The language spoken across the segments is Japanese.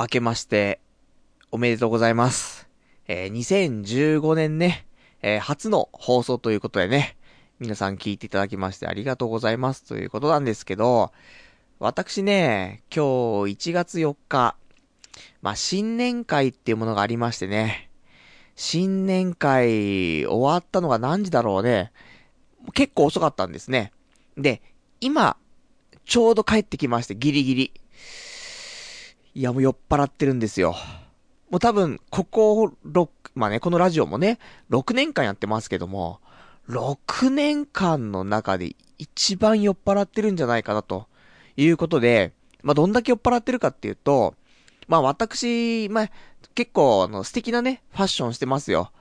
明けまして、おめでとうございます。えー2015年ね、えー初の放送ということでね、皆さん聞いていただきましてありがとうございますということなんですけど、私ね、今日1月4日、まあ、新年会っていうものがありましてね、新年会終わったのが何時だろうね、結構遅かったんですね。で、今、ちょうど帰ってきまして、ギリギリ。いや、もう酔っ払ってるんですよ。もう多分、ここ6、まあね、このラジオもね、6年間やってますけども、6年間の中で一番酔っ払ってるんじゃないかなということで、まあどんだけ酔っ払ってるかっていうと、まあ私、まあ結構あの素敵なね、ファッションしてますよ。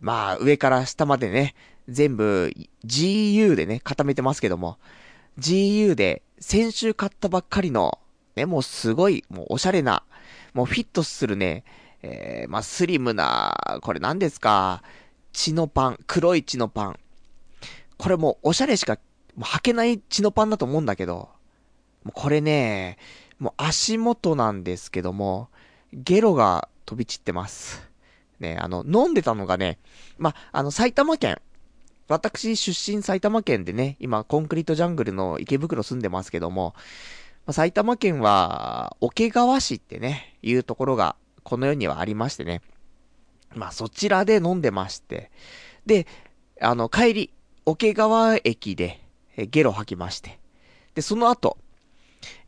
まあ上から下までね、全部 GU でね、固めてますけども、GU で先週買ったばっかりの、ね、もうすごい、もうおしゃれな、もうフィットするね、えー、まあスリムな、これ何ですか、血のパン、黒い血のパン。これもうおしゃれしか、もう履けない血のパンだと思うんだけど、もうこれね、もう足元なんですけども、ゲロが飛び散ってます。ね、あの、飲んでたのがね、ま、あの、埼玉県。私出身埼玉県でね、今コンクリートジャングルの池袋住んでますけども、まあ、埼玉県は、桶川市ってね、いうところが、この世にはありましてね。まあ、そちらで飲んでまして。で、あの、帰り、桶川駅で、えゲロ吐きまして。で、その後、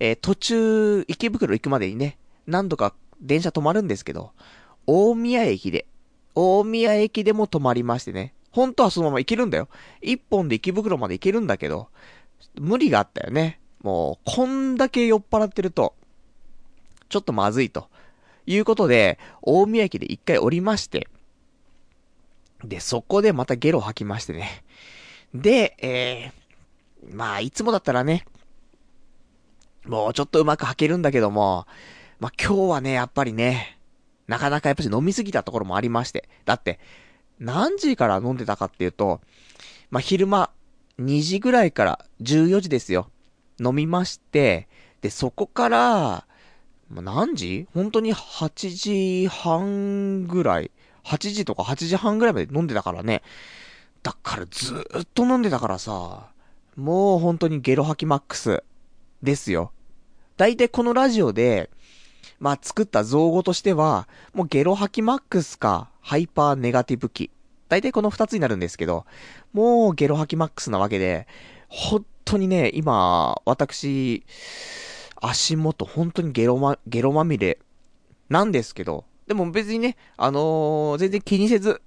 えー途中、池袋行くまでにね、何度か電車止まるんですけど、大宮駅で、大宮駅でも止まりましてね、本当はそのまま行けるんだよ。一本で池袋まで行けるんだけど、無理があったよね。もう、こんだけ酔っ払ってると、ちょっとまずいと。いうことで、大宮駅で一回降りまして、で、そこでまたゲロ吐きましてね。で、えー、まあ、いつもだったらね、もうちょっとうまく吐けるんだけども、まあ今日はね、やっぱりね、なかなかやっぱり飲みすぎたところもありまして。だって、何時から飲んでたかっていうと、まあ昼間、2時ぐらいから14時ですよ。飲みまして、で、そこから、何時？本当に8時半ぐらい。8時とか8時半ぐらいまで飲んでたからね。だからずっと飲んでたからさ、もう本当にゲロ吐きマックスですよ。だいたいこのラジオで、まあ作った造語としては、もうゲロ吐きマックスか、ハイパーネガティブ期。だいたいこの二つになるんですけど、もうゲロ吐きマックスなわけで、本当にね、今、私、足元本当にゲロま、ゲロまみれなんですけど、でも別にね、あのー全然気にせず、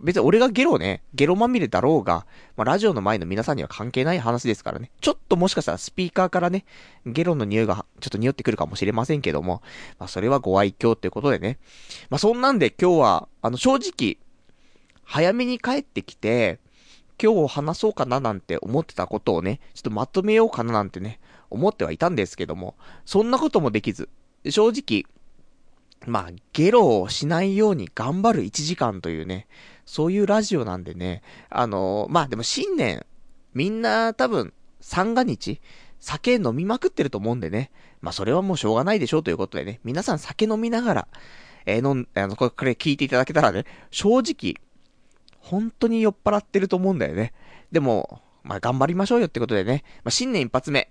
別に俺がゲロね、ゲロまみれだろうが、まあ、ラジオの前の皆さんには関係ない話ですからね。ちょっともしかしたらスピーカーからね、ゲロの匂いがちょっと匂ってくるかもしれませんけども、まあ、それはご愛嬌っていうことでね。まあ、そんなんで今日は、あの、正直、早めに帰ってきて、今日話そうかななんて思ってたことをね、ちょっとまとめようかななんてね、思ってはいたんですけども、そんなこともできず、正直、まあ、ゲロをしないように頑張る1時間というね、そういうラジオなんでね、あのーまあでも新年、みんな多分、三が日、酒飲みまくってると思うんでね、まあそれはもうしょうがないでしょうということでね、皆さん酒飲みながら、えー飲ん、あの、これ聞いていただけたらね、正直、本当に酔っ払ってると思うんだよね。でも、まあ頑張りましょうよってことでね、まあ新年一発目、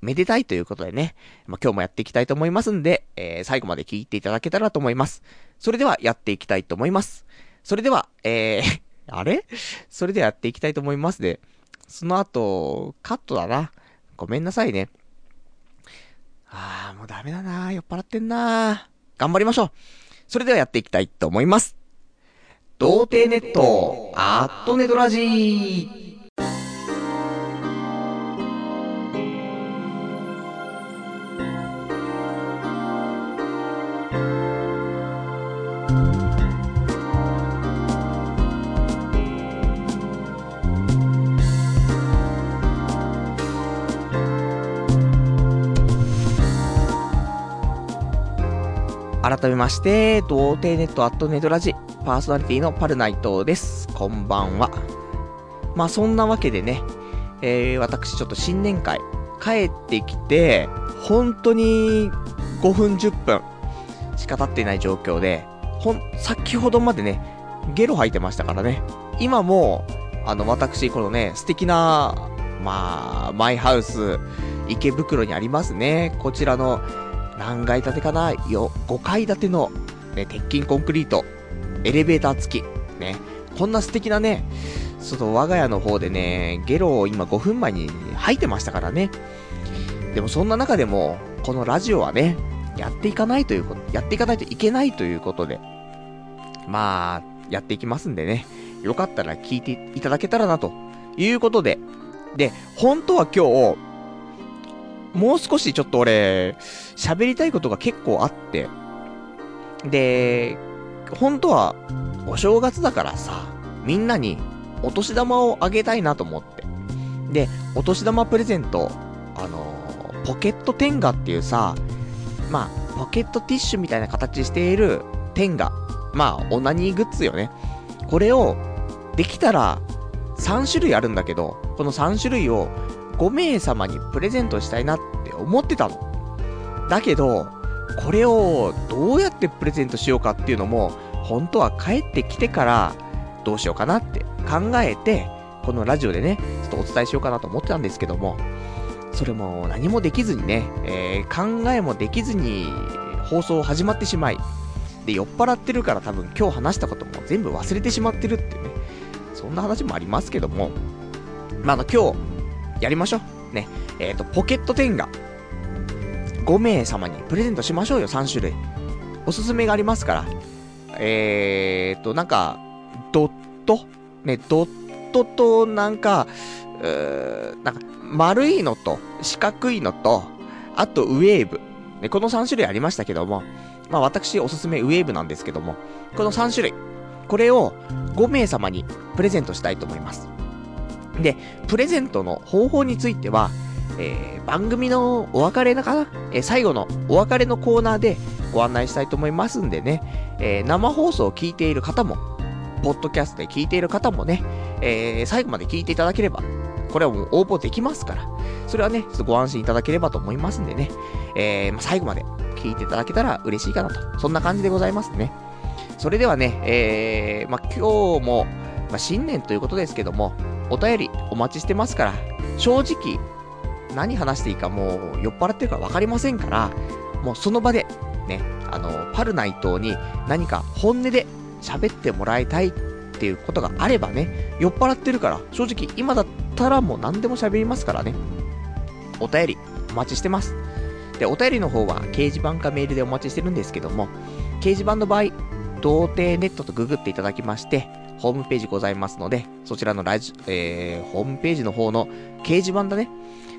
めでたいということでね、まあ今日もやっていきたいと思いますんで、えー最後まで聞いていただけたらと思います。それではやっていきたいと思います。それでは、えー、あれ？それではやっていきたいと思いますで、その後、カットだな。ごめんなさいね。あー、もうダメだな酔っ払ってんな頑張りましょう。それではやっていきたいと思います。童貞ネット、アットネトラジー。改めまして、童貞ネットアットネトラジ、パーソナリティのパルナイトです。こんばんは。まあそんなわけでね、えー、私ちょっと新年会、帰ってきて、本当に5分10分、しか経っていない状況で、ほん、先ほどまでね、ゲロ吐いてましたからね。今も、あの、私、このね、素敵な、まあ、マイハウス、池袋にありますね。こちらの、何階建てかな?よ、5階建ての、ね、鉄筋コンクリート、エレベーター付き、ね。こんな素敵なね、ちょっと我が家の方でね、ゲロを今5分前に吐いてましたからね。でもそんな中でも、このラジオはね、やっていかないということ、やっていかないといけないということで、まあ、やっていきますんでね、よかったら聞いていただけたらなということで、で、本当は今日、もう少しちょっと俺、喋りたいことが結構あって、で、本当は、お正月だからさ、みんなにお年玉をあげたいなと思って。で、お年玉プレゼント、あのー、ポケットテンガっていうさ、まあ、ポケットティッシュみたいな形しているテンガ。まあ、オナニーグッズよね。これを、できたら、3種類あるんだけど、この3種類を5名様にプレゼントしたいなって思ってたの。だけど、これをどうやってプレゼントしようかっていうのも、本当は帰ってきてからどうしようかなって考えて、このラジオでね、ちょっとお伝えしようかなと思ってたんですけども、それも何もできずにね、えー、考えもできずに放送始まってしまい、で、酔っ払ってるから多分今日話したことも全部忘れてしまってるっていうね、そんな話もありますけども、まあ、あの、今日、やりましょう。ね。えっ、ー、と、ポケットテンガ。5名様にプレゼントしましょうよ、3種類。おすすめがありますから。えーと、なんか、ドット？ね、ドットと、なんか、うーなんか、丸いのと、四角いのと、あと、ウェーブ。ね、この3種類ありましたけども、まあ私おすすめウェーブなんですけども、この3種類。これを5名様にプレゼントしたいと思います。で、プレゼントの方法については、えー、番組のお別れなかな、えー、最後のお別れのコーナーでご案内したいと思いますんでね、えー、生放送を聞いている方も、ポッドキャストで聞いている方もね、え、最後まで聞いていただければ、これはもう応募できますから、それはね、ちょっとご安心いただければと思いますんでね、え、ま、最後まで聞いていただけたら嬉しいかなと、そんな感じでございますね。それではね、えー、ま、今日も、ま、新年ということですけども、お便りお待ちしてますから、正直、何話していいかもう酔っ払ってるから分かりませんから、もうその場で、ね、あの、パルナイトに何か本音で喋ってもらいたいっていうことがあればね、酔っ払ってるから、正直今だったらもう何でも喋りますからね。お便りお待ちしてます。で、お便りの方は掲示板かメールでお待ちしてるんですけども、掲示板の場合、童貞ネットとググっていただきまして、ホームページございますので、そちらのラジ、えー、ホームページの方の掲示板だね、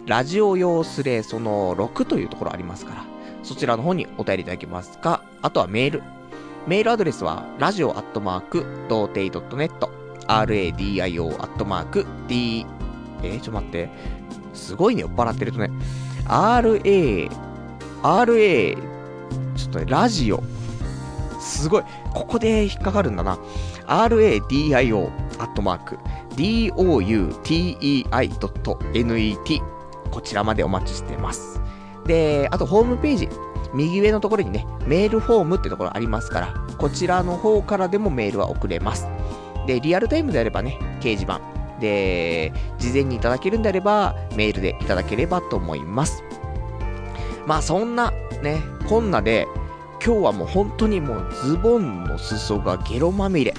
ラジオ用スレその6というところありますから、そちらの方にお便りいただけますか、あとはメール。メールアドレスは、ラジオアットマーク、童貞 .net、radio アットマーク、d、え、ちょっと待って。すごいね、酔っ払ってるとね。ra、ra、ちょっとね、ラジオ。すごい。ここで引っかかるんだな。radio アットマーク doutei.net こちらまでお待ちしてます。で、あとホームページ、右上のところにね、メールフォームってところありますから、こちらの方からでもメールは送れます。で、リアルタイムであればね、掲示板。で、事前にいただけるんであれば、メールでいただければと思います。まあそんな、ね、こんなで、今日はもう本当にもうズボンの裾がゲロまみれ。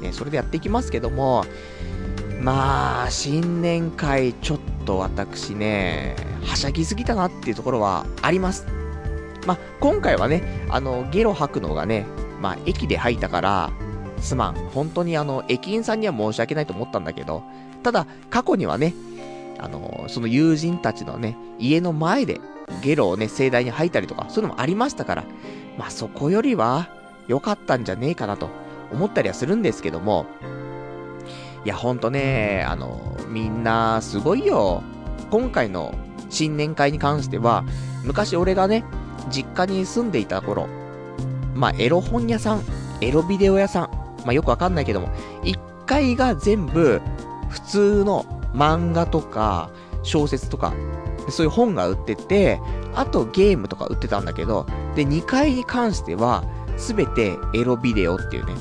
ね、それでやっていきますけども、まあ、新年会ちょっと私ね、はしゃぎすぎたなっていうところはあります。まあ、今回はね、あの、ゲロ吐くのがね、まあ、駅で吐いたから、すまん。本当にあの、駅員さんには申し訳ないと思ったんだけど、ただ、過去にはね、あの、その友人たちのね、家の前でゲロをね、盛大に吐いたりとか、そういうのもありましたから、まあそこよりは良かったんじゃねえかなと思ったりはするんですけども、いや、ほんとね、あの、みんなすごいよ。今回の新年会に関しては、昔俺がね、実家に住んでいた頃、まあ、エロ本屋さん、エロビデオ屋さん、まあ、よくわかんないけども、1階が全部、普通の漫画とか、小説とか、そういう本が売ってて、あとゲームとか売ってたんだけど、で、2階に関しては、すべてエロビデオっていうね、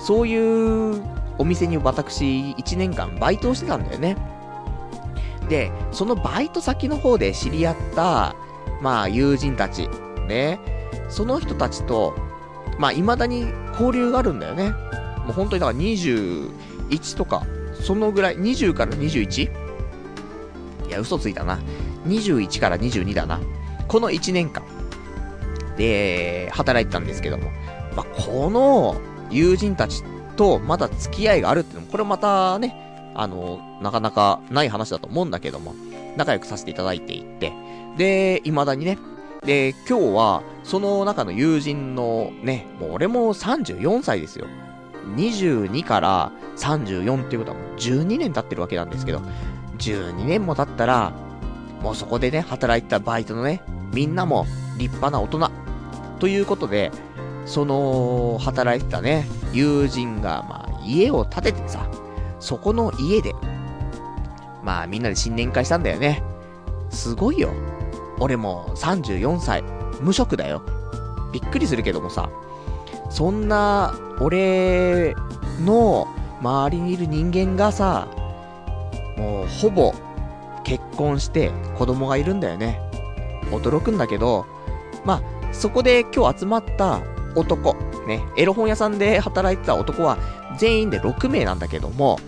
そういうお店に私1年間バイトをしてたんだよね。で、そのバイト先の方で知り合った、まあ友人たち、ね、その人たちと、まあ未だに交流があるんだよね。もう本当にだから21とか、そのぐらい、20から 21? いや、嘘ついたな。21から22だな。この1年間。で、働いてたんですけども。まあ、この友人たちとまだ付き合いがあるっていうのも、これまたね、あの、なかなかない話だと思うんだけども、仲良くさせていただいていって、で、未だにね、で、今日は、その中の友人のね、もう俺も34歳ですよ。22から34っていうことはもう12年経ってるわけなんですけど、12年も経ったら、もうそこでね、働いてたバイトのね、みんなも立派な大人。ということで、その、働いてたね、友人が、まあ、家を建ててさ、そこの家で、まあ、みんなで新年会したんだよね。すごいよ。俺も34歳、無職だよ。びっくりするけどもさ、そんな、俺の周りにいる人間がさ、もうほぼ結婚して子供がいるんだよね。驚くんだけど、まあ、そこで今日集まった男、ね、エロ本屋さんで働いてた男は全員で6名なんだけども、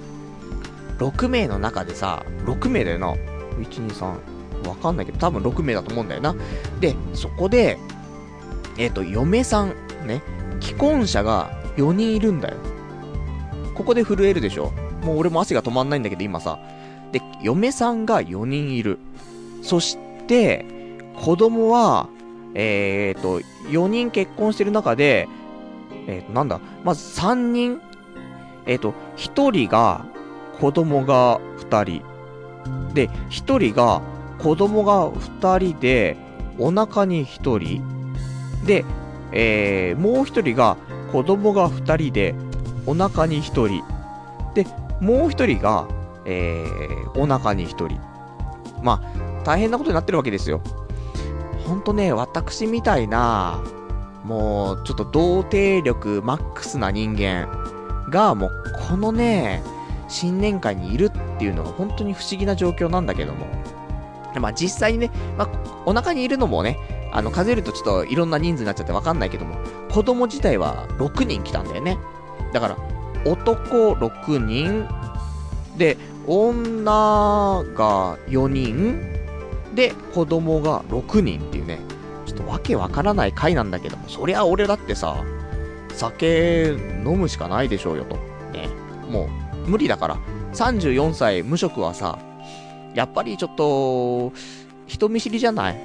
6名の中でさ、6名だよな。1、2、3、わかんないけど、多分6名だと思うんだよな。で、そこで、えっ、ー、と、嫁さん、ね、既婚者が4人いるんだよ。ここで震えるでしょもう俺も汗が止まんないんだけど、今さ。で、嫁さんが4人いる。そして、子供は、えーと、4人結婚してる中で、えーと、なんだ、まず3人、えーと、1人が子供が2人。で、1人が子供が2人で、お腹に1人。で、えー、もう1人が子供が2人で、お腹に1人。で、もう1人が、えー、お腹に1人。まあ、大変なことになってるわけですよ。ほんとね、私みたいな、もう、ちょっと童貞力マックスな人間が、もう、このね、新年会にいるっていうのが本当に不思議な状況なんだけども。まあ実際にね、まあ、お腹にいるのもね、あの、数えるとちょっといろんな人数になっちゃってわかんないけども、子供自体は6人来たんだよね。だから、男6人、で、女が4人、で、子供が6人っていうね、ちょっとわけわからない回なんだけども、そりゃ俺だってさ、酒飲むしかないでしょうよと。ね。もう、無理だから。34歳無職はさ、やっぱりちょっと、人見知りじゃない？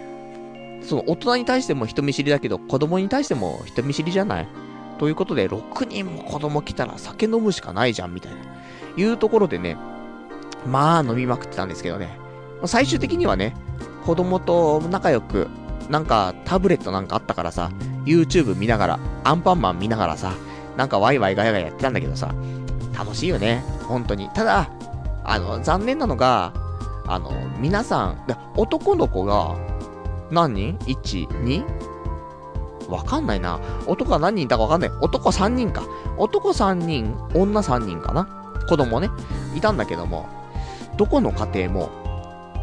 その大人に対しても人見知りだけど、子供に対しても人見知りじゃない？ということで、6人も子供来たら酒飲むしかないじゃん、みたいな。いうところでね、まあ飲みまくってたんですけどね。最終的にはね、子供と仲良く、なんかタブレットなんかあったからさ、YouTube 見ながら、アンパンマン見ながらさ、なんかワイワイガヤガヤやってたんだけどさ、楽しいよね、本当に。ただ、あの、残念なのが、あの、皆さん、男の子が、何人 ?1、2? わかんないな。男が何人いたかわかんない。男3人か。男3人、女3人かな。子供ね、いたんだけども、どこの家庭も、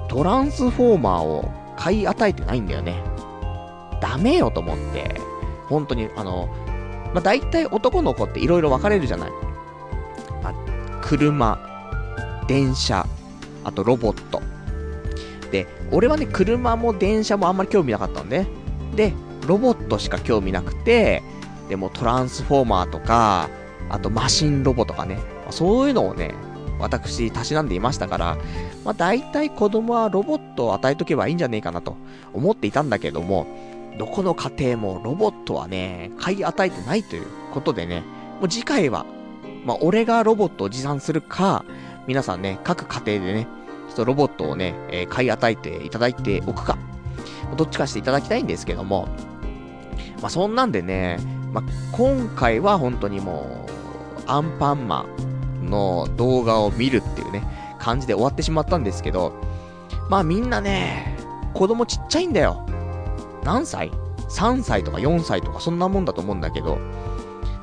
トランスフォーマーを買い与えてないんだよね。ダメよと思って。本当に、あの、まあ、大体男の子って色々分かれるじゃない。まあ、車、電車、あとロボット。で、俺はね、車も電車もあんまり興味なかったんで、で、ロボットしか興味なくて、でもトランスフォーマーとか、あとマシンロボとかね、そういうのをね、私、たしなんでいましたから、まあ大体子供はロボットを与えとけばいいんじゃねえかなと思っていたんだけども、どこの家庭もロボットはね、買い与えてないということでね、もう次回は、まあ俺がロボットを持参するか、皆さんね、各家庭でね、ちょっとロボットをね、えー、買い与えていただいておくか、どっちかしていただきたいんですけども、まあそんなんでね、まあ今回は本当にもう、アンパンマン、の動画を見るっていうね、感じで終わってしまったんですけど、まあみんなね、子供ちっちゃいんだよ。何歳 ?3 歳とか4歳とかそんなもんだと思うんだけど、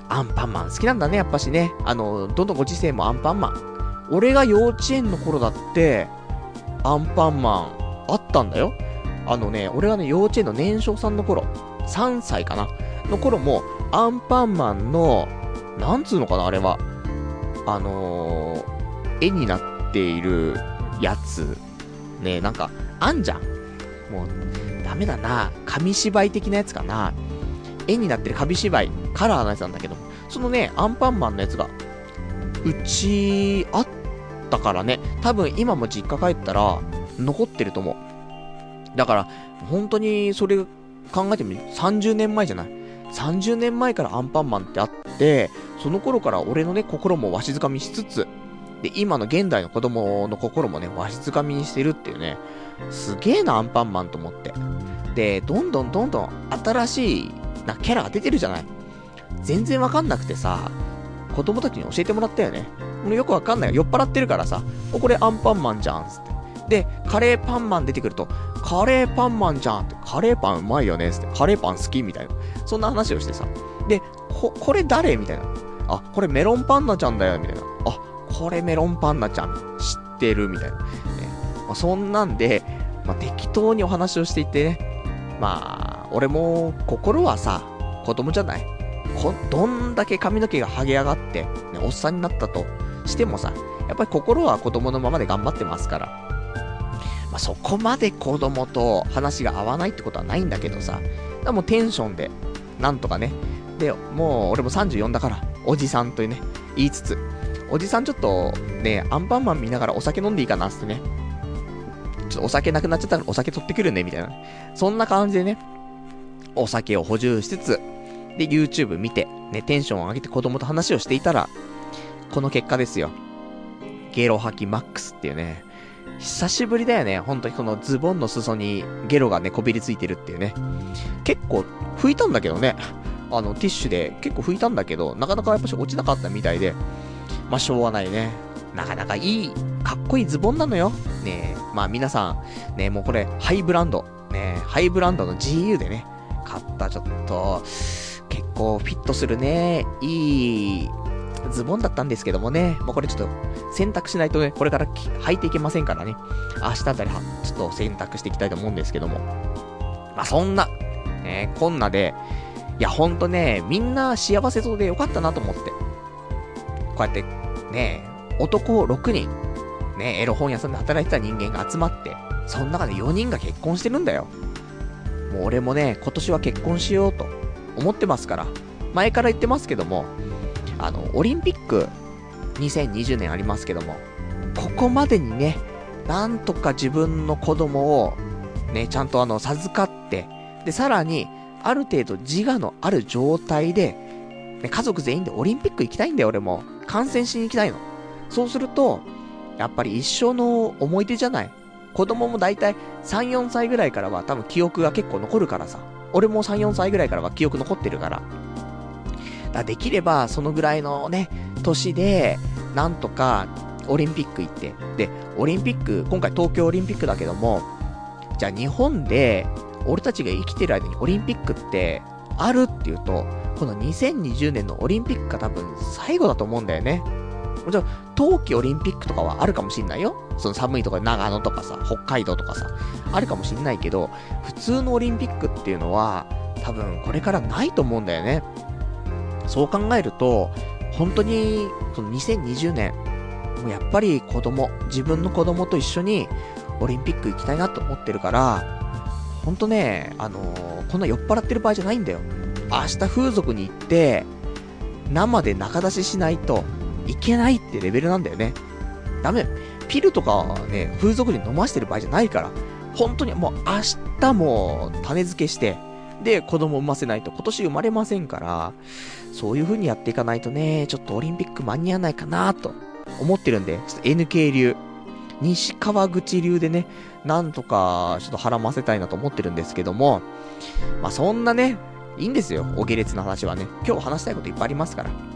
アンパンマン好きなんだね、やっぱしね。あの、どのご時世もアンパンマン。俺が幼稚園の頃だって、アンパンマンあったんだよ。あのね、俺がね、幼稚園の年少さんの頃、3歳かなの頃も、アンパンマンの、なんつうのかな、あれは。あのー、絵になっているやつ、ね、なんか、あんじゃん。もう、ダメだな。紙芝居的なやつかな。絵になってる紙芝居、カラーのやつなんだけど、そのね、アンパンマンのやつが、うち、あったからね、多分今も実家帰ったら、残ってると思う。だから、本当にそれ考えてみる。30年前じゃない。30年前からアンパンマンってあって、その頃から俺のね、心もわしづかみしつつ、で、今の現代の子供の心もね、わしづかみにしてるっていうね、すげえな、アンパンマンと思って。で、どんどんどんどん新しいなキャラが出てるじゃない。全然わかんなくてさ、子供たちに教えてもらったよね。俺よくわかんない酔っ払ってるからさ、お、これアンパンマンじゃん、つって。で、カレーパンマン出てくると、カレーパンマンじゃんって、カレーパンうまいよね、つって、カレーパン好きみたいな。そんな話をしてさ。で、こ、これ誰？みたいな。あ、これメロンパンナちゃんだよ、みたいな。あ、これメロンパンナちゃん、知ってる？みたいな。まあ、そんなんで、まあ、適当にお話をしていてね。まあ、俺も、心はさ、子供じゃないこ、どんだけ髪の毛が剥げ上がって、ね、おっさんになったとしてもさ、やっぱり心は子供のままで頑張ってますから。まあ、そこまで子供と話が合わないってことはないんだけどさ、でもテンションで、なんとかね。で、もう俺も34だから、おじさんとね、言いつつ、おじさんちょっとね、アンパンマン見ながらお酒飲んでいいかなってね。ちょっとお酒なくなっちゃったからお酒取ってくるね、みたいな。そんな感じでね、お酒を補充しつつ、で、YouTube 見て、ね、テンションを上げて子供と話をしていたら、この結果ですよ。ゲロ吐きマックスっていうね、久しぶりだよね。本当にこのズボンの裾にゲロがね、こびりついてるっていうね。結構拭いたんだけどね。あの、ティッシュで結構拭いたんだけど、なかなかやっぱし落ちなかったみたいで。まあ、しょうがないね。なかなかいい、かっこいいズボンなのよ。ねえまあ皆さん、ねもうこれ、ハイブランド。ねハイブランドの GU でね、買ったちょっと、結構フィットするね、いいズボンだったんですけどもね、もうこれちょっと選択しないとね、これから履いていけませんからね、明日あたりはちょっと選択していきたいと思うんですけども。まあ、そんな、ね、こんなで、いや、ほんとね、みんな幸せそうでよかったなと思って。こうやって、ね、男6人、ね、エロ本屋さんで働いてた人間が集まって、その中で4人が結婚してるんだよ。もう俺もね、今年は結婚しようと思ってますから。前から言ってますけども、あの、オリンピック2020年ありますけども、ここまでにね、なんとか自分の子供を、ね、ちゃんとあの、授かって、で、さらに、ある程度自我のある状態で、ね、家族全員でオリンピック行きたいんだよ、俺も。観戦しに行きたいの。そうすると、やっぱり一生の思い出じゃない。子供も大体3、4歳ぐらいからは多分記憶が結構残るからさ。俺も3、4歳ぐらいからは記憶残ってるから。だできれば、そのぐらいのね、年で、なんとか、オリンピック行って。で、オリンピック、今回東京オリンピックだけども、じゃあ日本で、俺たちが生きてる間にオリンピックってあるっていうと、この2020年のオリンピックが多分最後だと思うんだよね。もちろん、冬季オリンピックとかはあるかもしんないよ。その寒いところ長野とかさ、北海道とかさ、あるかもしんないけど、普通のオリンピックっていうのは、多分これからないと思うんだよね。そう考えると、本当に、その2020年、もうやっぱり子供、自分の子供と一緒にオリンピック行きたいなと思ってるから、ほんとね、あのー、こんな酔っ払ってる場合じゃないんだよ。明日風俗に行って、生で中出ししないといけないってレベルなんだよね。ダメ。ピルとかね、風俗に飲ましてる場合じゃないから、本当にもう明日も種付けして、で、子供産ませないと今年生まれませんから、そういう風にやっていかないとね、ちょっとオリンピック間に合わないかなと思ってるんで、ちょっと NK 流、西川口流でね、なんとかちょっと腹ませたいなと思ってるんですけども、まあそんなね、いいんですよ、お下劣な話はね。今日話したいこといっぱいありますから。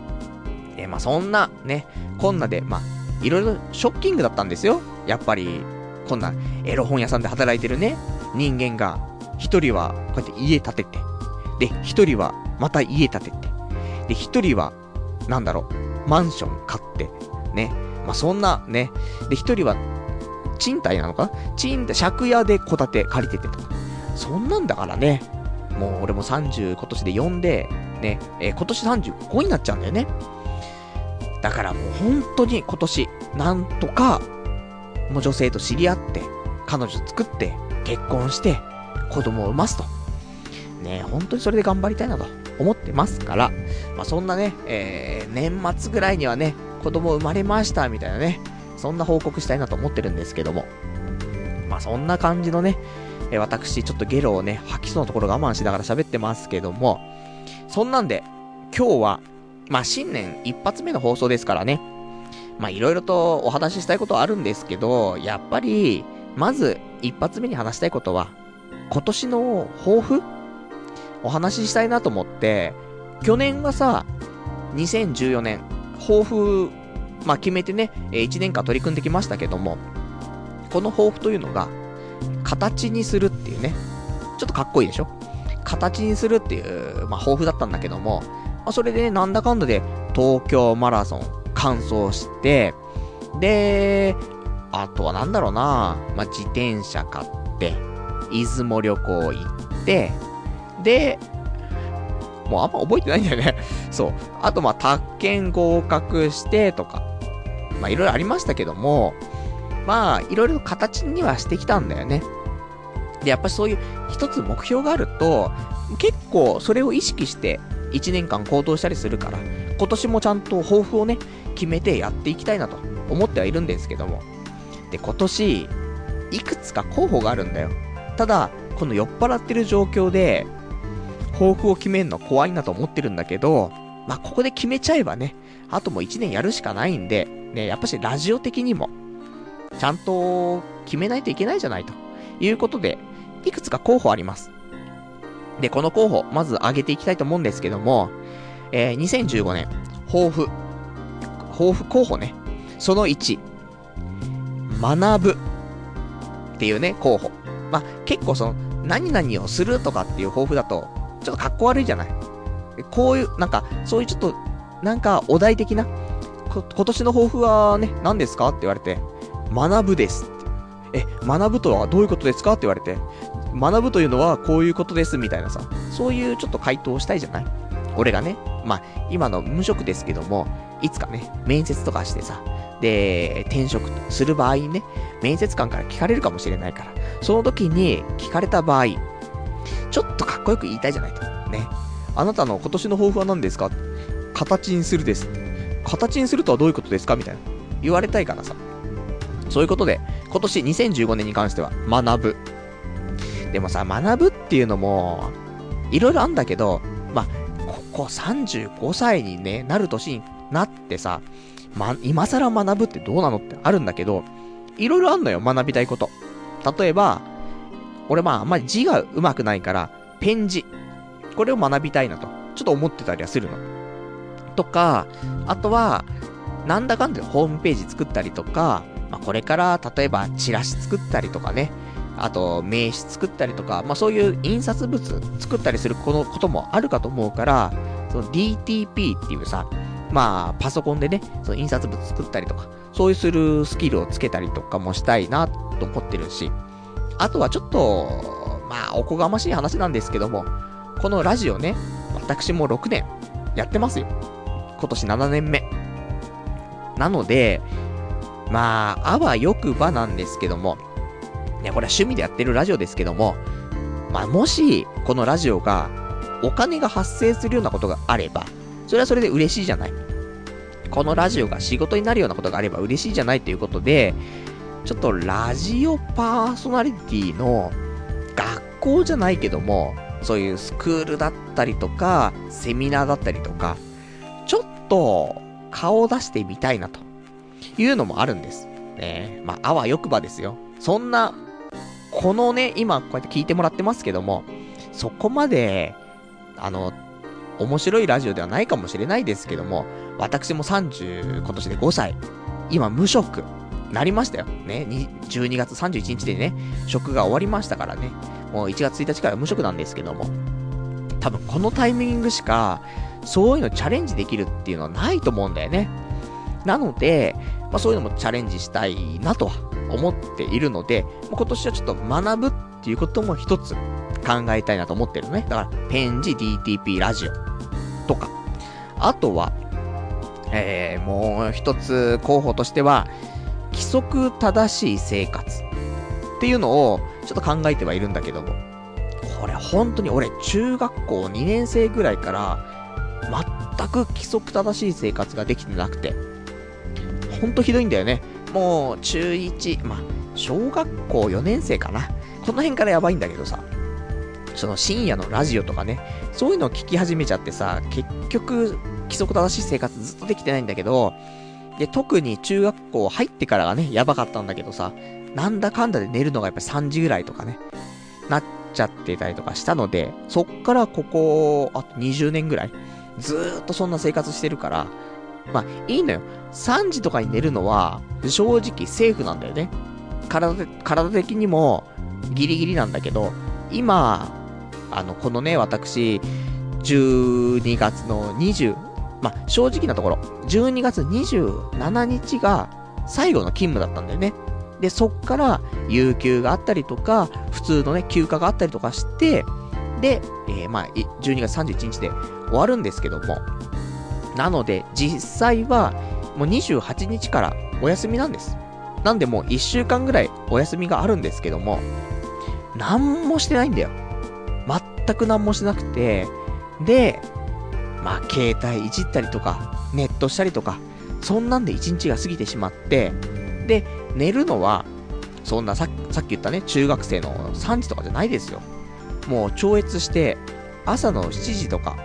えまあそんなね、こんなで、まあ、いろいろショッキングだったんですよ。やっぱり、こんなエロ本屋さんで働いてるね、人間が、一人はこうやって家建てて、で、一人はまた家建てて、で、一人は、なんだろう、マンション買って、ね。まあ、そんな、ね。で、一人は、賃貸なのか？賃貸、借家で戸建て借りててとか。そんなんだからね。もう俺も30今年で4で、ね、えー、今年35になっちゃうんだよね。だからもう本当に今年、なんとか、もう女性と知り合って、彼女作って、結婚して、子供を産ますと。ね、本当にそれで頑張りたいなと思ってますから、まあ、そんなね、えー、年末ぐらいにはね、子供生まれましたみたいなね、そんな報告したいなと思ってるんですけども。まあ、そんな感じのね、え、私、ちょっとゲロをね、吐きそうなところ我慢しながら喋ってますけども、そんなんで、今日は、まあ、新年一発目の放送ですからね、まあ、いろいろとお話ししたいことはあるんですけど、やっぱり、まず、一発目に話したいことは、今年の抱負？お話ししたいなと思って、去年はさ、2014年、抱負、まあ、決めてね、1年間取り組んできましたけども、この抱負というのが、形にするっていうね、ちょっとかっこいいでしょ？形にするっていう、まあ、抱負だったんだけども、まあ、それでね、なんだかんだで東京マラソン完走して、で、あとはなんだろうな、まあ、自転車買って、出雲旅行行って、で、もうあんま覚えてないんだよね そう。あと、まあ、宅建合格してとか、まあ、いろいろありましたけども、まあ、いろいろ形にはしてきたんだよね。で、やっぱりそういう一つ目標があると、結構それを意識して1年間行動したりするから、今年もちゃんと抱負をね、決めてやっていきたいなと思ってはいるんですけども。で、今年、いくつか候補があるんだよ。ただ、この酔っ払ってる状況で、抱負を決めるの怖いなと思ってるんだけど、まあ、ここで決めちゃえばね、あともう1年やるしかないんで、ね、やっぱしラジオ的にも、ちゃんと決めないといけないじゃないということで、いくつか候補あります。で、この候補、まず挙げていきたいと思うんですけども、えー、2015年、抱負。抱負候補ね。その1、学ぶ。っていうね、候補。まあ、結構その、何々をするとかっていう抱負だと、ちょっと格好悪いじゃない。こういう、なんか、そういうちょっと、なんか、お題的な、今年の抱負はね、何ですかって言われて、学ぶです。え、学ぶとはどういうことですかって言われて、学ぶというのはこういうことですみたいなさ、そういうちょっと回答をしたいじゃない？俺がね、まあ、今の無職ですけども、いつかね、面接とかしてさ、で、転職する場合ね、面接官から聞かれるかもしれないから、その時に聞かれた場合、ちょっとかっこよく言いたいじゃないと。ね。あなたの今年の抱負は何ですか？形にするです。形にするとはどういうことですか？みたいな。言われたいからさ。そういうことで、今年2015年に関しては、学ぶ。でもさ、学ぶっていうのも、いろいろあんだけど、まあ、ここ35歳にね、なる年になってさ、ま、今更学ぶってどうなのってあるんだけど、いろいろあんのよ、学びたいこと。例えば、俺まあ、あんまり字が上手くないから、ペン字。これを学びたいなと、ちょっと思ってたりはするの。とか、あとは、なんだかんだホームページ作ったりとか、まあ、これから例えばチラシ作ったりとかね、あと名刺作ったりとか、まあ、そういう印刷物作ったりするこのこともあるかと思うから、その DTP っていうさ、まあ、パソコンでね、その印刷物作ったりとか、そういうするスキルをつけたりとかもしたいなと思ってるし、あとはちょっと、まあ、おこがましい話なんですけども、このラジオね、私も6年やってますよ。今年7年目。なので、まあ、あわよくばなんですけども、ね、これは趣味でやってるラジオですけども、まあ、もし、このラジオが、お金が発生するようなことがあれば、それはそれで嬉しいじゃない。このラジオが仕事になるようなことがあれば嬉しいじゃないということで、ちょっとラジオパーソナリティの学校じゃないけども、そういうスクールだったりとか、セミナーだったりとか、ちょっと顔を出してみたいなというのもあるんです。ねまあ、あわよくばですよ。そんな、このね、今こうやって聞いてもらってますけども、そこまで、あの、面白いラジオではないかもしれないですけども、私も30、今年で5歳、今無職、なりましたよ。ね、12月31日でね、職が終わりましたからね。もう1月1日から無職なんですけども、多分このタイミングしか、そういうのチャレンジできるっていうのはないと思うんだよね。なので、まあそういうのもチャレンジしたいなとは思っているので、今年はちょっと学ぶっていうことも一つ考えたいなと思ってるのね。だから、ペンジ DTP ラジオとか。あとは、えー、もう一つ候補としては、規則正しい生活っていうのをちょっと考えてはいるんだけども。これ本当に俺中学校2年生ぐらいから全く規則正しい生活ができてなくて。ほんとひどいんだよね。もう中1、まあ、小学校4年生かな。この辺からやばいんだけどさ。その深夜のラジオとかね、そういうのを聞き始めちゃってさ、結局、規則正しい生活ずっとできてないんだけど、で、特に中学校入ってからがね、やばかったんだけどさ、なんだかんだで寝るのがやっぱ3時ぐらいとかね、なっちゃってたりとかしたので、そっからここ、あと20年ぐらい、ずーっとそんな生活してるから、まあ、いいのよ。3時とかに寝るのは、正直セーフなんだよね。体、体的にも、ギリギリなんだけど、今、あの、このね、私、12月の20、まあ、正直なところ、12月27日が最後の勤務だったんだよね。で、そっから、有給があったりとか、普通のね、休暇があったりとかして、で、えー、まあ、12月31日で終わるんですけども、なので、実際は、もう28日からお休みなんです。なんでもう1週間ぐらいお休みがあるんですけども、何もしてないんだよ。全く何もしなくて、で、まあ、携帯いじったりとか、ネットしたりとか、そんなんで1日が過ぎてしまって、で、寝るのは、そんなささっき言ったね、中学生の3時とかじゃないですよ。もう超越して、朝の7時とか、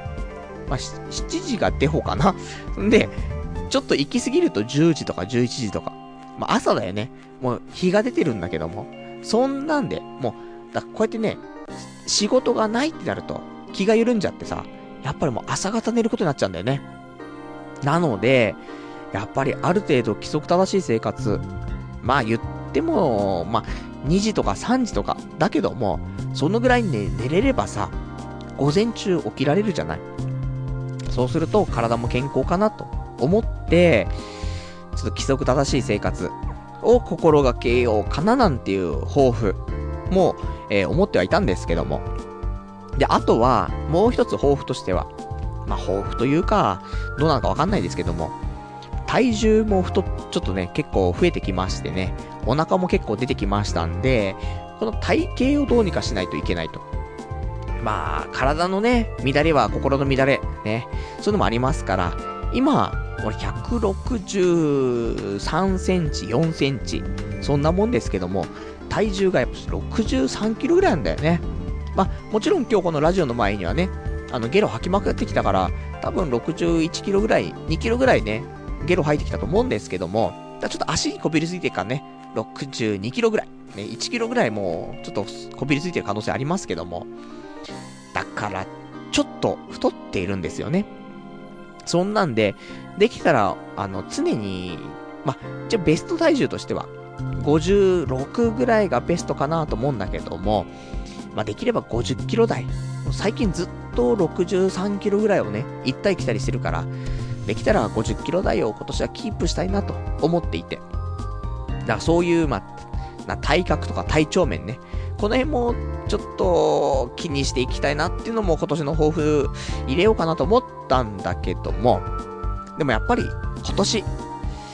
まあ、7時がデフォかな。ん で、ちょっと行き過ぎると10時とか11時とか。まあ、朝だよね。もう日が出てるんだけども。そんなんで、もう、だこうやってね、仕事がないってなると、気が緩んじゃってさ、やっぱりもう朝方寝ることになっちゃうんだよね。なので、やっぱりある程度規則正しい生活、まあ言っても、まあ2時とか3時とか、だけども、そのぐらいね、寝れればさ、午前中起きられるじゃない。そうすると体も健康かなと思って、ちょっと規則正しい生活を心がけようかななんていう抱負も、えー、思ってはいたんですけども。で、あとは、もう一つ抱負としては、まあ、抱負というか、どうなのかわかんないですけども、体重も太、ちょっとね、結構増えてきましてね、お腹も結構出てきましたんで、この体型をどうにかしないといけないと。まあ、体のね、乱れは心の乱れ、ね、そういうのもありますから、今、俺163センチ、4センチ、そんなもんですけども、体重がやっぱ63キロぐらいなんだよね。まあ、もちろん今日このラジオの前にはね、あの、ゲロ吐きまくってきたから、多分61キロぐらい、2キロぐらいね、ゲロ吐いてきたと思うんですけども、ちょっと足にこびりついてるからね、62キロぐらい、ね、1キロぐらいもう、ちょっとこびりついてる可能性ありますけども、だから、ちょっと太っているんですよね。そんなんで、できたら、あの、常に、ま、じゃベスト体重としては、56ぐらいがベストかなと思うんだけども、まあ、できれば50キロ台。最近ずっと63キロぐらいをね、行ったり来たりしてるから、できたら50キロ台を今年はキープしたいなと思っていて。だからそういう、まあ、体格とか体調面ね、この辺もちょっと気にしていきたいなっていうのも今年の抱負入れようかなと思ったんだけども、でもやっぱり今年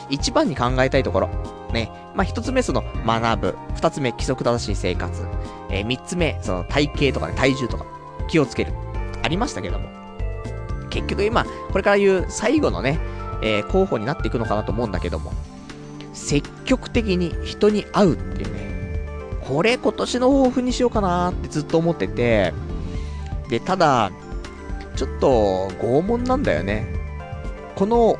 一番に考えたいところ、ね、まあ、一つ目その学ぶ、二つ目規則正しい生活、えー、三つ目その体型とかね、体重とか気をつける。ありましたけども、結局今、これから言う最後のね、えー、候補になっていくのかなと思うんだけども、積極的に人に会うっていうね、これ今年の抱負にしようかなってずっと思ってて、で、ただ、ちょっと拷問なんだよね。この、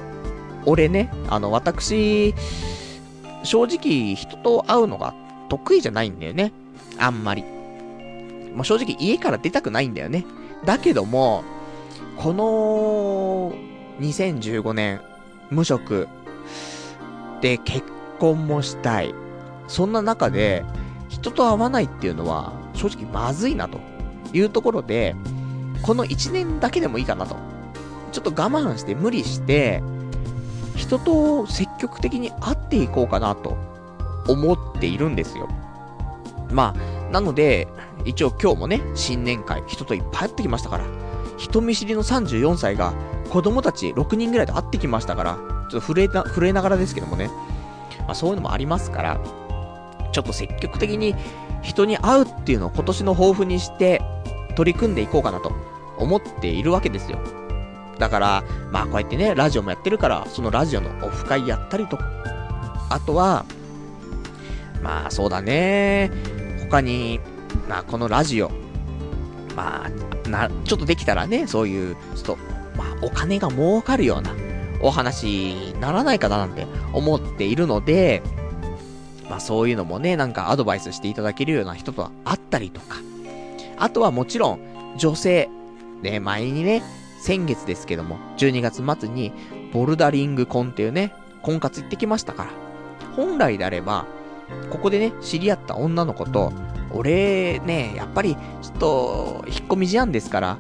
俺ね、あの、私、正直人と会うのが得意じゃないんだよね。あんまり。まあ、正直家から出たくないんだよね。だけども、この2015年、無職で結婚もしたい。そんな中で、人と会わないっていうのは、正直まずいなというところで、この1年だけでもいいかなと。ちょっと我慢して無理して、人と積極的に会っていこうかなと思っているんですよ。まあ、なので、一応今日もね、新年会、人といっぱい会ってきましたから、人見知りの34歳が子供たち6人ぐらいと会ってきましたから、ちょっと震えた、震えながらですけどもね、まあそういうのもありますから、ちょっと積極的に人に会うっていうのを今年の抱負にして取り組んでいこうかなと思っているわけですよ。だから、まあこうやってね、ラジオもやってるから、そのラジオのオフ会やったりとか、あとは、まあそうだね、他に、まあこのラジオ、まあ、な、ちょっとできたらね、そういう、ちょっと、まあお金が儲かるようなお話にならないかななんて思っているので、まあそういうのもね、なんかアドバイスしていただけるような人と会ったりとか、あとはもちろん、女性、ね、前にね、先月ですけども、12月末に、ボルダリングコンっていうね、婚活行ってきましたから。本来であれば、ここでね、知り合った女の子と、俺ね、やっぱり、ちょっと、引っ込み思案ですから、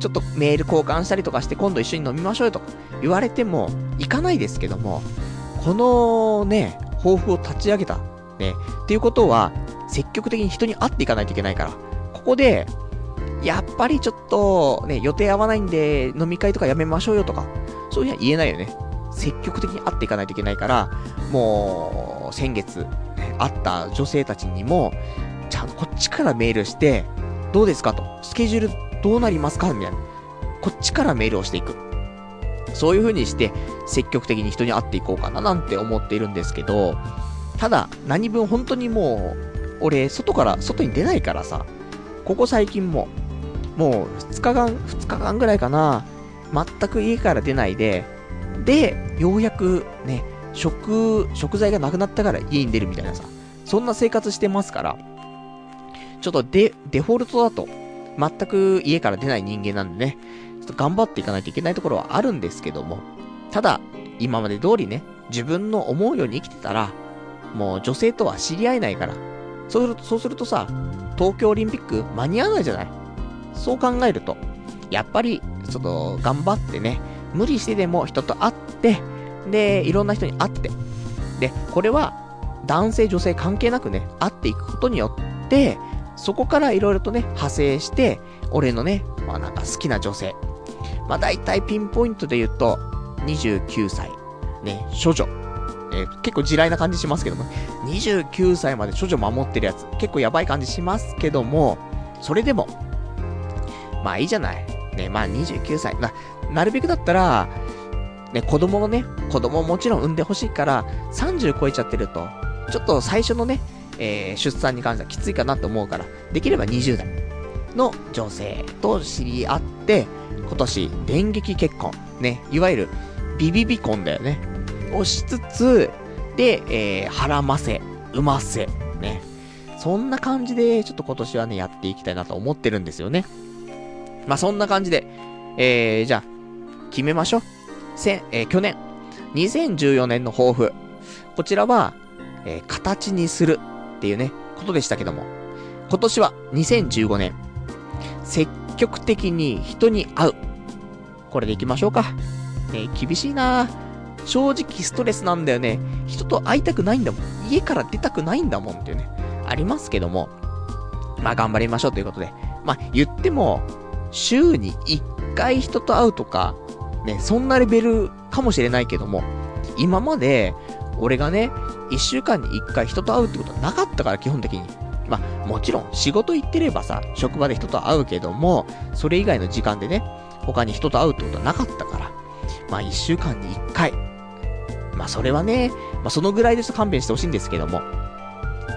ちょっとメール交換したりとかして今度一緒に飲みましょうよとか言われても、行かないですけども、このね、抱負を立ち上げた。ね、っていうことは、積極的に人に会っていかないといけないから、ここで、やっぱりちょっと、ね、予定合わないんで、飲み会とかやめましょうよとか、そういうには言えないよね。積極的に会っていかないといけないから、もう、先月、ね、会った女性たちにも、ちゃんとこっちからメールして、どうですかと。スケジュールどうなりますかみたいな。こっちからメールをしていく。そういう風にして、積極的に人に会っていこうかななんて思っているんですけど、ただ、何分本当にもう、俺、外から、外に出ないからさ、ここ最近も、もう2日間、2日間ぐらいかな、全く家から出ないで、で、ようやくね、食、食材がなくなったから家に出るみたいなさ、そんな生活してますから、ちょっとデ、デフォルトだと、全く家から出ない人間なんでね、と頑張っていかないといけないところはあるんですけども、ただ、今まで通りね、自分の思うように生きてたら、もう女性とは知り合えないから、そうすると、そうするとさ、東京オリンピック間に合わないじゃない？そう考えると、やっぱり、ちょっと頑張ってね、無理してでも人と会って、で、いろんな人に会って、で、これは男性女性関係なくね、会っていくことによって、そこからいろいろとね、派生して、俺のね、まあなんか好きな女性。まあ大体ピンポイントで言うと、29歳、ね、処女。えー、結構地雷な感じしますけども、29歳まで処女守ってるやつ、結構やばい感じしますけども、それでも、まあいいじゃない。ね、まあ29歳。な、なるべくだったら、ね、子供のね、子供もちろん産んでほしいから、30超えちゃってると、ちょっと最初のね、えー、出産に関してはきついかなと思うから、できれば20代の女性と知り合って、今年、電撃結婚。ね、いわゆる、ビビビ婚だよね。をしつつ、で、えー、腹ませ、産ませ、ね。そんな感じで、ちょっと今年はね、やっていきたいなと思ってるんですよね。まあ、そんな感じで、えー、じゃあ、決めましょう。せ、えー、去年、2014年の抱負。こちらは、えー、形にするっていうね、ことでしたけども。今年は2015年、積極的に人に会う。これでいきましょうか。ね、厳しいな正直ストレスなんだよね。人と会いたくないんだもん。家から出たくないんだもんっていうね。ありますけども。まあ頑張りましょうということで。まあ言っても、週に1回人と会うとか、ね、そんなレベルかもしれないけども、今まで、俺がね、1週間に1回人と会うってことはなかったから、基本的に。まあ、もちろん、仕事行ってればさ、職場で人と会うけども、それ以外の時間でね、他に人と会うってことはなかったから、まあ、1週間に1回。まあ、それはね、まあ、そのぐらいです勘弁してほしいんですけども。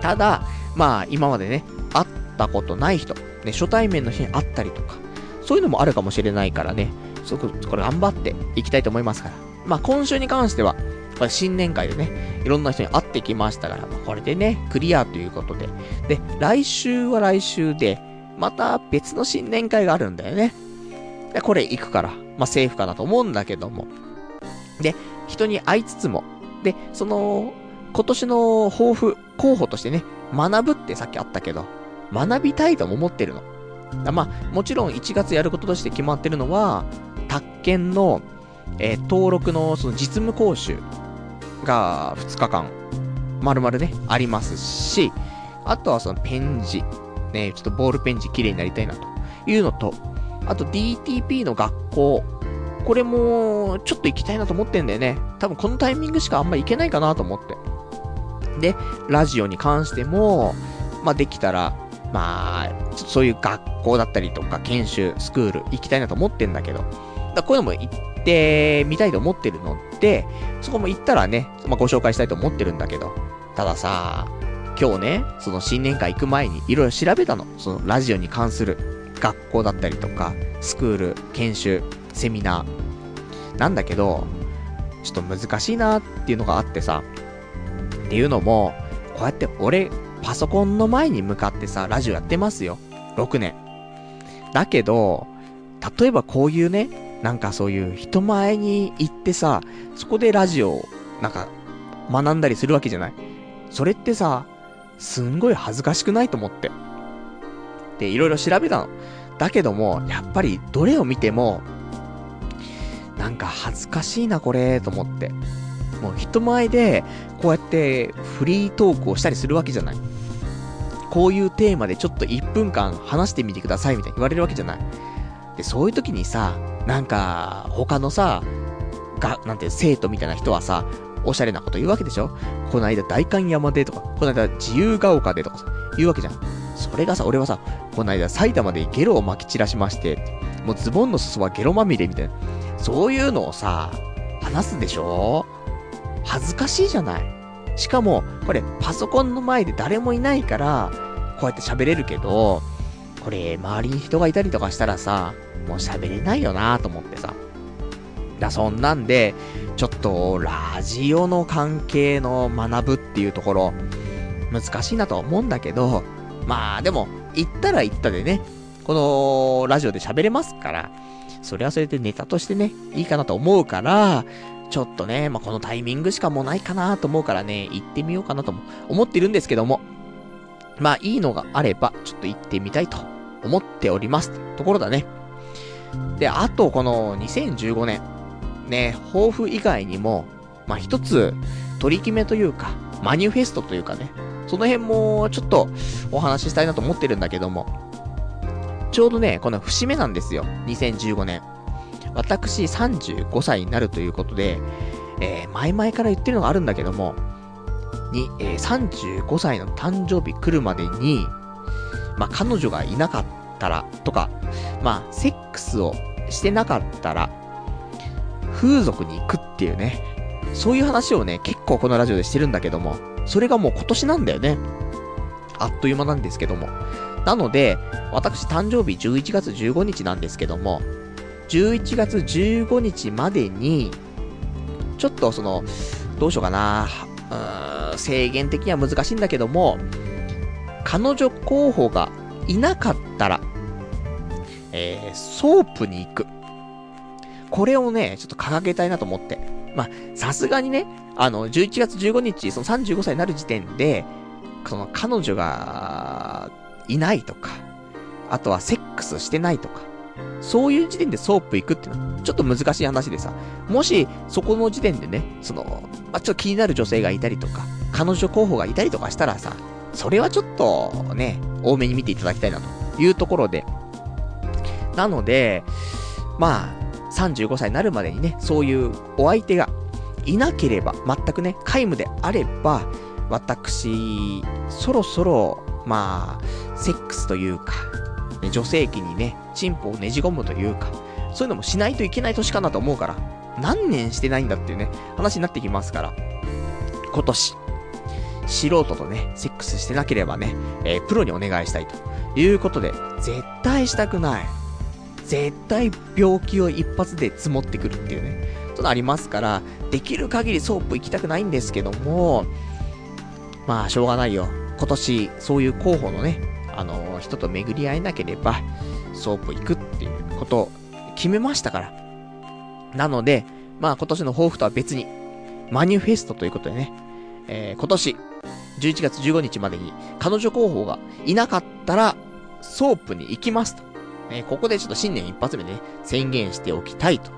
ただ、まあ、今までね、会ったことない人、ね、初対面の人に会ったりとか、そういうのもあるかもしれないからね、すごくこれ頑張っていきたいと思いますから。まあ今週に関しては、これ新年会でね、いろんな人に会ってきましたから、まあ、これでね、クリアということで。で、来週は来週で、また別の新年会があるんだよね。で、これ行くから、まあセーフかなと思うんだけども。で、人に会いつつも、で、その、今年の抱負、候補としてね、学ぶってさっきあったけど、学びたいとも思ってるの。まあ、もちろん1月やることとして決まってるのは、宅建の、えー、登録のその実務講習が2日間、丸々ね、ありますし、あとはそのペン字、ね、ちょっとボールペン字綺麗になりたいなというのと、あと DTP の学校、これも、ちょっと行きたいなと思ってんだよね。多分このタイミングしかあんま行けないかなと思って。で、ラジオに関しても、まあ、できたら、まあ、そういう学校だったりとか、研修、スクール行きたいなと思ってんだけど、だこういうのも行ってみたいと思ってるので、そこも行ったらね、まあ、ご紹介したいと思ってるんだけど、たださ、今日ね、その新年会行く前にいろいろ調べたの。そのラジオに関する学校だったりとか、スクール、研修、セミナー。なんだけど、ちょっと難しいなっていうのがあってさ。っていうのも、こうやって俺、パソコンの前に向かってさ、ラジオやってますよ。6年。だけど、例えばこういうね、なんかそういう人前に行ってさ、そこでラジオを、なんか、学んだりするわけじゃない。それってさ、すんごい恥ずかしくないと思って。で、いろいろ調べたの。だけども、やっぱりどれを見ても、なんか恥ずかしいなこれ、と思って。もう人前で、こうやってフリートークをしたりするわけじゃない。こういうテーマでちょっと1分間話してみてくださいみたいに言われるわけじゃない。で、そういう時にさ、なんか、他のさ、が、なんて、生徒みたいな人はさ、おしゃれなこと言うわけでしょ？この間代官山でとか、この間自由が丘でとかさ、言うわけじゃん。それがさ、俺はさ、この間埼玉でゲロを撒き散らしまして、もうズボンの裾はゲロまみれみたいな。そういうのをさ、話すでしょ？恥ずかしいじゃない。しかも、これ、パソコンの前で誰もいないから、こうやって喋れるけど、これ、周りに人がいたりとかしたらさ、もう喋れないよなと思ってさ。だ、そんなんで、ちょっと、ラジオの関係の学ぶっていうところ、難しいなとは思うんだけど、まあ、でも、行ったら行ったでね、この、ラジオで喋れますから、それはそれでネタとしてね、いいかなと思うから、ちょっとね、まあ、このタイミングしかもうないかなと思うからね、行ってみようかなとも思ってるんですけども、まあ、いいのがあれば、ちょっと行ってみたいと思っております。ところだね。で、あと、この2015年、ね、抱負以外にも、まあ、一つ、取り決めというか、マニフェストというかね、その辺もちょっとお話ししたいなと思ってるんだけども、ちょうどね、この節目なんですよ。2015年。私35歳になるということで、えー、前々から言ってるのがあるんだけども、に、えー、35歳の誕生日来るまでに、まあ、彼女がいなかったら、とか、まあ、セックスをしてなかったら、風俗に行くっていうね、そういう話をね、結構このラジオでしてるんだけども、それがもう今年なんだよね。あっという間なんですけども。なので、私誕生日11月15日なんですけども、11月15日までに、ちょっとその、どうしようかな、うーん、制限的には難しいんだけども、彼女候補がいなかったら、えー、ソープに行く。これをね、ちょっと掲げたいなと思って。まあ、さすがにね、あの、11月15日、その35歳になる時点で、その彼女が、いないとか、あとはセックスしてないとか、そういう時点でソープ行くっていうのは、ちょっと難しい話でさ、もし、そこの時点でね、その、まあ、ちょっと気になる女性がいたりとか、彼女候補がいたりとかしたらさ、それはちょっと、ね、多めに見ていただきたいなというところで、なので、まあ、35歳になるまでにね、そういうお相手がいなければ、全くね、皆無であれば、私、そろそろ、まあ、セックスというか、女性器にね、チンポをねじ込むというか、そういうのもしないといけない年かなと思うから、何年してないんだっていうね、話になってきますから、今年、素人とね、セックスしてなければね、えー、プロにお願いしたいということで、絶対したくない。絶対病気を一発でうつってくるっていうね、となりますから、できる限りソープ行きたくないんですけども、まあ、しょうがないよ。今年、そういう候補のね、あのー、人と巡り合えなければ、ソープ行くっていうことを決めましたから。なので、まあ今年の抱負とは別に、マニュフェストということでね、えー、今年、11月15日までに彼女候補がいなかったら、ソープに行きますと。ね、ここでちょっと新年一発目でね、宣言しておきたいと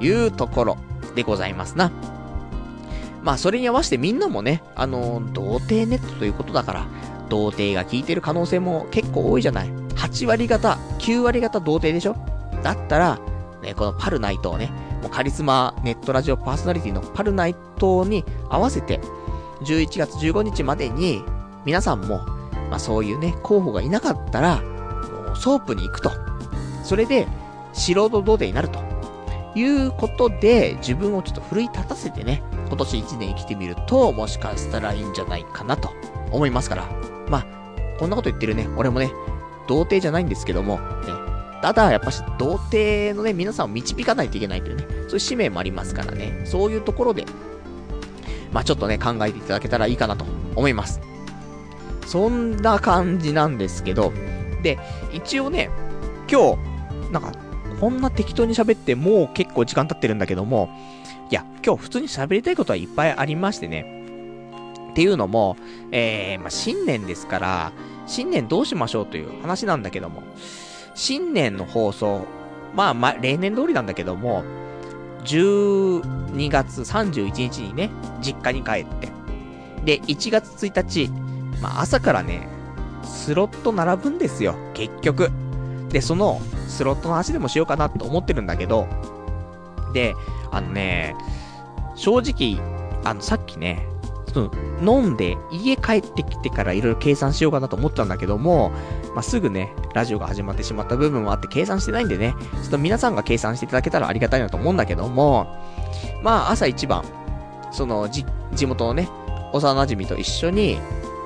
いうところでございますな。まあ、それに合わせてみんなもね、あのー、童貞ネットということだから、童貞が聴いてる可能性も結構多いじゃない。8割方、9割方童貞でしょだったら、ね、このパルナイトをね、もうカリスマネットラジオパーソナリティのパルナイトに合わせて、11月15日までに、皆さんも、まあそういうね、候補がいなかったら、もうソープに行くと。それで、素人童貞になると。いうことで、自分をちょっと奮い立たせてね、今年1年生きてみると、もしかしたらいいんじゃないかなと思いますから。まあ、こんなこと言ってるね、俺もね、童貞じゃないんですけども、ね、ただ、やっぱし、童貞のね、皆さんを導かないといけないというね、そういう使命もありますからね、そういうところで、まあちょっとね、考えていただけたらいいかなと思います。そんな感じなんですけど、で、一応ね、今日、なんか、こんな適当に喋ってもう結構時間経ってるんだけども、いや、今日普通に喋りたいことはいっぱいありましてね。っていうのも、えー、まあ、新年ですから、新年どうしましょうという話なんだけども、新年の放送、まあ、まあ、例年通りなんだけども、12月31日にね、実家に帰って、で、1月1日、まあ、朝からね、スロット並ぶんですよ、結局。で、その、スロットの話でもしようかなと思ってるんだけど、で、あのね、正直、あの、さっきね、その、飲んで家帰ってきてからいろいろ計算しようかなと思ったんだけども、まあ、すぐね、ラジオが始まってしまった部分もあって計算してないんでね、ちょっと皆さんが計算していただけたらありがたいなと思うんだけども、まあ、朝一番、その、じ、地元のね、幼馴染と一緒に、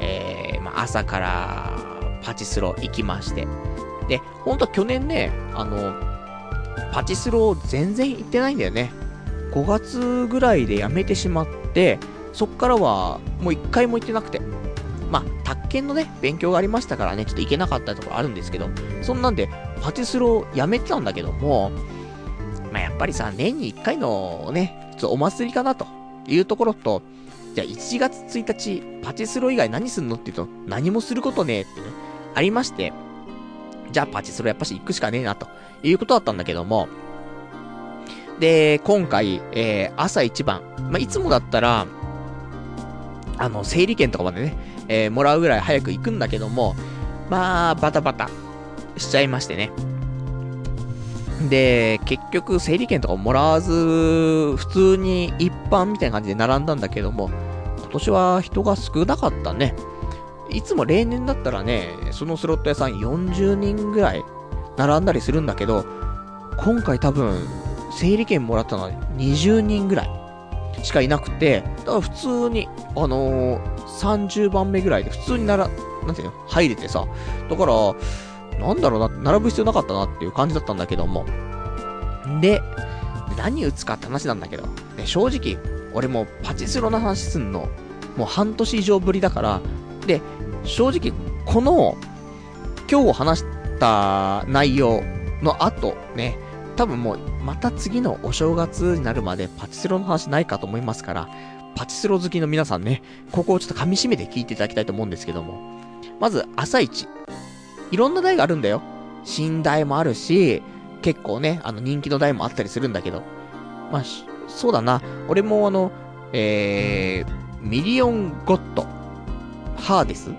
えー、まあ、朝からパチスロ行きまして。で、ほんと去年ね、あの、パチスロ全然行ってないんだよね。5月ぐらいで辞めてしまって、そっからはもう一回も行ってなくて。まあ、宅建のね、勉強がありましたからね、ちょっと行けなかったところあるんですけど、そんなんで、パティスロやめてたんだけども、まあ、やっぱりさ、年に1回のね、ちょっとお祭りかなというところと、じゃあ1月1日、パティスロ以外何すんのって言うと、何もすることねえってね、ありまして、じゃあパチスロやっぱし行くしかねえな、ということだったんだけども、で、今回、えー、朝一番、まあ、いつもだったら、あの、整理券とかまでね、えー、もらうぐらい早く行くんだけども、まあ、バタバタしちゃいましてね。で、結局、整理券とかもらわず、普通に一般みたいな感じで並んだんだけども、今年は人が少なかったね。いつも例年だったらね、そのスロット屋さん40人ぐらい並んだりするんだけど、今回多分、整理券もらったのは20人ぐらい。しかいなくて、だから普通に、あのー、30番目ぐらいで普通になら、なんていうの入れてさ。だから、なんだろうな、並ぶ必要なかったなっていう感じだったんだけども。で、何打つかって話なんだけど、ね、正直、俺もパチスロの話すんの、もう半年以上ぶりだから、で、正直、この、今日話した内容の後、ね、多分もう、また次のお正月になるまでパチスロの話ないかと思いますから、パチスロ好きの皆さんね、ここをちょっと噛み締めて聞いていただきたいと思うんですけども。まず、朝一。いろんな台があるんだよ。新台もあるし、結構ね、あの人気の台もあったりするんだけど。まあ、そうだな。俺もあの、えー、ミリオンゴッド、ハーデス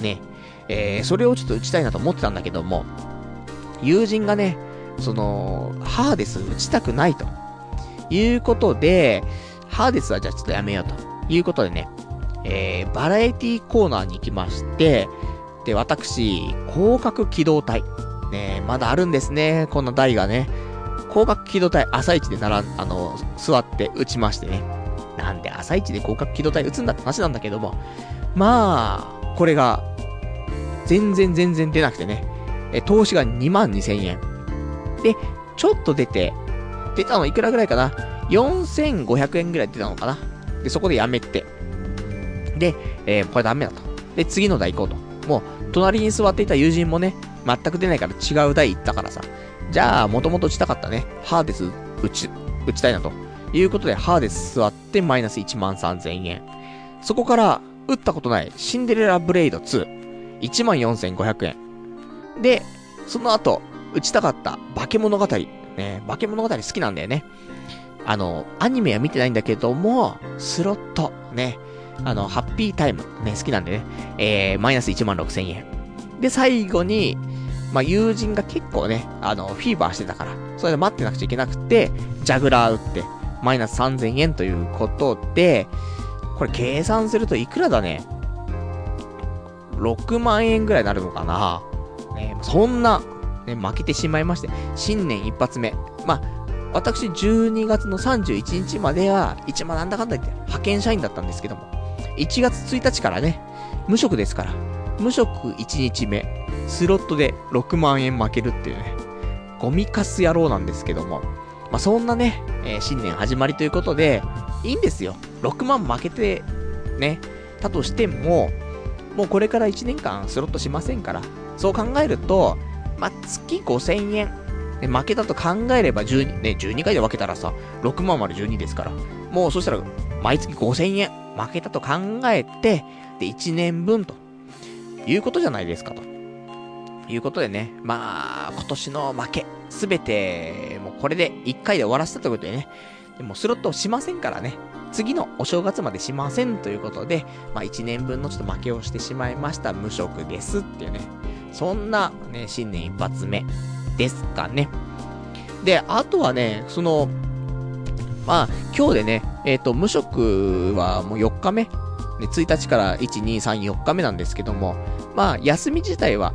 ね。えー、それをちょっと打ちたいなと思ってたんだけども、友人がね、その、ハーデス打ちたくないと。いうことで、ハーデスはじゃあちょっとやめようと。いうことでね、えー、バラエティコーナーに行きまして、で、私、広角機動隊。ねまだあるんですね、こんな台がね。広角機動隊、朝一でなら、あの、座って打ちましてね。なんで朝一で広角機動隊打つんだって話なんだけども。まあ、これが、全然全然出なくてね。え、投資が2万2千円。で、ちょっと出て、出たのいくらぐらいかな ?4500 円ぐらい出たのかな？で、そこでやめて。で、えー、これダメだと。で、次の台行こうと。もう、隣に座っていた友人もね、全く出ないから違う台行ったからさ。じゃあ、もともと打ちたかったね、ハーデス打ち、打ちたいなと。いうことで、ハーデス座ってマイナス1万3000円。そこから、打ったことないシンデレラブレイド2、14,500円。で、その後、打ちたかった化け物語。ね、化け物語好きなんだよね。あの、アニメは見てないんだけども、スロット、ね、あの、ハッピータイム、ね、好きなんでね、えー、マイナス16,000円。で、最後に、まあ、友人が結構ね、あの、フィーバーしてたから、それで待ってなくちゃいけなくて、ジャグラー打って、マイナス3000円ということで、これ計算するといくらだね ?6 万円ぐらいになるのかな？ね、そんな、ね、負けてしまいまして、新年一発目。まあ、私12月の31日までは、一番なんだかんだ言って派遣社員だったんですけども、1月1日からね、無職ですから、無職1日目、スロットで6万円負けるっていうね、ゴミカス野郎なんですけども、まあ、そんなね、えー、新年始まりということで、いいんですよ。6万負けて、ね、たとしても、もうこれから1年間スロットしませんから、そう考えると、まあ、月5000円。で負けたと考えれば12、ね、12回で分けたらさ、6万割る12ですから。もうそしたら、毎月5000円。負けたと考えて、で、1年分と、いうことじゃないですかと。いうことでね、まあ、今年の負け、すべて、もうこれで1回で終わらせたということでね、でもスロットしませんからね、次のお正月までしませんということで、まあ1年分のちょっと負けをしてしまいました。無職ですっていうね。そんなね、新年一発目ですかね。で、あとはね、その、まあ、今日でね、えっ、ー、と、無職はもう4日目。ね、1日から1、2、3、4日目なんですけども、まあ、休み自体は、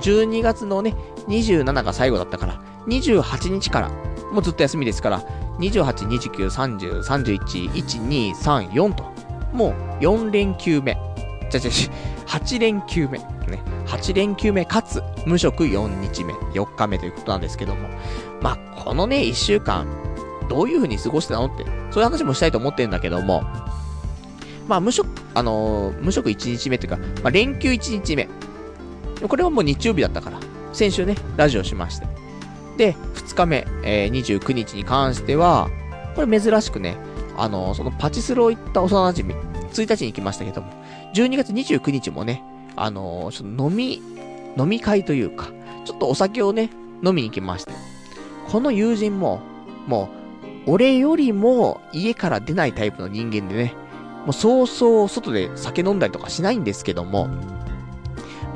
12月のね、27が最後だったから、28日から、もうずっと休みですから、28、29、30、31、1、2、3、4と、もう4連休目。じゃじゃじゃ、8連休目。ね。8連休目かつ、無職4日目、4日目ということなんですけども。まあ、このね、1週間、どういう風に過ごしてたのって、そういう話もしたいと思ってるんだけども、まあ、無職、あのー、無職1日目というか、まあ、連休1日目。これはもう日曜日だったから、先週ね、ラジオしまして。で、2日目、えー、29日に関しては、これ珍しくね、あのー、そのパチスロ行った幼馴染1日に行きましたけども、12月29日もね、あのー、ちょっと飲み、飲み会というか、ちょっとお酒をね、飲みに行きまして。この友人も、もう、俺よりも家から出ないタイプの人間でね、もうそうそう外で酒飲んだりとかしないんですけども、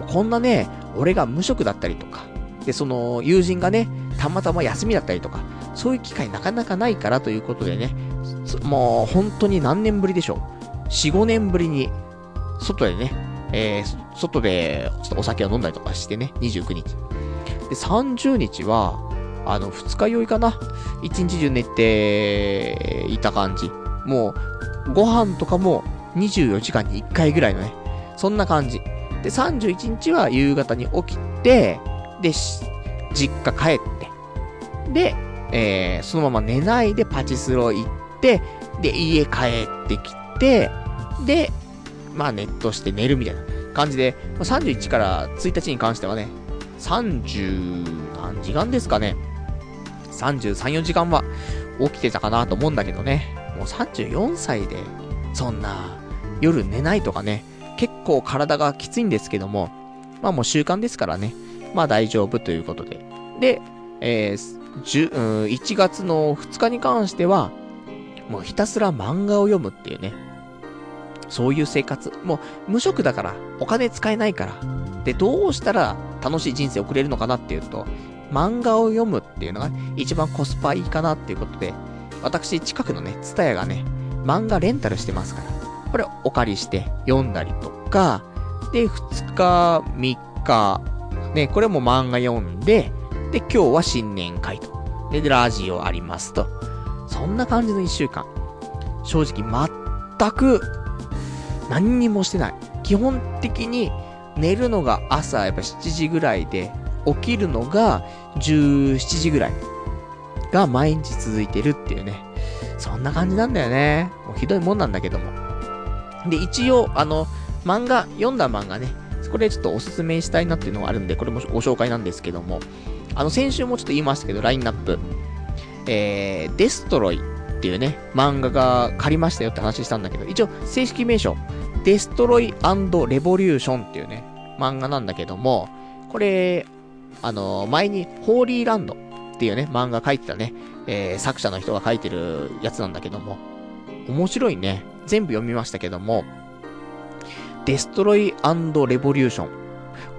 こんなね、俺が無職だったりとか、で、その友人がね、たまたま休みだったりとか、そういう機会なかなかないからということでね、もう本当に何年ぶりでしょう。4、5年ぶりに、外でね、えー、外でちょっとお酒を飲んだりとかしてね、29日。で、30日は、あの、二日酔いかな。一日中寝ていた感じ。もう、ご飯とかも24時間に1回ぐらいのね、そんな感じ。で、31日は夕方に起きて、で、実家帰っ、で、えー、そのまま寝ないでパチスロ行って、で、家帰ってきて、で、まあネットして寝るみたいな感じで、31から1日に関してはね、30何時間ですかね。33、4時間は起きてたかなと思うんだけどね。もう34歳で、そんな、夜寝ないとかね、結構体がきついんですけども、まあもう習慣ですからね、まあ大丈夫ということで。で、えー、1月の2日に関しては、もうひたすら漫画を読むっていうね、そういう生活。もう無職だから、お金使えないから。で、どうしたら楽しい人生を送れるのかなっていうと、漫画を読むっていうのが一番コスパいいかなっていうことで、私近くのね、ツタヤがね、漫画レンタルしてますから、これお借りして読んだりとか、で、2日、3日、ね、これも漫画読んで、で、今日は新年会と。で、ラジオありますと。そんな感じの1週間。正直全く何にもしてない。基本的に寝るのが朝やっぱ7時ぐらいで、起きるのが17時ぐらいが毎日続いてるっていうね。そんな感じなんだよね。もうひどいもんなんだけども。で、一応、あの、漫画、読んだ漫画ね、これちょっとおすすめしたいなっていうのがあるんで、これもご紹介なんですけども、あの、先週もちょっと言いましたけど、ラインナップ。えー、デストロイっていうね、漫画が借りましたよって話したんだけど、一応、正式名称、デストロイレボリューションっていうね、漫画なんだけども、これ、あの、前に、ホーリーランドっていうね、漫画書いてたね、えー、作者の人が書いてるやつなんだけども、面白いね。全部読みましたけども、デストロイレボリューション。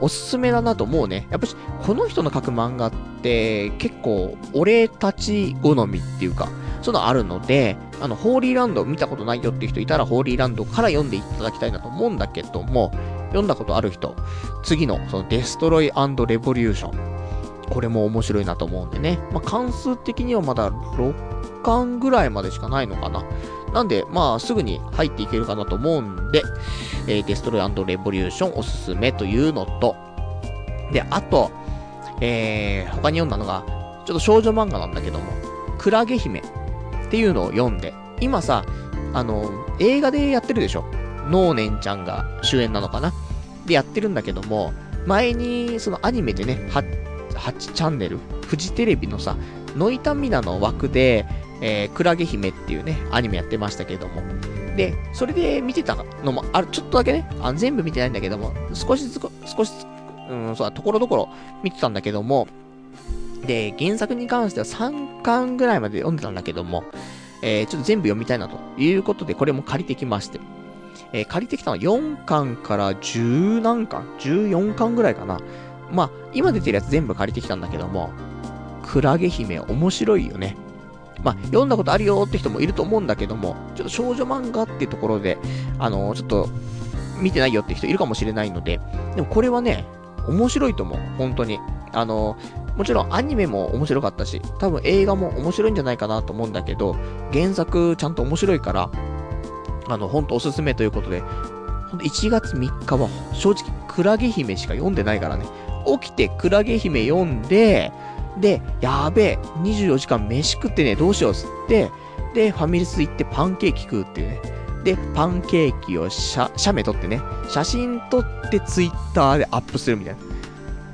おすすめだなと思うね。やっぱし、この人の書く漫画って、結構、俺たち好みっていうか、そういうのあるので、あの、ホーリーランド見たことないよっていう人いたら、ホーリーランドから読んでいただきたいなと思うんだけども、読んだことある人、次の、その、デストロイレボリューション。これも面白いなと思うんでね。まあ、関数的にはまだ6巻ぐらいまでしかないのかな。なんで、まあ、すぐに入っていけるかなと思うんで、えー、デストロイレボリューションおすすめというのと、で、あと、えー、他に読んだのが、ちょっと少女漫画なんだけども、クラゲ姫っていうのを読んで、今さ、あの、映画でやってるでしょ？ノーネンちゃんが主演なのかな？でやってるんだけども、前に、そのアニメでね、8, 8チャンネル、フジテレビのさ、ノイタミナの枠で、えー、クラゲ姫っていうね、アニメやってましたけども。で、それで見てたのも、ある、ちょっとだけね、あ全部見てないんだけども、少しずつ、少しずつ、うん、そうだ、ところどころ見てたんだけども、で、原作に関しては3巻ぐらいまで読んでたんだけども、えー、ちょっと全部読みたいなということで、これも借りてきまして。えー、借りてきたのは4巻から10何巻 ?14 巻ぐらいかな。まあ、今出てるやつ全部借りてきたんだけども、クラゲ姫面白いよね。まあ、読んだことあるよって人もいると思うんだけども、ちょっと少女漫画っていうところで、あのー、ちょっと、見てないよって人いるかもしれないので、でもこれはね、面白いと思う。本当に。あのー、もちろんアニメも面白かったし、多分映画も面白いんじゃないかなと思うんだけど、原作ちゃんと面白いから、あの、ほんとおすすめということで、1月3日は正直クラゲ姫しか読んでないからね。起きてクラゲ姫読んで、で、やべえ、24時間飯食ってね、どうしようっつって、で、ファミレス行ってパンケーキ食うっていうね。で、パンケーキを写、写メ撮ってね、写真撮ってツイッターでアップするみたいな。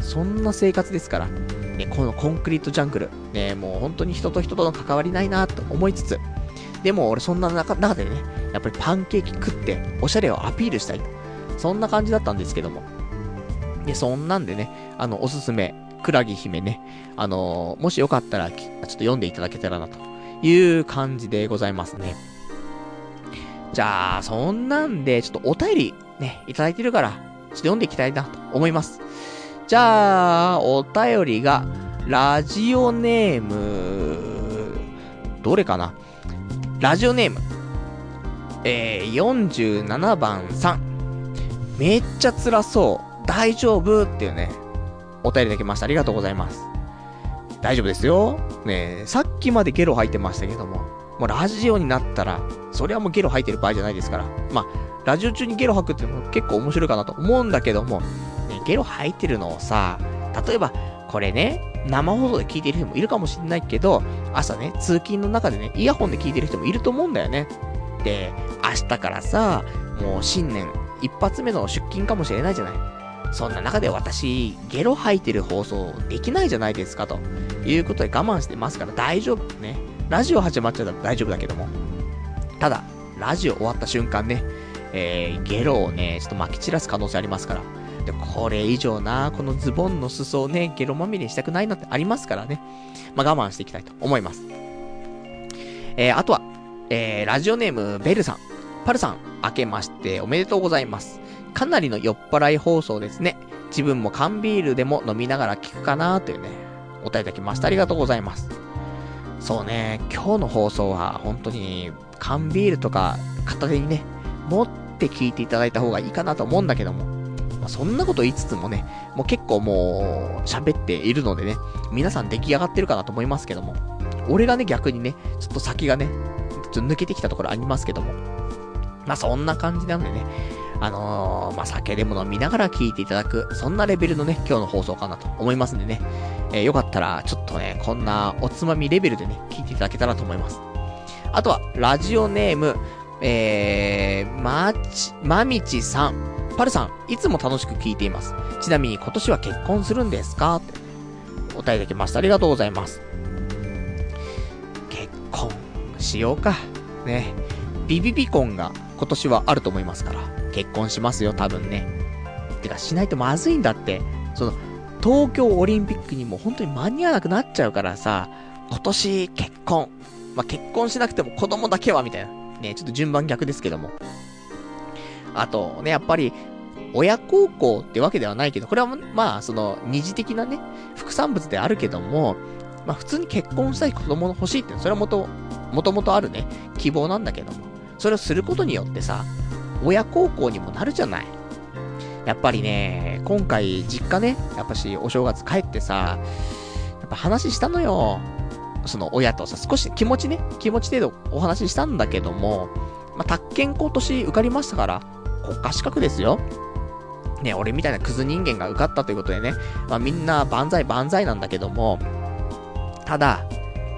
そんな生活ですから。ね、このコンクリートジャングル。ね、もう本当に人と人との関わりないなと思いつつ、でも俺そんな中中でね、やっぱりパンケーキ食って、おしゃれをアピールしたい。そんな感じだったんですけども。で、そんなんでね、あの、おすすめ、クラゲ姫ね、あのー、もしよかったら、ちょっと読んでいただけたらな、という感じでございますね。じゃあ、そんなんで、ちょっとお便りね、いただいてるから、ちょっと読んでいきたいなと思います。じゃあ、お便りが、ラジオネーム、どれかな？ラジオネーム、えー、47番さん。めっちゃ辛そう。大丈夫？っていうね、お便りいただきました。ありがとうございます。大丈夫ですよ。ねさっきまでゲロ吐いてましたけども、もうラジオになったら、それはもうゲロ吐いてる場合じゃないですから。まあ、ラジオ中にゲロ吐くってのも結構面白いかなと思うんだけども、ね、ゲロ吐いてるのをさ、例えば、これね、生放送で聞いてる人もいるかもしれないけど、朝ね、通勤の中でね、イヤホンで聞いてる人もいると思うんだよね。で、明日からさ、もう新年一発目の出勤かもしれないじゃない。そんな中で私、ゲロ吐いてる放送できないじゃないですか、ということで我慢してますから大丈夫ね。ラジオ始まっちゃったら大丈夫だけども。ただ、ラジオ終わった瞬間ね、えー、ゲロをね、ちょっと撒き散らす可能性ありますから。で、これ以上な、このズボンの裾をね、ゲロまみれにしたくないなってありますからね。まあ、我慢していきたいと思います。えー、あとは、えー、ラジオネーム、ベルさん。パルさん、明けましておめでとうございます。かなりの酔っ払い放送ですね。自分も缶ビールでも飲みながら聞くかなというね、お答えいただきました。ありがとうございます。そうね、今日の放送は本当に缶ビールとか片手にね、持って聞いていただいた方がいいかなと思うんだけども、まあ、そんなこと言いつつもね、もう結構もう喋っているのでね、皆さん出来上がってるかなと思いますけども、俺がね逆にね、ちょっと先がね、ちょっと抜けてきたところありますけども、まあそんな感じなんでね、あのー、まあ、酒でも飲みながら聞いていただく、そんなレベルのね、今日の放送かなと思いますんでね、えー、よかったら、ちょっとね、こんなおつまみレベルでね、聞いていただけたらと思います。あとは、ラジオネーム、えー、まち、まみちさん。パルさん、いつも楽しく聞いています。ちなみに今年は結婚するんですか？って、お答えいただきました。ありがとうございます。結婚しようか。ね。ビビビ婚が今年はあると思いますから。結婚しますよ、多分ね。てか、しないとまずいんだって。その、東京オリンピックにも本当に間に合わなくなっちゃうからさ、今年結婚。まあ、結婚しなくても子供だけは、みたいな。ね、ちょっと順番逆ですけども。あとね、やっぱり、親孝行ってわけではないけど、これはまあ、その、二次的なね、副産物であるけども、まあ普通に結婚したい子供の欲しいってそれはもと、もともとあるね、希望なんだけども、それをすることによってさ、親孝行にもなるじゃない。やっぱりね、今回実家ね、やっぱしお正月帰ってさ、やっぱ話したのよ。その親とさ、少し気持ちね、気持ち程度お話ししたんだけども、まあ、宅建今年受かりましたから、国家資格ですよ。ね、俺みたいなクズ人間が受かったということでね、まあみんな万歳万歳なんだけども、ただ、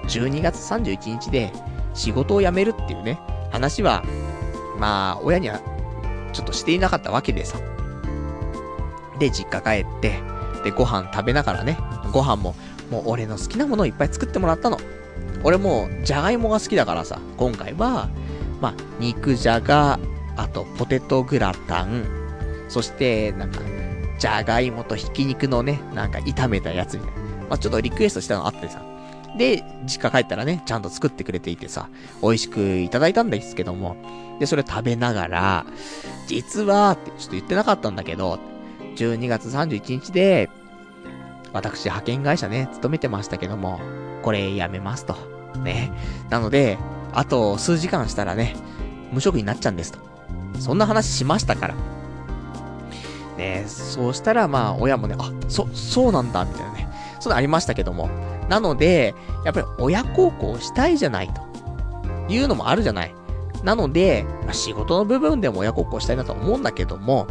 12月31日で仕事を辞めるっていうね、話は、まあ、親にはちょっとしていなかったわけでさ。で、実家帰って、で、ご飯食べながらね、ご飯も、もう俺の好きなものをいっぱい作ってもらったの。俺もう、じゃがいもが好きだからさ、今回は、まあ、肉じゃが、あと、ポテトグラタン、そして、なんか、じゃがいもとひき肉のね、なんか炒めたやつみたいな。まあ、ちょっとリクエストしたのあってさ。で、実家帰ったらね、ちゃんと作ってくれていてさ、美味しくいただいたんですけども、で、それ食べながら、実は、ってちょっと言ってなかったんだけど、12月31日で、私、派遣会社ね、勤めてましたけども、これやめますと。ね。なので、あと数時間したらね、無職になっちゃうんですと。そんな話しましたから。ねそうしたら、まあ、親もね、あ、そ、そうなんだ、みたいなね。そういうのありましたけども。なので、やっぱり親孝行したいじゃないと。いうのもあるじゃない。なので、まあ、仕事の部分でも親孝行したいなと思うんだけども、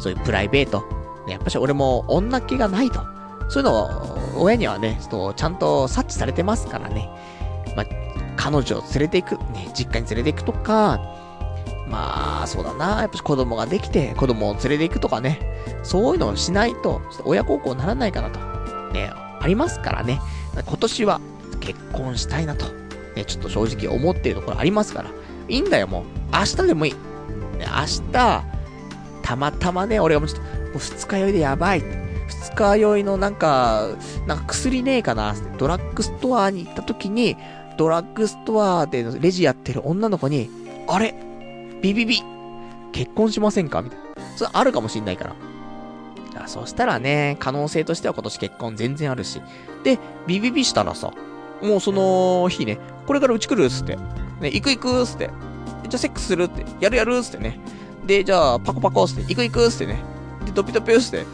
そういうプライベート。ね、やっぱし俺も女気がないと。そういうのを、親にはね、ちょっとちゃんと察知されてますからね。まあ、彼女を連れて行く、ね、実家に連れて行くとか、まあ、そうだな。やっぱし子供ができて、子供を連れて行くとかね。そういうのをしないと、親孝行にならないかなと。ね、ありますからね。今年は結婚したいなと。ね、ちょっと正直思っているところありますから。いいんだよ、もう。明日でもいい。ね、明日、たまたまね、俺がもうちょっと、もう二日酔いでやばい。二日酔いのなんか、なんか薬ねえかなドラッグストアに行った時に、ドラッグストアでレジやってる女の子に、あれ？ビビビ結婚しませんか？みたいな。それあるかもしんないから。そしたらね、可能性としては今年結婚全然あるし。で、ビビビしたらさ、もうその日ね、これからうち来るっつって。ね、行く行くっつって。じゃあセックスするって。やるやるっつってね。で、じゃあパコパコっつって。行く行くっつってね。で、ドピドピっつって。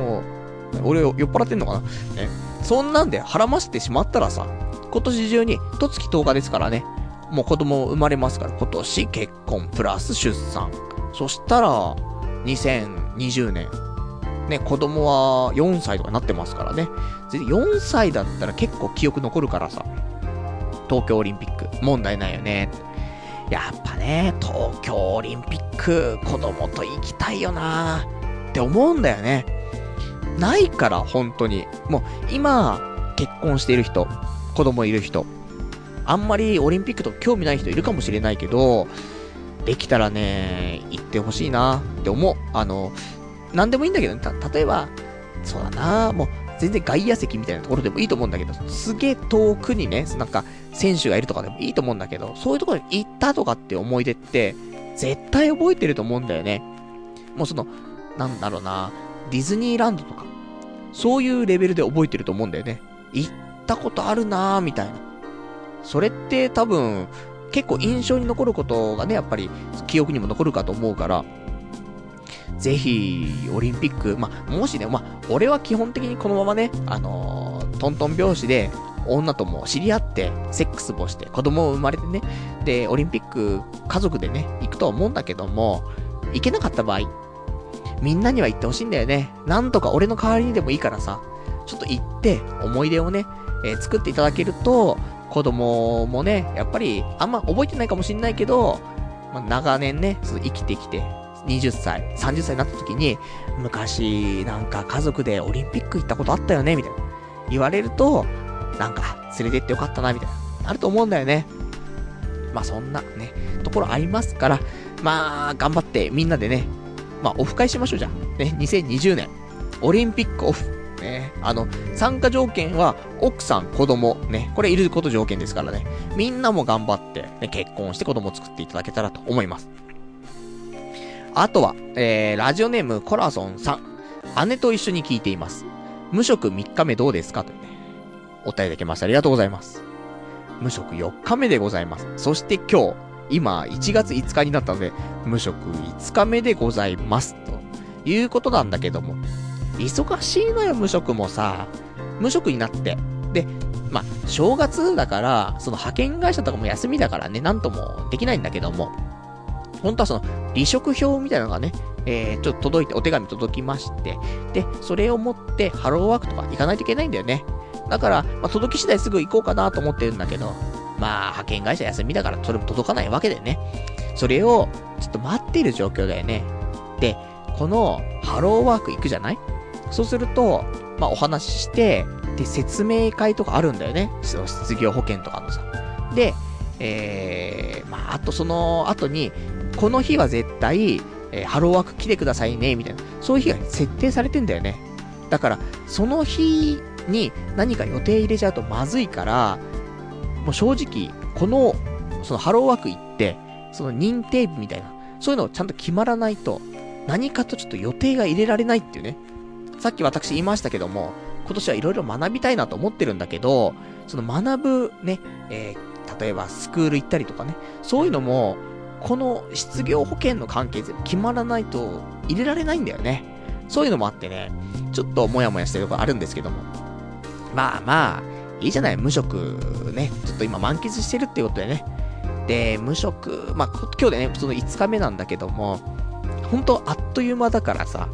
もう、俺酔っ払ってんのかなね。そんなんで腹ましてしまったらさ、今年中に、とつき10日ですからね。もう子供生まれますから、今年結婚プラス出産。そしたら、2020年、ね、子供は4歳とかなってますからね。4歳だったら結構記憶残るからさ。東京オリンピック、問題ないよね。やっぱね、東京オリンピック、子供と行きたいよなって思うんだよね。ないから、本当に。もう、今、結婚している人、子供いる人、あんまりオリンピックと興味ない人いるかもしれないけど、できたらね、行ってほしいなって思う。あの、なんでもいいんだけどね。た、例えば、そうだなもう、全然外野席みたいなところでもいいと思うんだけど、すげえ遠くにね、なんか、選手がいるとかでもいいと思うんだけど、そういうところに行ったとかって思い出って、絶対覚えてると思うんだよね。もうその、なんだろうな、ディズニーランドとか、そういうレベルで覚えてると思うんだよね。行ったことあるなーみたいな。それって多分、結構印象に残ることがね、やっぱり記憶にも残るかと思うから、ぜひ、オリンピック、まあ、もしね、まあ、俺は基本的にこのままね、あのー、トントン拍子で、女とも知り合って、セックスもして、子供を生まれてね、で、オリンピック、家族でね、行くとは思うんだけども、行けなかった場合、みんなには行ってほしいんだよね。なんとか俺の代わりにでもいいからさ、ちょっと行って、思い出をね、えー、作っていただけると、子供もね、やっぱり、あんま覚えてないかもしんないけど、まあ、長年ね、生きてきて、20歳、30歳になった時に、昔、なんか家族でオリンピック行ったことあったよね、みたいな。言われると、なんか、連れてってよかったな、みたいな。なると思うんだよね。まあそんなね、ところありますから、まあ、頑張ってみんなでね、まあ、オフ会しましょうじゃん。ね、2020年、オリンピックオフ。ね、あの、参加条件は、奥さん、子供、ね、これいること条件ですからね。みんなも頑張って、ね、結婚して子供を作っていただけたらと思います。あとは、えー、ラジオネームコラソンさん。姉と一緒に聞いています。無職3日目どうですか？とね、お答えできました。ありがとうございます。無職4日目でございます。そして今日、今1月5日になったので、無職5日目でございます。ということなんだけども、忙しいのよ、無職もさ。無職になって。で、ま、正月だから、その派遣会社とかも休みだからね、なんともできないんだけども、本当はその、離職票みたいなのがね、えー、ちょっと届いて、お手紙届きまして、で、それを持ってハローワークとか行かないといけないんだよね。だから、まあ、届き次第すぐ行こうかなと思ってるんだけど、まあ、派遣会社休みだからそれも届かないわけでね。それを、ちょっと待っている状況だよね。で、この、ハローワーク行くじゃない？そうすると、まあ、お話しして、で、説明会とかあるんだよね。その失業保険とかのさ。で、えー、まあ、あとその後に、この日は絶対、えー、ハローワーク来てくださいね、みたいな。そういう日が設定されてんだよね。だから、その日に何か予定入れちゃうとまずいから、もう正直、この、そのハローワーク行って、その認定日みたいな、そういうのをちゃんと決まらないと、何かとちょっと予定が入れられないっていうね。さっき私言いましたけども、今年はいろいろ学びたいなと思ってるんだけど、その学ぶね、えー、例えばスクール行ったりとかね、そういうのも、この失業保険の関係で決まらないと入れられないんだよね。そういうのもあってね、ちょっとモヤモヤしてるとこあるんですけども。まあまあ、いいじゃない、無職ね、ちょっと今満喫してるっていうことでね。で、無職、まあ今日でね、その5日目なんだけども、本当あっという間だからさ、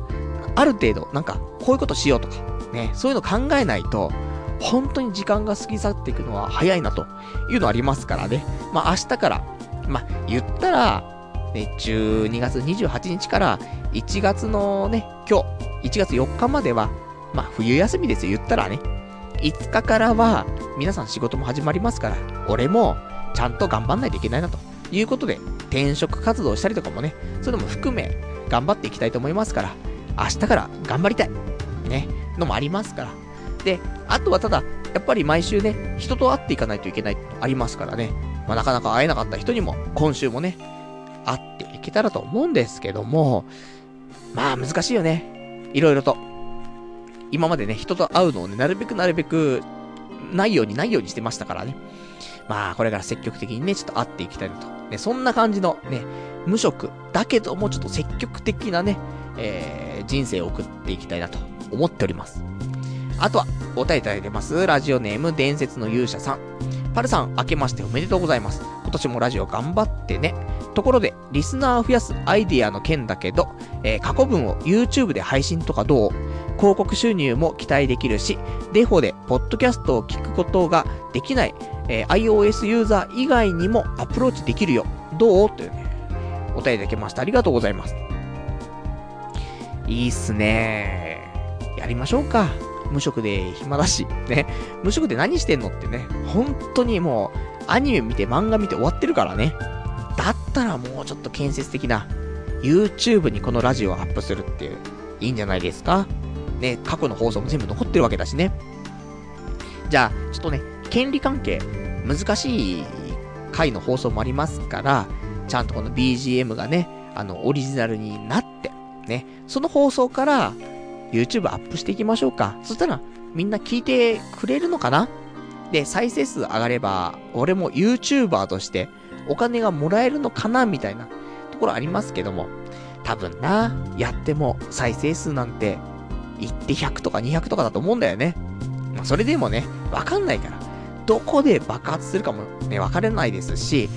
ある程度、なんか、こういうことしようとか、ね、そういうの考えないと、本当に時間が過ぎ去っていくのは早いなというのありますからね。まあ明日から、まあ言ったら、ね、12月28日から1月のね、今日、1月4日までは、まあ冬休みですよ、言ったらね。5日からは、皆さん仕事も始まりますから、俺もちゃんと頑張んないといけないなということで、転職活動したりとかもね、そういうのも含め、頑張っていきたいと思いますから、明日から頑張りたい。ね、のもありますから。で、あとはただ、やっぱり毎週ね、人と会っていかないといけないありますからね。まあ、なかなか会えなかった人にも、今週もね、会っていけたらと思うんですけども、まあ難しいよね。いろいろと。今までね、人と会うのをね、なるべくなるべく、ないようにないようにしてましたからね。まあ、これから積極的にね、ちょっと会っていきたいなと。ね、そんな感じのね、無職、だけどもちょっと積極的なね、えー、人生を送っていきたいなと思っております。あとは、お便りいただいてます。ラジオネーム、伝説の勇者さん。パルさん、明けましておめでとうございます。今年もラジオ頑張ってね。ところで、リスナーを増やすアイディアの件だけど、えー、過去文を YouTube で配信とかどう？広告収入も期待できるし、デフォでポッドキャストを聞くことができない、えー、iOS ユーザー以外にもアプローチできるよ。どう？というね、お便りだきました。ありがとうございます。いいっすねやりましょうか。無職で暇だし。ね。無職で何してんのってね。本当にもう、アニメ見て漫画見て終わってるからね。だったらもうちょっと建設的な、YouTube にこのラジオをアップするっていう、いいんじゃないですかね、過去の放送も全部残ってるわけだしね。じゃあ、ちょっとね、権利関係、難しい回の放送もありますから、ちゃんとこの BGM がね、あの、オリジナルになって、ね、その放送から YouTube アップしていきましょうか。そしたら、みんな聞いてくれるのかな？で、再生数上がれば、俺も YouTuber としてお金がもらえるのかな？みたいなところありますけども、多分な、やっても再生数なんて、言って100とか200とかだと思うんだよね。まあ、それでもね、わかんないから。どこで爆発するかもね、わからないですし、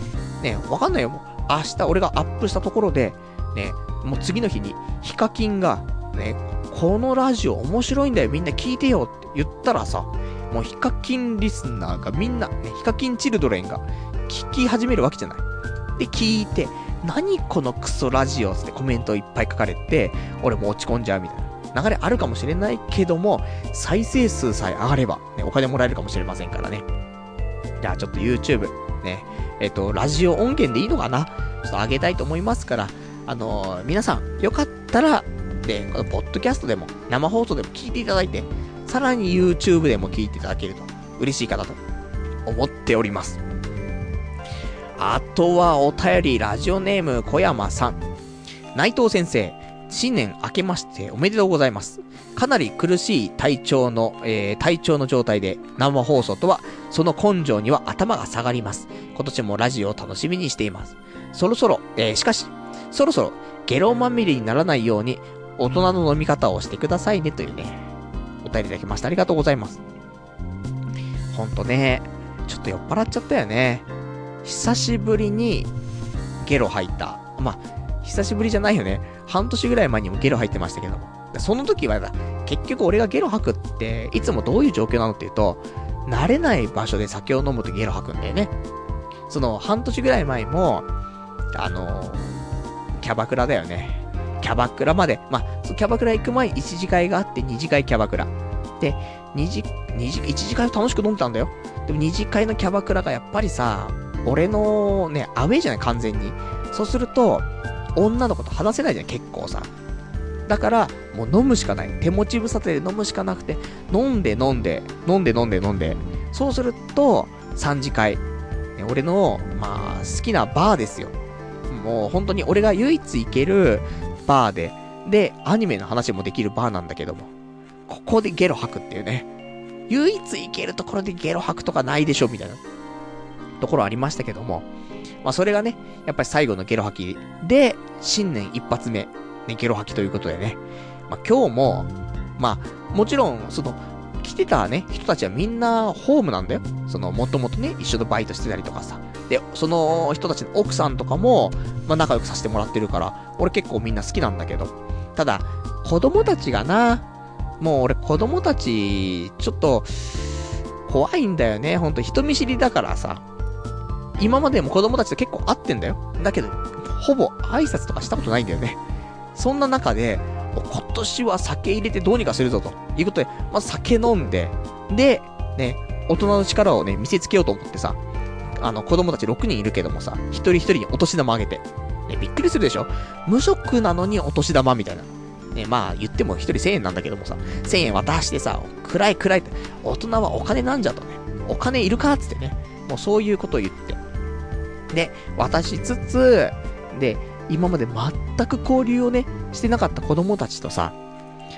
ね、わかんないよ。明日俺がアップしたところで、ね、もう次の日にヒカキンが、ね、このラジオ面白いんだよ、みんな聞いてよって言ったらさ、もうヒカキンリスナーがみんな、ね、ヒカキンチルドレンが聞き始めるわけじゃない。で、聞いて、何このクソラジオってコメントいっぱい書かれて、俺も落ち込んじゃうみたいな流れあるかもしれないけども、再生数さえ上がれば、ね、お金もらえるかもしれませんからね。じゃあちょっと YouTube、ね、えっと、ラジオ音源でいいのかな？ちょっと上げたいと思いますから、あのー、皆さん、よかったら、で、このポッドキャストでも、生放送でも聞いていただいて、さらに YouTube でも聞いていただけると嬉しいかなと思っております。あとはお便り、ラジオネーム小山さん。内藤先生、新年明けましておめでとうございます。かなり苦しい体調の、えー、体調の状態で生放送とは、その根性には頭が下がります。今年もラジオを楽しみにしています。そろそろ、えー、しかし、そろそろゲロまみれにならないように、大人の飲み方をしてくださいねというね、お便りいただきました。ありがとうございます。ほんとね、ちょっと酔っ払っちゃったよね。久しぶりにゲロ吐いた。まあ、久しぶりじゃないよね。半年ぐらい前にもゲロ入ってましたけども。その時は、結局俺がゲロ吐くって、いつもどういう状況なのっていうと、慣れない場所で酒を飲むとゲロ吐くんだよね。その、半年ぐらい前も、あのキャバクラだよね。キャバクラまで、まあ、キャバクラ行く前、1次会があって、2次会キャバクラ。で、2次、2次、1次会楽しく飲んでたんだよ。でも2次会のキャバクラがやっぱりさ、俺のね、アウェイじゃない、完全に。そうすると、女の子と話せないじゃん、結構さ。だから、もう飲むしかない。手持ち無沙汰で飲むしかなくて、飲んで飲んで、飲んで飲んで飲んで。そうすると、3次会。俺の、まあ、好きなバーですよ。もう本当に俺が唯一行けるバーで、で、アニメの話もできるバーなんだけども、ここでゲロ吐くっていうね。唯一行けるところでゲロ吐くとかないでしょ、みたいな。ところありましたけども。まあそれがね、やっぱり最後のゲロ吐きで、新年一発目、ね、ゲロ吐きということでね。まあ今日も、まあ、もちろん、その、来てたね、人たちはみんなホームなんだよ。その、もともとね、一緒のバイトしてたりとかさ。で、その人たちの奥さんとかも、まあ仲良くさせてもらってるから、俺結構みんな好きなんだけど。ただ、子供たちがな、もう俺子供たち、ちょっと、怖いんだよね。ほんと人見知りだからさ。今までも子供たちと結構会ってんだよ。だけど、ほぼ挨拶とかしたことないんだよね。そんな中で、今年は酒入れてどうにかするぞということで、まず酒飲んで、で、ね、大人の力をね、見せつけようと思ってさ、あの、子供たち6人いるけどもさ、一人一人にお年玉あげて。ね、びっくりするでしょ？無職なのにお年玉みたいな。ね、まあ言っても一人1000円なんだけどもさ、1000円渡してさ、暗い暗いって、大人はお金なんじゃとね、お金いるかっつってね、もうそういうことを言って。で、渡しつつ、で、今まで全く交流をね、してなかった子供たちとさ、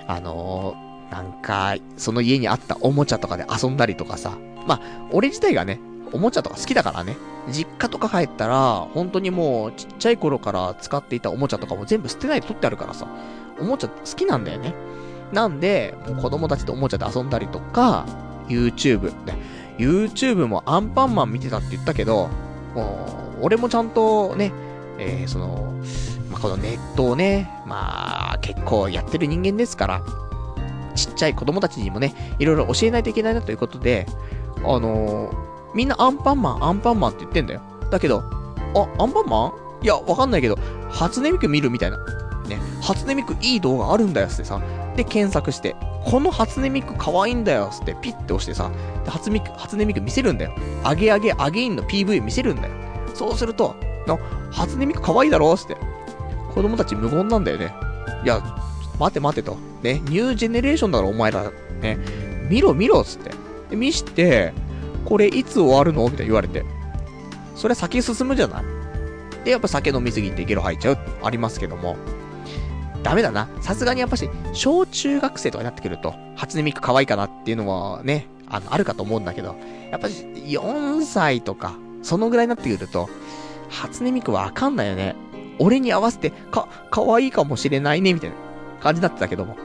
あのー、なんか、その家にあったおもちゃとかで遊んだりとかさ、まあ、俺自体がね、おもちゃとか好きだからね、実家とか帰ったら、本当にもう、ちっちゃい頃から使っていたおもちゃとかも全部捨てないで取ってあるからさ、おもちゃ好きなんだよね。なんで、もう子供たちとおもちゃで遊んだりとか、YouTube。ね、YouTube もアンパンマン見てたって言ったけど、もう、俺もちゃんとね、えー、その、まあ、このネットをね、まあ、結構やってる人間ですから、ちっちゃい子供たちにもね、いろいろ教えないといけないなということで、あのー、みんなアンパンマン、アンパンマンって言ってんだよ。だけど、あ、アンパンマン？いや、わかんないけど、初音ミク見るみたいな。ね、初音ミクいい動画あるんだよってさ。で、検索して、この初音ミク可愛いんだよってピッて押してさ、で初ミク、初音ミク見せるんだよ。アゲアゲアゲインの PV 見せるんだよ。そうすると、の、初音ミク可愛いだろって。子供たち無言なんだよね。いや、待て待てと。ね、ニュージェネレーションだろ、お前ら。ね、見ろ見ろっつって。で、見して、これいつ終わるの？みたいな言われて。それ先進むじゃない？で、やっぱ酒飲みすぎてゲロ吐いちゃう、ありますけども。ダメだな。さすがにやっぱし、小中学生とかになってくると、初音ミク可愛いかなっていうのはね、あの、あるかと思うんだけど、やっぱし、4歳とか、そのぐらいになってくると、初音ミクわかんないよね。俺に合わせて、か、可愛いかもしれないね、みたいな感じになってたけども。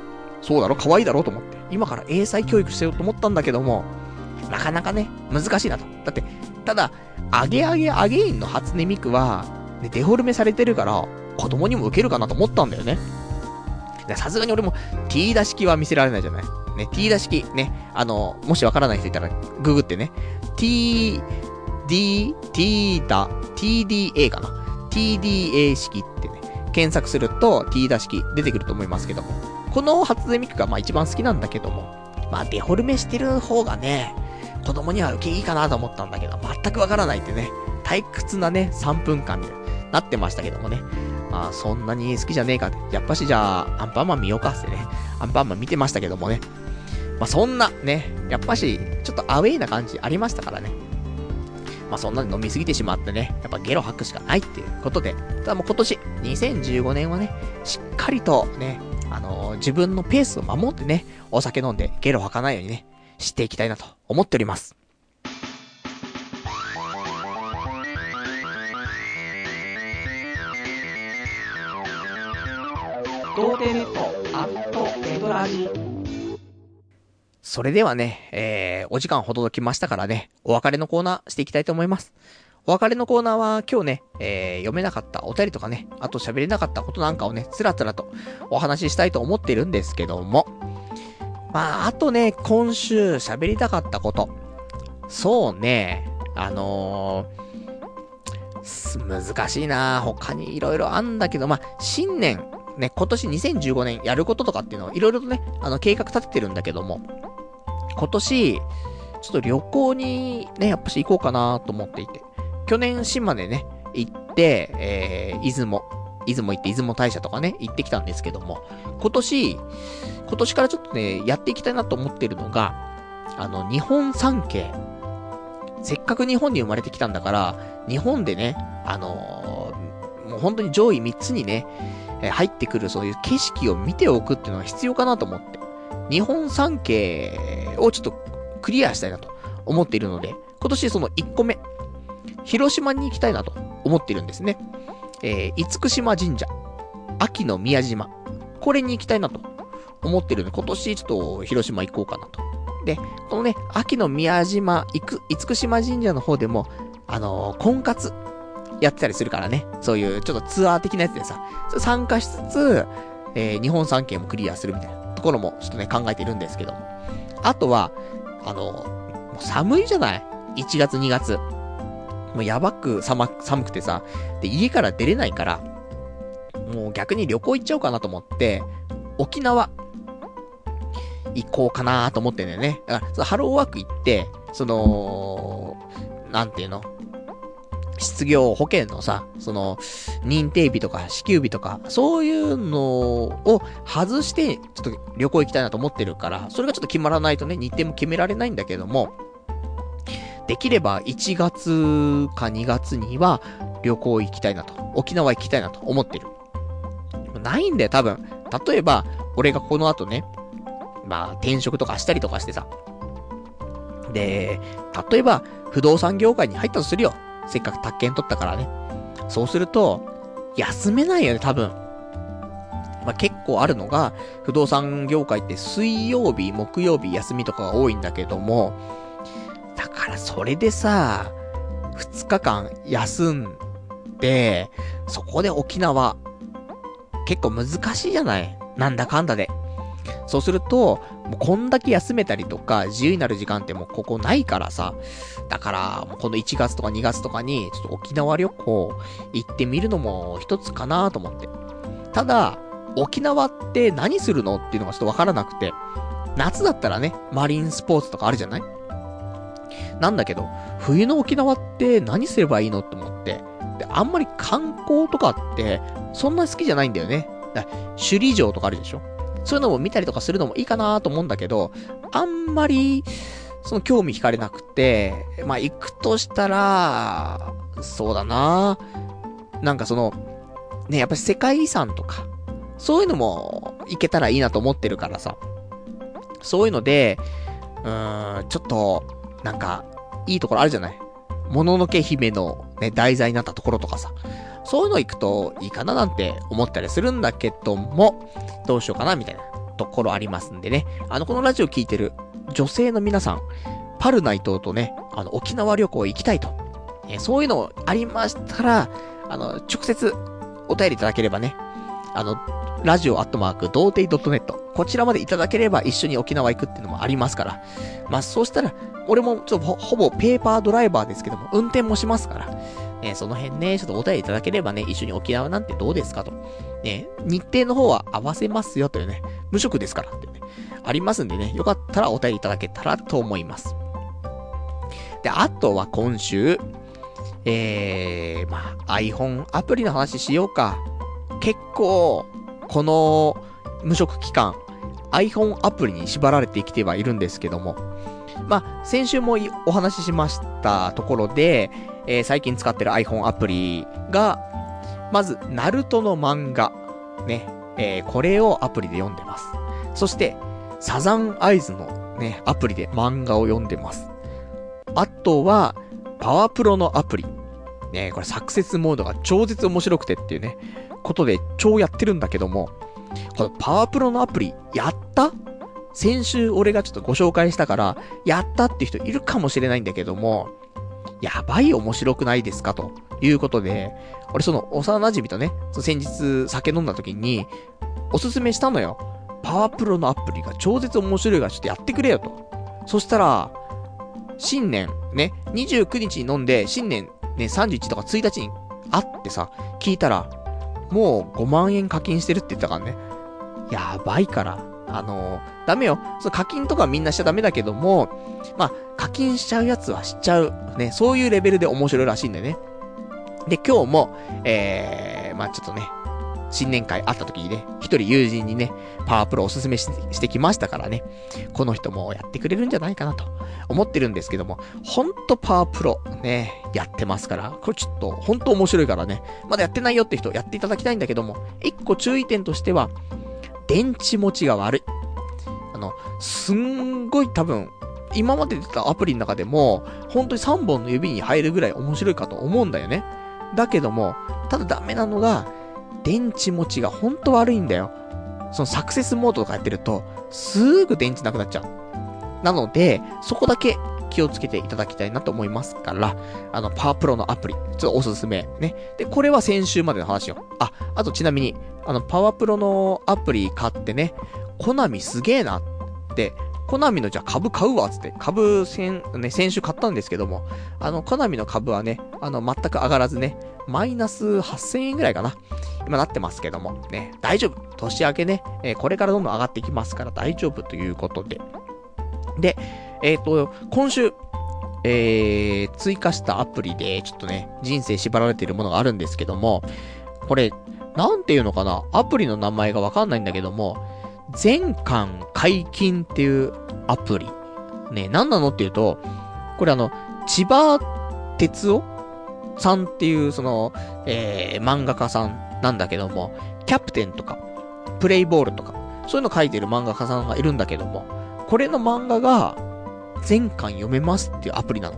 そうだろ？可愛いだろ？と思って。今から英才教育してようと思ったんだけども、なかなかね、難しいなと。だって、ただ、アゲアゲアゲインの初音ミクは、ね、デフォルメされてるから、子供にも受けるかなと思ったんだよね。さすがに俺も T 打式は見せられないじゃない？ね、T 打式、ね、あの、もしわからない人いたら、ググってね、T、D、T だ、TDA かな？TDA 式ってね、検索すると T 打式出てくると思いますけども。この初音ミクがまあ一番好きなんだけども、まあデフォルメしてる方がね、子供には受けいいかなと思ったんだけど、全くわからないってね、退屈なね、3分間で。なってましたけどもね。まあ、そんなに好きじゃねえかって。やっぱしじゃあ、アンパンマン見ようかってね。アンパンマン見てましたけどもね。まあ、そんな、ね、やっぱし、ちょっとアウェイな感じありましたからね。まあ、そんなに飲みすぎてしまってね、やっぱゲロ吐くしかないっていうことで、ただもう今年、2015年はね、しっかりとね、あのー、自分のペースを守ってね、お酒飲んでゲロ吐かないようにね、していきたいなと思っております。童貞ネットアットネトラジそれではね、えー、お時間ほどきましたからね、お別れのコーナーしていきたいと思います。お別れのコーナーは今日ね、えー、読めなかったお便りとかね、あと喋れなかったことなんかをね、つらつらとお話ししたいと思っているんですけども、まあ、あとね、今週喋りたかったこと。そうね、あのー、難しいな他に色々あんだけど、まあ、新年、ね、今年2015年やることとかっていうのをいろいろとね、あの、計画立ててるんだけども、今年、ちょっと旅行にね、やっぱし行こうかなと思っていて。去年島根ね、行って、えー、出雲、出雲行って出雲大社とかね、行ってきたんですけども、今年、今年からちょっとね、やっていきたいなと思ってるのが、あの、日本三景。せっかく日本に生まれてきたんだから、日本でね、あのー、もう本当に上位3つにね、え入ってくるそういう景色を見ておくっていうのは必要かなと思って、日本三景をちょっとクリアしたいなと思っているので、今年その1個目、広島に行きたいなと思っているんですね。えー、厳島神社、秋の宮島、これに行きたいなと思ってるんで、今年ちょっと広島行こうかなと。で、このね、秋の宮島、いく、厳島神社の方でも、あのー、婚活やってたりするからね。そういうちょっとツアー的なやつでさ、参加しつつ、えー、日本三景もクリアするみたいなところもちょっとね、考えてるんですけども。あとは、あの、もう寒いじゃない ?1 月2月。もうやばく寒寒くてさ、で、家から出れないから、もう逆に旅行行っちゃおうかなと思って、沖縄、行こうかなと思ってんだよね。だから、ハローワーク行って、その、なんていうの？失業保険のさ、その、認定日とか支給日とか、そういうのを外して、ちょっと旅行行きたいなと思ってるから、それがちょっと決まらないとね、日程も決められないんだけども、できれば1月か2月には旅行行きたいなと、沖縄行きたいなと思ってる。ないんだよ、多分。例えば、俺がこの後ね、まあ、転職とかしたりとかしてさ。で、例えば、不動産業界に入ったとするよ。せっかく宅建取ったからね。そうすると、休めないよね、多分。まあ、結構あるのが、不動産業界って水曜日、木曜日休みとかが多いんだけども、だからそれでさ、2日間休んで、そこで沖縄、結構難しいじゃない？なんだかんだで。そうすると、もうこんだけ休めたりとか、自由になる時間ってもうここないからさ。だから、この1月とか2月とかに、ちょっと沖縄旅行行ってみるのも一つかなと思って。ただ、沖縄って何するの？っていうのがちょっとわからなくて。夏だったらね、マリンスポーツとかあるじゃない？なんだけど、冬の沖縄って何すればいいのって思って。で、あんまり観光とかって、そんな好きじゃないんだよね。だ首里城とかあるでしょそういうのも見たりとかするのもいいかなと思うんだけど、あんまり、その興味惹かれなくて、まあ、行くとしたら、そうだななんかその、ね、やっぱり世界遺産とか、そういうのも行けたらいいなと思ってるからさ。そういうので、うーん、ちょっと、なんか、いいところあるじゃない？もののけ姫のね、題材になったところとかさ。そういうの行くといいかななんて思ったりするんだけども、どうしようかなみたいなところありますんでね。あの、このラジオ聞いてる女性の皆さん、パルナイトとね、あの、沖縄旅行行きたいと。えそういうのありましたら、あの、直接お便りいただければね、あの、ラジオアットマーク、童貞 .net。こちらまでいただければ一緒に沖縄行くっていうのもありますから。まあ、そうしたら、俺もちょっとほぼペーパードライバーですけども、運転もしますから。ね、その辺ね、ちょっとお便りいただければね、一緒に沖縄なんてどうですかと。ね、日程の方は合わせますよというね、無職ですからってね、ありますんでね、よかったらお便りいただけたらと思います。で、あとは今週、えー、まあ、iPhone アプリの話しようか。結構、この無職期間、iPhone アプリに縛られてきてはいるんですけども。まあ、先週もお話ししましたところで、えー、最近使ってる iPhone アプリが、まず、ナルトの漫画。ね。えー、これをアプリで読んでます。そして、サザンアイズのね、アプリで漫画を読んでます。あとは、パワプロのアプリ。ね、これサクセスモードが超絶面白くてっていうね、ことで超やってるんだけども、このパワープロのアプリ、やった？先週俺がちょっとご紹介したから、やったって人いるかもしれないんだけども、やばい面白くないですか？ということで、俺その幼馴染とね、その先日酒飲んだ時に、おすすめしたのよ。パワープロのアプリが超絶面白いからちょっとやってくれよと。そしたら、新年、ね、29日に飲んで、新年、ね、31とか1日に会ってさ、聞いたら、もう5万円課金してるって言ったからね。やばいから。あのー、ダメよ。そ課金とかみんなしちゃダメだけども、まあ、課金しちゃうやつはしちゃう。ね、そういうレベルで面白いらしいんだよね。で、今日も、えー、まあちょっとね、新年会会った時にね、一人友人にね、パワープロおすすめしてきましたからね、この人もやってくれるんじゃないかなと思ってるんですけども、ほんとパワープロね、やってますから、これちょっとほんと面白いからね、まだやってないよって人やっていただきたいんだけども、一個注意点としては、電池持ちが悪い。あの、すんごい多分、今まで出たアプリの中でも、本当に3本の指に入るぐらい面白いかと思うんだよね。だけども、ただダメなのが、電池持ちがほんと悪いんだよ。そのサクセスモードとかやってると、すぐ電池なくなっちゃう。なので、そこだけ気をつけていただきたいなと思いますから、あの、パワープロのアプリ、ちょっとおすすめ。ね。で、これは先週までの話よ。あ、あとちなみに、あの、パワープロのアプリ買ってね、コナミすげえなって、コナミのじゃあ株買うわ、つって。株先、ね、先週買ったんですけども、あの、コナミの株はね、あの、全く上がらずね、マイナス8000円ぐらいかな。今なってますけども、ね、大丈夫。年明けね、えー、これからどんどん上がってきますから大丈夫ということで。で、えっ、ー、と、今週、えー、追加したアプリで、ちょっとね、人生縛られているものがあるんですけども、これ、なんていうのかな？アプリの名前がわかんないんだけども、全館解禁っていうアプリ。ね、何なのっていうと、これあの、千葉哲夫さんっていう、その、えー、漫画家さんなんだけども、キャプテンとか、プレイボールとか、そういうの書いてる漫画家さんがいるんだけども、これの漫画が、全巻読めますっていうアプリなの。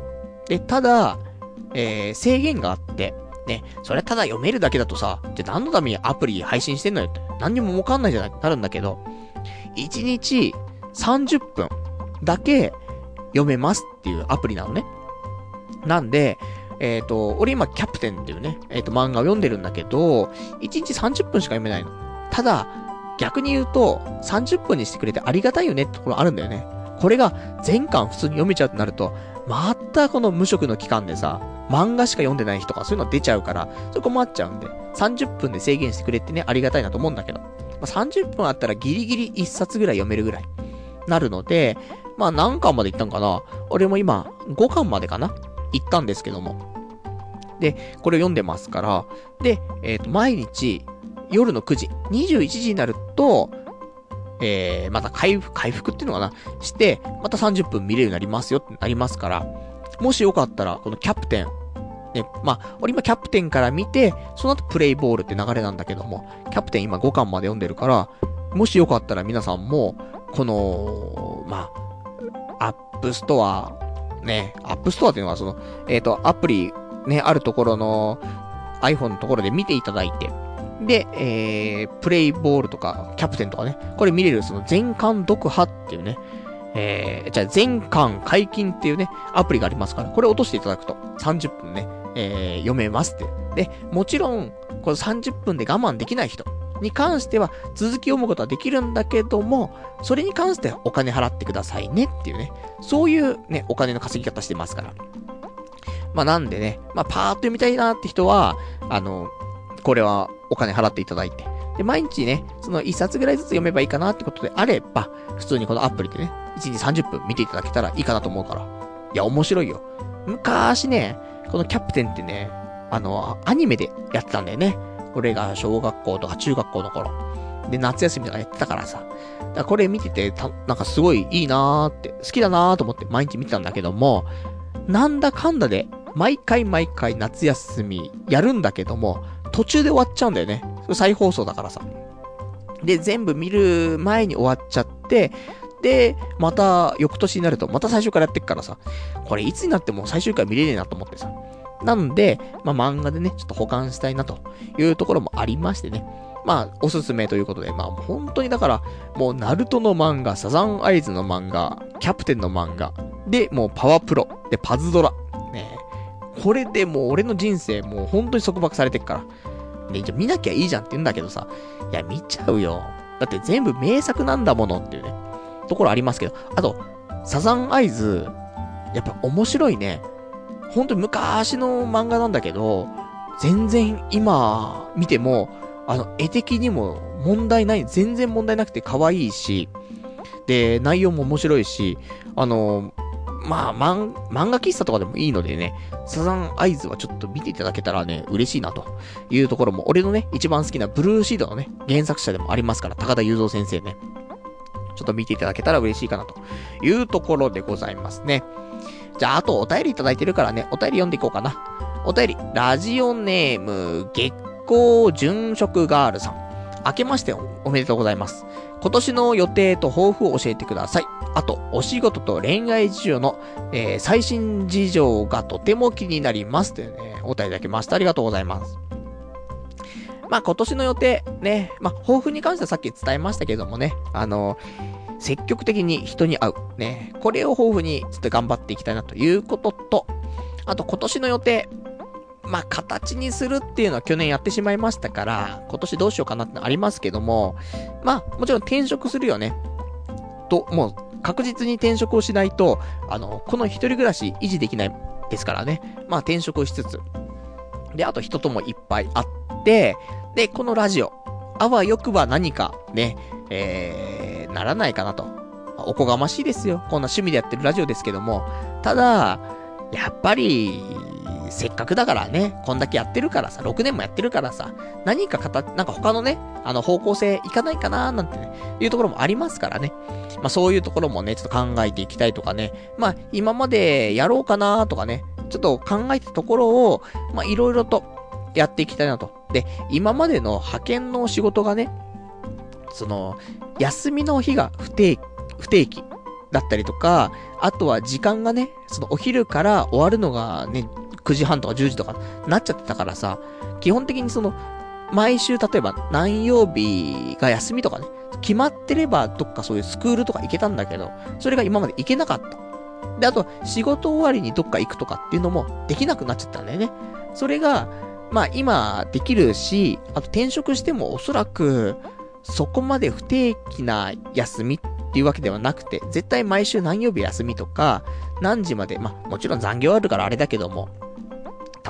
で、ただ、えー、制限があって、ね、それただ読めるだけだとさ、じゃ何のためにアプリ配信してんのよって、何にもわかんないじゃないなるんだけど、1日30分だけ読めますっていうアプリなのね。なんで、えっ、ー、と、俺今キャプテンっていうね、えっ、ー、と漫画を読んでるんだけど、1日30分しか読めないの。ただ、逆に言うと、30分にしてくれてありがたいよねってところあるんだよね。これが全巻普通に読めちゃうとなると、またこの無職の期間でさ、漫画しか読んでない人とかそういうの出ちゃうから、それ困っちゃうんで、30分で制限してくれてね、ありがたいなと思うんだけど。まあ、30分あったらギリギリ1冊ぐらい読めるぐらい。なるので、まあ何巻まで行ったんかな俺も今、5巻までかな行ったんですけども。で、これを読んでますから、で、えっ、ー、と、毎日、夜の9時、21時になると、えー、また回復、回復っていうのかな？して、また30分見れるようになりますよってなりますから、もしよかったら、このキャプテン、ね、まあ、俺今キャプテンから見て、その後プレイボールって流れなんだけども、キャプテン今5巻まで読んでるから、もしよかったら皆さんも、この、まあ、アップストア、ね、アップストアっていうのはその、えっ、ー、と、アプリね、あるところの iPhone のところで見ていただいて、で、えー、プレイボールとか、キャプテンとかね、これ見れるその全巻読破っていうね、えー、じゃあ全巻解禁っていうね、アプリがありますから、これ落としていただくと30分ね、えー、読めますって。で、もちろん、この30分で我慢できない人に関しては、続き読むことはできるんだけども、それに関してはお金払ってくださいねっていうね、そういうね、お金の稼ぎ方してますから。まあなんでね、まあパーッと読みたいなって人は、あの、これはお金払っていただいて。で、毎日ね、その1冊ぐらいずつ読めばいいかなってことであれば、普通にこのアプリでね、1日30分見ていただけたらいいかなと思うから。いや、面白いよ。昔ね、このキャプテンってね、あの、アニメでやってたんだよね。俺が小学校とか中学校の頃。で、夏休みとかやってたからさ。だらこれ見てて、た、なんかすごいいいなーって、好きだなーと思って毎日見てたんだけども、なんだかんだで、毎回毎回夏休みやるんだけども、途中で終わっちゃうんだよね。再放送だからさ。で、全部見る前に終わっちゃって、で、また翌年になると、また最初からやってっからさ、これいつになっても最終回見れねえなと思ってさ。なんで、まあ、漫画でね、ちょっと保管したいなというところもありましてね。まあ、おすすめということで、まあ、本当にだから、もう、ナルトの漫画、サザンアイズの漫画、キャプテンの漫画、で、もう、パワープロ、で、パズドラ、ねこれでもう、俺の人生、もう、本当に束縛されてっから。ね、じゃ見なきゃいいじゃんって言うんだけどさ、いや、見ちゃうよ。だって全部名作なんだものっていうね、ところありますけど、あと、サザンアイズ、やっぱ面白いね。本当に昔の漫画なんだけど、全然今見ても、あの、絵的にも問題ない、全然問題なくて可愛いし、で、内容も面白いし、あの、まあ、漫、画喫茶とかでもいいのでね、サザンアイズはちょっと見ていただけたらね、嬉しいなというところも、俺のね、一番好きなブルーシードのね、原作者でもありますから、高田雄三先生ね。ちょっと見ていただけたら嬉しいかなというところでございますね。じゃあ、あとお便りいただいてるからね、お便り読んでいこうかな。お便り、ラジオネーム、月光純食ガールさん。明けましておめでとうございます。今年の予定と抱負を教えてください。あと、お仕事と恋愛事情の、えー、最新事情がとても気になります。というね、お便りいただきました。ありがとうございます。まあ今年の予定、ね、まあ抱負に関してはさっき伝えましたけどもね、あの、積極的に人に会う。ね、これを抱負にちょっと頑張っていきたいなということと、あと今年の予定、まあ、形にするっていうのは去年やってしまいましたから、今年どうしようかなってのありますけども、まあ、もちろん転職するよね。と、もう、確実に転職をしないと、あの、この一人暮らし維持できないですからね。まあ、転職をしつつ。で、あと人ともいっぱい会って、で、このラジオ、あわよくば何かね、えー、ならないかなと。おこがましいですよ。こんな趣味でやってるラジオですけども。ただ、やっぱり、せっかくだからね、こんだけやってるからさ、6年もやってるからさ、何か形、なんか他のね、あの方向性いかないかなーなんてね、いうところもありますからね。まあそういうところもね、ちょっと考えていきたいとかね、まあ今までやろうかなーとかね、ちょっと考えたところを、まあいろいろとやっていきたいなと。で、今までの派遣の仕事がね、その、休みの日が不定、不定期だったりとか、あとは時間がね、そのお昼から終わるのがね、9時半とか10時とかなっちゃってたからさ、基本的にその、毎週例えば何曜日が休みとかね、決まってればどっかそういうスクールとか行けたんだけど、それが今まで行けなかった。で、あと、仕事終わりにどっか行くとかっていうのもできなくなっちゃったんだよね。それが、まあ今できるし、あと転職してもおそらく、そこまで不定期な休みっていうわけではなくて、絶対毎週何曜日休みとか、何時まで、まあもちろん残業あるからあれだけども、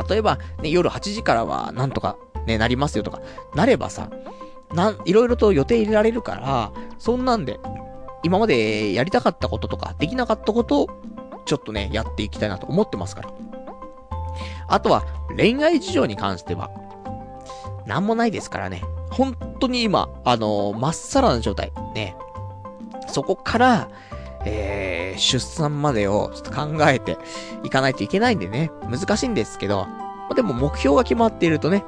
例えば、ね、夜8時からはなんとか、ね、なりますよとか、なればさ、なん、いろいろと予定入れられるから、そんなんで、今までやりたかったこととか、できなかったことを、ちょっとね、やっていきたいなと思ってますから。あとは、恋愛事情に関しては、なんもないですからね。本当に今、あのー、まっさらな状態。ね。そこから、えー、出産までをちょっと考えていかないといけないんでね、難しいんですけど、まあ、でも目標が決まっているとね、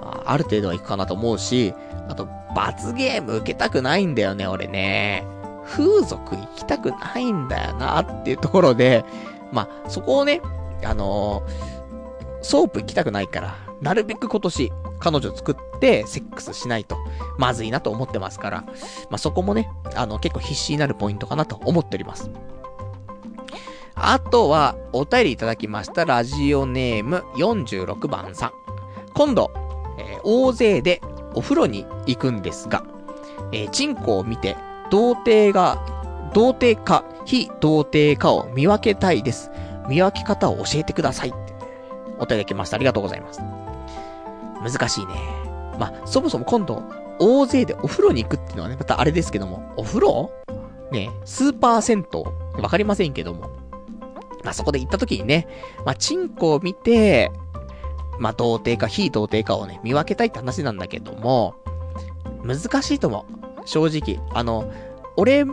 まあ、ある程度はいくかなと思うし、あと、罰ゲーム受けたくないんだよね、俺ね。風俗行きたくないんだよな、っていうところで、まあ、そこをね、あのー、ソープ行きたくないから、なるべく今年、彼女作ってセックスしないと、まずいなと思ってますから、まあ、そこもね、あの、結構必死になるポイントかなと思っております。あとは、お便りいただきましたラジオネーム46番さん。今度、えー、大勢でお風呂に行くんですが、えー、チンコを見て、童貞が、童貞か、非童貞かを見分けたいです。見分け方を教えてください。お便りきました。ありがとうございます。難しいね。まあ、そもそも今度、大勢でお風呂に行くっていうのはね、またあれですけども、お風呂？ね、スーパー銭湯わかりませんけども。まあ、そこで行った時にね、まあ、チンコを見て、まあ、童貞か非童貞かをね、見分けたいって話なんだけども、難しいと思う。正直。あの、俺、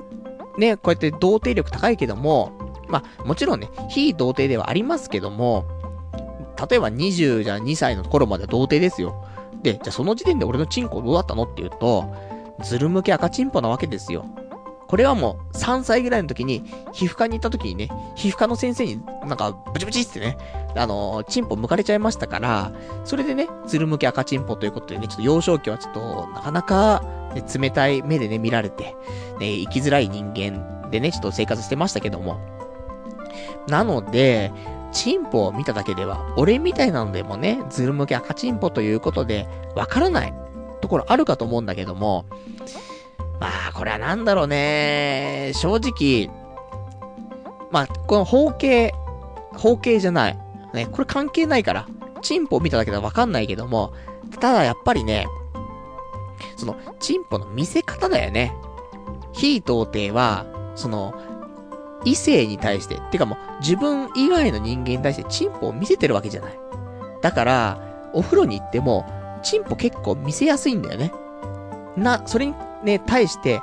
ね、こうやって童貞力高いけども、まあ、もちろんね、非童貞ではありますけども、例えば20じゃ2歳の頃まで童貞ですよ。で、じゃあその時点で俺のチンコどうだったのっていうと、ズル向け赤チンポなわけですよ。これはもう3歳ぐらいの時に、皮膚科に行った時にね、皮膚科の先生になんかブチブチってね、あのー、チンポ向かれちゃいましたから、それでね、ズル向け赤チンポということでね、ちょっと幼少期はちょっと、なかなか、ね、冷たい目でね、見られて、ね、生きづらい人間でね、ちょっと生活してましたけども。なので、チンポを見ただけでは、俺みたいなのでもね、ズル向け赤チンポということで、わからないところあるかと思うんだけども、まあ、これはなんだろうね。正直、まあ、この方形、方形じゃない。ね、これ関係ないから。チンポを見ただけではわかんないけども、ただやっぱりね、その、チンポの見せ方だよね。非童貞は、その、異性に対して、てかもう、自分以外の人間に対してチンポを見せてるわけじゃない。だから、お風呂に行っても、チンポ結構見せやすいんだよね。な、それにね、対して、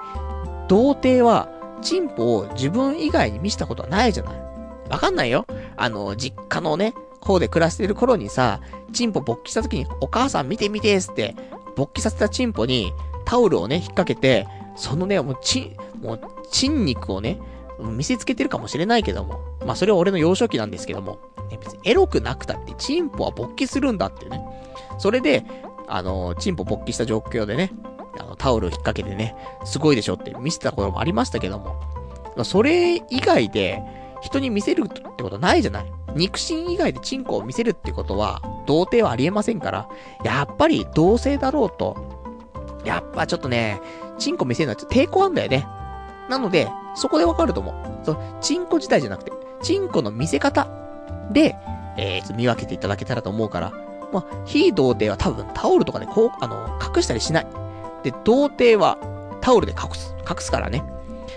童貞は、チンポを自分以外に見せたことはないじゃない。わかんないよ。あの、実家のね、方で暮らしてる頃にさ、チンポ勃起した時に、お母さん見て見てーって、勃起させたチンポに、タオルをね、引っ掛けて、そのね、もうチン、もう、チン肉をね、見せつけてるかもしれないけども。まあ、それは俺の幼少期なんですけども。ね、別にエロくなくたって、チンポは勃起するんだってね。それで、あの、チンポ勃起した状況でね、あの、タオルを引っ掛けてね、すごいでしょって見せたこともありましたけども。それ以外で、人に見せるってことないじゃない肉親以外でチンコを見せるってことは、童貞はありえませんから、やっぱり同性だろうと、やっぱちょっとね、チンコ見せるのはちょっと抵抗あんだよね。なので、そこでわかると思う。そう、チンコ自体じゃなくて、チンコの見せ方で、えー、見分けていただけたらと思うから、まあ、非童貞は多分タオルとかでこう、あの、隠したりしない。で、童貞はタオルで隠す、隠すからね。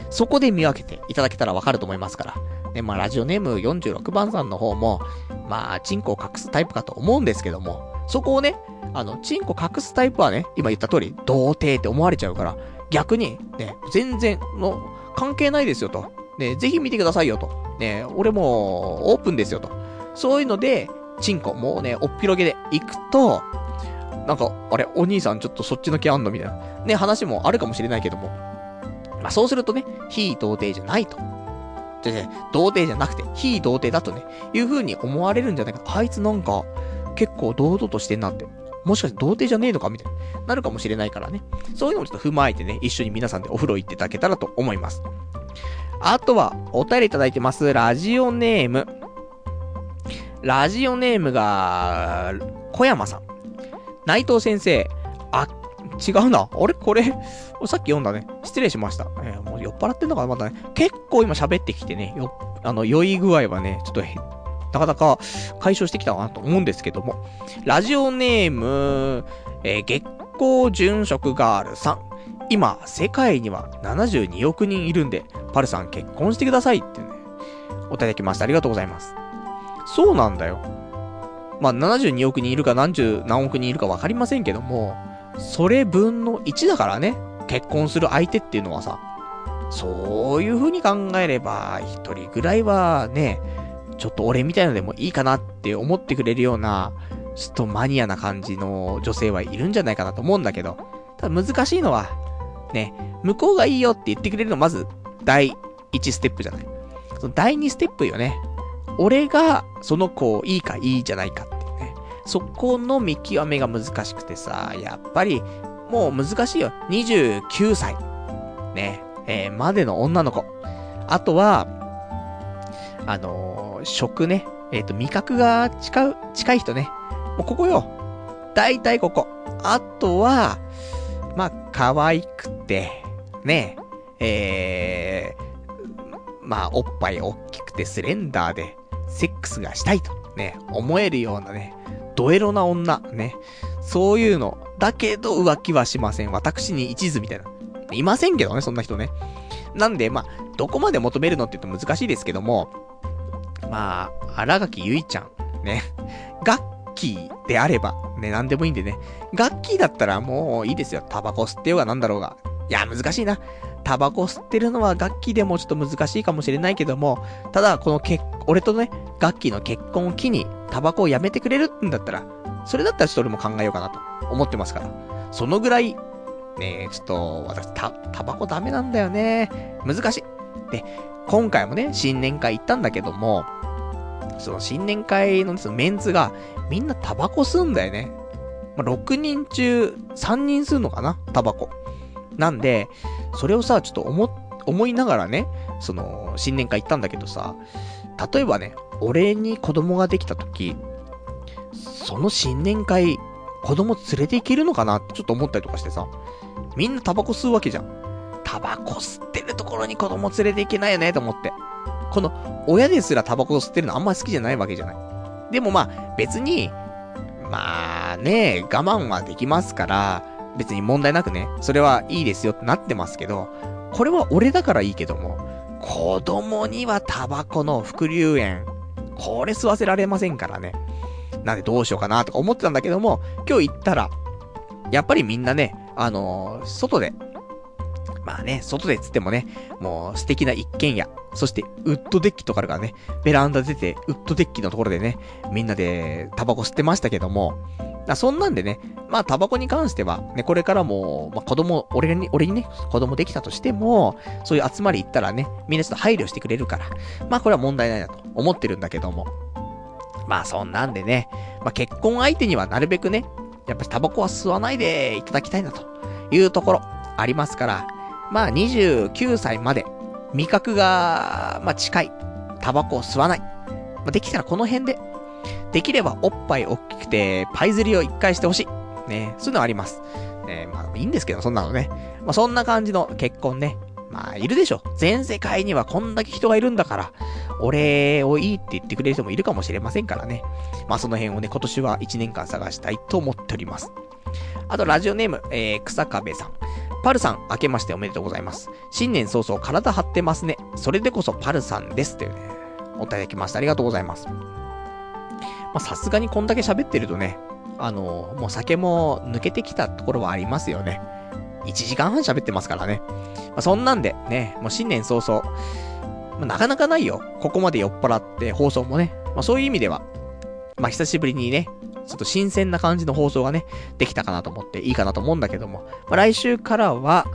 そこで見分けていただけたらわかると思いますから。ね、まあ、ラジオネーム46番さんの方も、まあ、チンコを隠すタイプかと思うんですけども、そこをね、あの、チンコ隠すタイプはね、今言った通り、童貞って思われちゃうから、逆に、ね、全然の、関係ないですよと。ね、ぜひ見てくださいよと。ね、俺も、オープンですよと。そういうので、チンコ、もうね、おっぴろげで行くと、なんか、あれ、お兄さんちょっとそっちの気あんのみたいな。ね、話もあるかもしれないけども。まあ、そうするとね、非童貞じゃないと。でね、童貞じゃなくて、非童貞だとね、いう風に思われるんじゃないか。あいつなんか、結構堂々としてんなって。もしかして童貞じゃねえのかみたいな、なるかもしれないからね。そういうのもちょっと踏まえてね、一緒に皆さんでお風呂行っていただけたらと思います。あとは、お便りいただいてます。ラジオネーム。ラジオネームが、小山さん。内藤先生。あ、違うな。あれ？これ、さっき読んだね。失礼しました。えー、もう酔っ払ってんのかな？またね。結構今喋ってきてね、よ、あの、酔い具合はね、ちょっとなかなか解消してきたかなと思うんですけども、ラジオネーム、えー、月光殉職ガールさん。今、世界には72億人いるんで、パルさん結婚してくださいってね、おいただきました。ありがとうございます。そうなんだよ。まあ、72億人いるか何十何億人いるかわかりませんけども、それ分の1だからね、結婚する相手っていうのはさ、そういう風に考えれば、一人ぐらいはね、ちょっと俺みたいのでもいいかなって思ってくれるような、ちょっとマニアな感じの女性はいるんじゃないかなと思うんだけど、ただ難しいのは、ね、向こうがいいよって言ってくれるのまず、第1ステップじゃない。その第2ステップよね。俺が、その子をいいかいいじゃないかってね。そこの見極めが難しくてさ、やっぱり、もう難しいよ。29歳。ね、えー、までの女の子。あとは、あのー、食ね。えっ、ー、と、味覚が近う、近い人ね。もうここよ。大体ここ。あとは、まあ、可愛くて、ね、えー、まあ、おっぱい大きくてスレンダーで、セックスがしたいと、ね、思えるようなね、ドエロな女、ね。そういうの。だけど浮気はしません。私に一途みたいな。いませんけどね、そんな人ね。なんで、まあ、どこまで求めるのって言うと難しいですけども、まあ、荒垣結衣ちゃん、ね。ガッキーであれば、ね、なんでもいいんでね。ガッキーだったらもういいですよ。タバコ吸ってようがなんだろうが。いや、難しいな。タバコ吸ってるのはガッキーでもちょっと難しいかもしれないけども、ただ、この結、俺とね、ガッキーの結婚を機に、タバコをやめてくれるんだったら、それだったらちょっと俺も考えようかなと思ってますから。そのぐらい、ねちょっと、私、た、タバコダメなんだよね。難しい。で、今回もね、新年会行ったんだけども、その新年会のそのメンツが、みんなタバコ吸うんだよね。まあ、6人中3人吸うのかな？タバコ。なんで、それをさ、ちょっと思、思いながらね、その、新年会行ったんだけどさ、例えばね、俺に子供ができた時、その新年会、子供連れて行けるのかなってちょっと思ったりとかしてさ、みんなタバコ吸うわけじゃん。タバコ吸ってるところに子供連れて行けないよねと思って。この、親ですらタバコ吸ってるのあんまり好きじゃないわけじゃない。でもまあ、別に、まあね、我慢はできますから、別に問題なくね、それはいいですよってなってますけど、これは俺だからいいけども、子供にはタバコの副流煙、これ吸わせられませんからね。なんでどうしようかなとか思ってたんだけども、今日行ったら、やっぱりみんなね、あのー、外で、まあね、外でつってもね、もう素敵な一軒家、そしてウッドデッキとかあるからね、ベランダ出て、ウッドデッキのところでね、みんなでタバコ吸ってましたけども、あそんなんでね、まあタバコに関しては、ね、これからも、まあ子供、俺に、俺にね、子供できたとしても、そういう集まり行ったらね、みんなちょっと配慮してくれるから、まあこれは問題ないなと思ってるんだけども。まあそんなんでね、まあ結婚相手にはなるべくね、やっぱりタバコは吸わないでいただきたいなというところありますから、まあ29歳まで味覚が、まあ近い。タバコを吸わない。まあ、できたらこの辺でできればおっぱい大きくて、パイ釣りを一回してほしい。ね、そういうのあります。ね、まあいいんですけど、そんなのね。まあそんな感じの結婚ね。まあいるでしょ。全世界にはこんだけ人がいるんだから、俺をいいって言ってくれる人もいるかもしれませんからね。まあその辺をね、今年は1年間探したいと思っております。あと、ラジオネーム、えー、草壁さん。パルさん、明けましておめでとうございます。新年早々体張ってますね。それでこそパルさんです。というね、お答えきました。ありがとうございます。ま、さすがにこんだけ喋ってるとね、あの、もう酒も抜けてきたところはありますよね。1時間半喋ってますからね。まあ、そんなんで、ね、もう新年早々、まあ、なかなかないよ。ここまで酔っ払って放送もね。まあ、そういう意味では、まあ、久しぶりにね、ちょっと新鮮な感じの放送がね、できたかなと思っていいかなと思うんだけども、まあ、来週からは、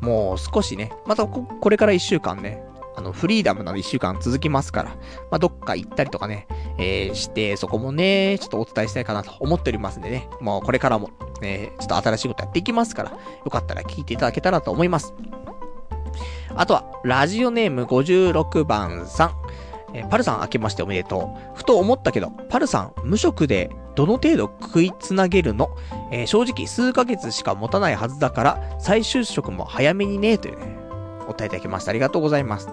もう少しね、またこ、これから1週間ね、あの、フリーダムなの1週間続きますから、まあ、どっか行ったりとかね、えー、して、そこもね、ちょっとお伝えしたいかなと思っておりますんでね、もうこれからも、ね、ちょっと新しいことやっていきますから、よかったら聞いていただけたらと思います。あとは、ラジオネーム56番さん。えー、パルさん明けましておめでとう。ふと思ったけど、パルさん、無職でどの程度食いつなげるの？えー、正直数ヶ月しか持たないはずだから、再就職も早めにね、というね、お答えいただきました。ありがとうございます。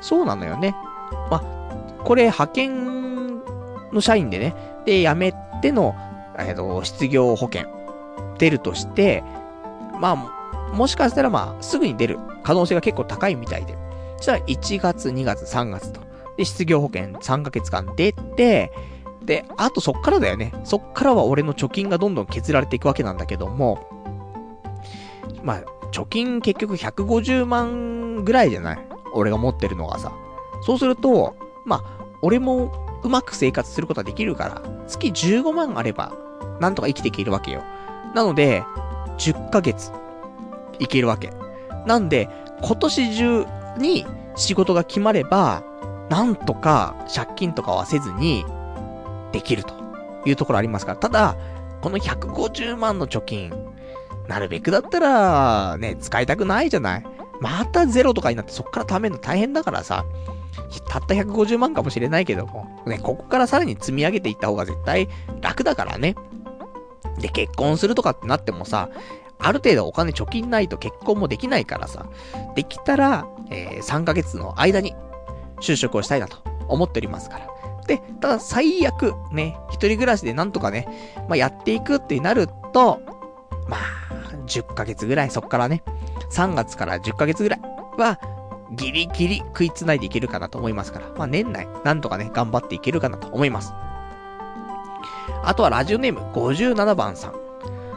そうなのよね。まこれ派遣の社員でね、で、辞めての、えっ、と、失業保険出るとして、まあ、もしかしたらまあ、すぐに出る可能性が結構高いみたいで。そしたら1月、2月、3月と。で、失業保険3ヶ月間出て、で、あとそっからだよね。そっからは俺の貯金がどんどん削られていくわけなんだけども、まあ、貯金結局150万ぐらいじゃない？俺が持ってるのがさ。そうすると、まあ、俺もうまく生活することはできるから、月15万あれば、なんとか生きていけるわけよ。なので、10ヶ月、いけるわけ。なんで、今年中に仕事が決まれば、なんとか借金とかはせずに、できるというところありますから。ただ、この150万の貯金、なるべくだったら、ね、使いたくないじゃない。またゼロとかになってそっから貯めるの大変だからさ、たった150万かもしれないけども、ね、ここからさらに積み上げていった方が絶対楽だからね。で、結婚するとかってなってもさ、ある程度お金貯金ないと結婚もできないからさ、できたら、えー、3ヶ月の間に就職をしたいなと思っておりますから。で、ただ最悪、ね、一人暮らしでなんとかね、まあ、やっていくってなると、まあ、10ヶ月ぐらい、そっからね、3月から10ヶ月ぐらいは、ギリギリ食いつないでいけるかなと思いますから、まあ年内、なんとかね、頑張っていけるかなと思います。あとはラジオネーム57番さん。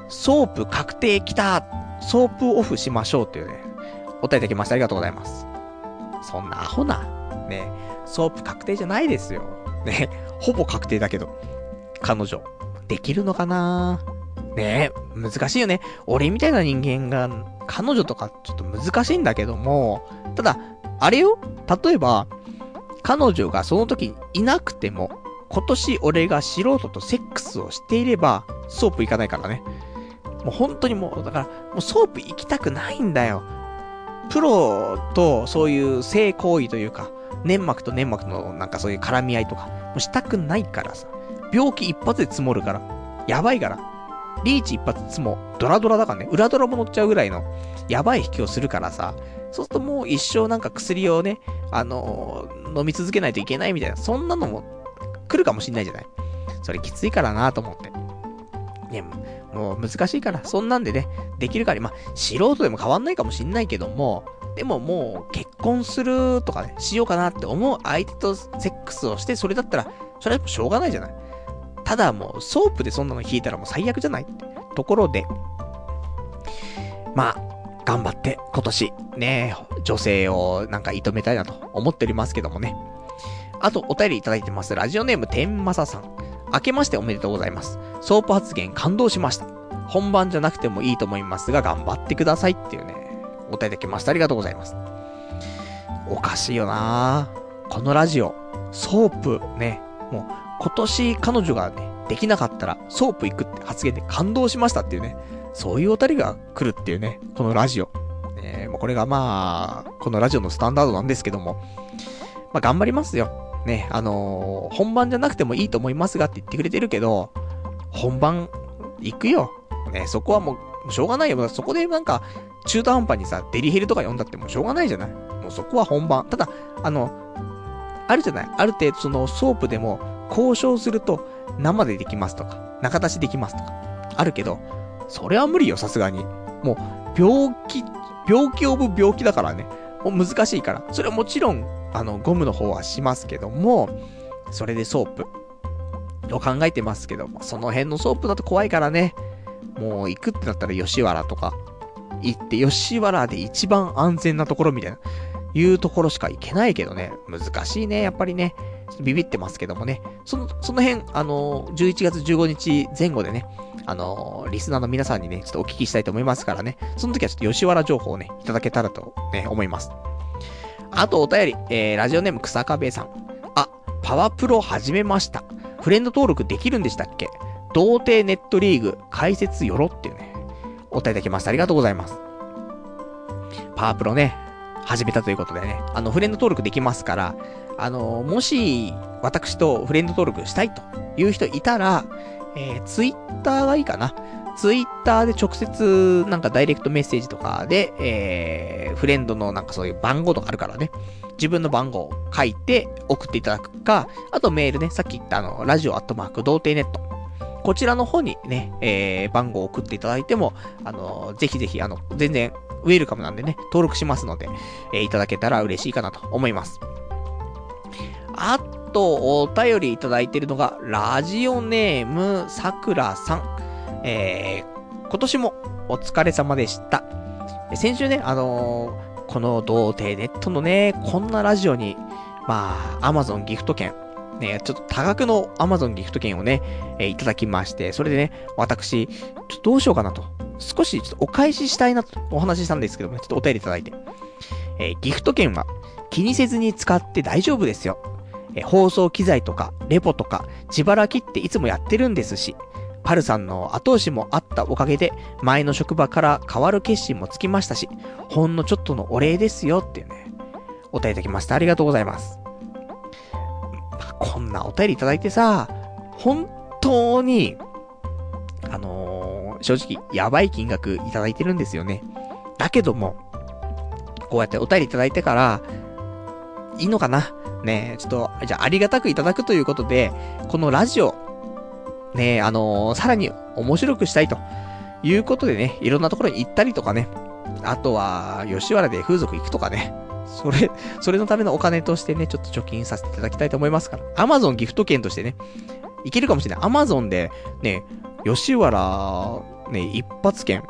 ソープ確定きたソープオフしましょうっていうね、お答えいただきましてありがとうございます。そんなアホな、ね、ソープ確定じゃないですよ。ね、ほぼ確定だけど、彼女、できるのかな？ね難しいよね。俺みたいな人間が、彼女とかちょっと難しいんだけども、ただ、あれよ？例えば、彼女がその時いなくても、今年俺が素人とセックスをしていれば、ソープ行かないからね。もう本当にもう、だから、もうソープ行きたくないんだよ。プロとそういう性行為というか、粘膜と粘膜のなんかそういう絡み合いとか、もしたくないからさ。病気一発でツモるから。やばいから。リーチ一発ツモ、ドラドラだからね、裏ドラも乗っちゃうぐらいの、やばい引きをするからさ。そうするともう一生なんか薬をね、あのー、飲み続けないといけないみたいな、そんなのも来るかもしんないじゃないそれきついからなと思って。ね、もう難しいから、そんなんでね、できるから、まあ、素人でも変わんないかもしんないけども、でももう、結婚するとかね、しようかなって思う相手とセックスをして、それだったら、それはしょうがないじゃない。ただもう、ソープでそんなの引いたらもう最悪じゃないってところで、まあ、頑張って、今年、ね、女性をなんか射止めたいなと思っておりますけどもね。あと、お便りいただいてます。ラジオネーム、天正さん。明けましておめでとうございます。ソープ発言感動しました。本番じゃなくてもいいと思いますが、頑張ってくださいっていうね、お答えできました。ありがとうございます。おかしいよなこのラジオ、ソープね、もう今年彼女がね、できなかったらソープ行くって発言で感動しましたっていうね、そういうお便りが来るっていうね、このラジオ。えー、もうこれがまあ、このラジオのスタンダードなんですけども、まあ頑張りますよ。ね、あのー、本番じゃなくてもいいと思いますがって言ってくれてるけど、本番行くよ。ね、そこはもう、しょうがないよ。そこでなんか、中途半端にさ、デリヘルとか呼んだってもうしょうがないじゃない？もうそこは本番。ただ、あの、あるじゃない？ある程度そのソープでも交渉すると生でできますとか、中出しできますとか、あるけど、それは無理よ、さすがに。もう、病気、病気 of 病気だからね。もう難しいから。それはもちろん、あの、ゴムの方はしますけども、それでソープ。を考えてますけども、その辺のソープだと怖いからね。もう行くってなったら吉原とか、行って吉原で一番安全なところみたいな、いうところしか行けないけどね。難しいね、やっぱりね。ビビってますけどもね。その、その辺、あの11月15日前後でね、あのリスナーの皆さんにね、ちょっとお聞きしたいと思いますからね。その時はちょっと吉原情報をね、いただけたらとね、思います。あとお便り、えー、ラジオネーム草壁さん。あ、パワプロ始めました。フレンド登録できるんでしたっけ？童貞ネットリーグ解説よろっていうね、お答えいただきました。ありがとうございます。パワープロね、始めたということでね、あの、フレンド登録できますから、あの、もし、私とフレンド登録したいという人いたら、えー、ツイッターがいいかな。ツイッターで直接、なんかダイレクトメッセージとかで、えー、フレンドのなんかそういう番号とかあるからね。自分の番号を書いて送っていただくか、あとメールね、さっき言ったあの、ラジオアットマーク、童貞ネット。こちらの方にね、えー、番号を送っていただいても、あの、ぜひぜひ、あの、全然、ウェルカムなんでね、登録しますので、えー、いただけたら嬉しいかなと思います。あと、お便りいただいてるのが、ラジオネーム、さくらさん。えー、今年もお疲れ様でした。先週ね、あのー、この童貞ネットのね、こんなラジオに、まあ、アマゾンギフト券、ね、ちょっと多額のアマゾンギフト券をね、えー、いただきまして、それでね、私、ちょっとどうしようかなと。少しちょっとお返ししたいなとお話ししたんですけども、ね、ちょっとお便りいただいて。えー、ギフト券は気にせずに使って大丈夫ですよ。えー、放送機材とか、レポとか、自腹切っていつもやってるんですし、パルさんの後押しもあったおかげで、前の職場から変わる決心もつきましたし、ほんのちょっとのお礼ですよっていうね、お便りいただきました。ありがとうございます。こんなお便りいただいてさ、本当に、あのー、正直、やばい金額いただいてるんですよね。だけども、こうやってお便りいただいてから、いいのかな？ねちょっと、じゃあありがたくいただくということで、このラジオ、ねあのー、さらに面白くしたいということでね、いろんなところに行ったりとかね、あとは、吉原で風俗行くとかね、それ、それのためのお金としてね、ちょっと貯金させていただきたいと思いますから。アマゾンギフト券としてね、いけるかもしれない。アマゾンで、ね、吉原、ね、一発券、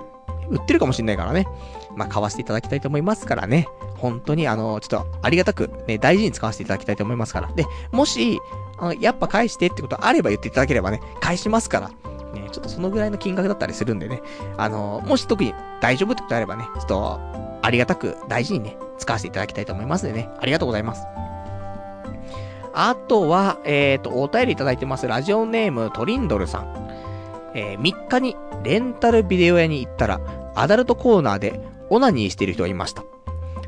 売ってるかもしれないからね。まあ、買わせていただきたいと思いますからね。本当に、あの、ちょっと、ありがたく、ね、大事に使わせていただきたいと思いますから。で、もし、あの、やっぱ返してってことあれば言っていただければね、返しますから。ね、ちょっとそのぐらいの金額だったりするんでね。あの、もし特に大丈夫ってことあればね、ちょっと、ありがたく、大事にね、使わせていただきたいと思いますんでね。ありがとうございます。あとは、えっ、ー、と、お便りいただいてます。ラジオネームトリンドルさん。えー、3日にレンタルビデオ屋に行ったら、アダルトコーナーでオナニーしている人がいました。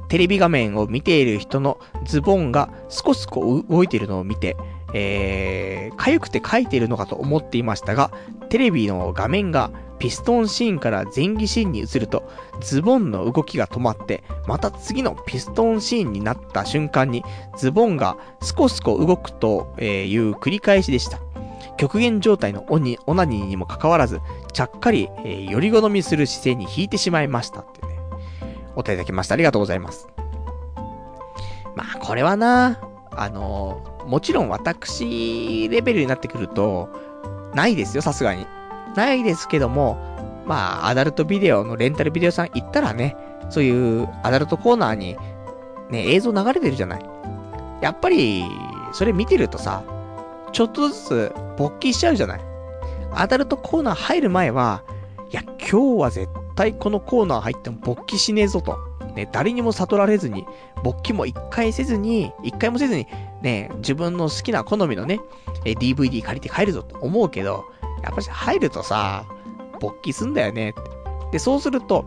テレビ画面を見ている人のズボンがスコスコ動いているのを見て、えー、痒くて書いているのかと思っていましたが、テレビの画面がピストンシーンから前儀シーンに移ると、ズボンの動きが止まって、また次のピストンシーンになった瞬間に、ズボンがスコスコ動くという繰り返しでした。極限状態のオニオナニーにもかかわらず、ちゃっかり、えー、より好みする姿勢に引いてしまいましたってね。お手いただきました。ありがとうございます。まあ、これはな、あのもちろん私レベルになってくると、ないですよ、さすがに。ないですけども、まあ、アダルトビデオのレンタルビデオさん行ったらね、そういうアダルトコーナーに、ね、映像流れてるじゃない。やっぱり、それ見てるとさ、ちょっとずつ勃起しちゃうじゃない。アダルトコーナー入る前は、いや、今日は絶対このコーナー入っても勃起しねえぞと。ね、誰にも悟られずに、勃起も一回せずに、一回もせずに、ね、自分の好きな好みのね、DVD 借りて帰るぞと思うけど、やっぱし入るとさ、勃起すんだよね。で、そうすると、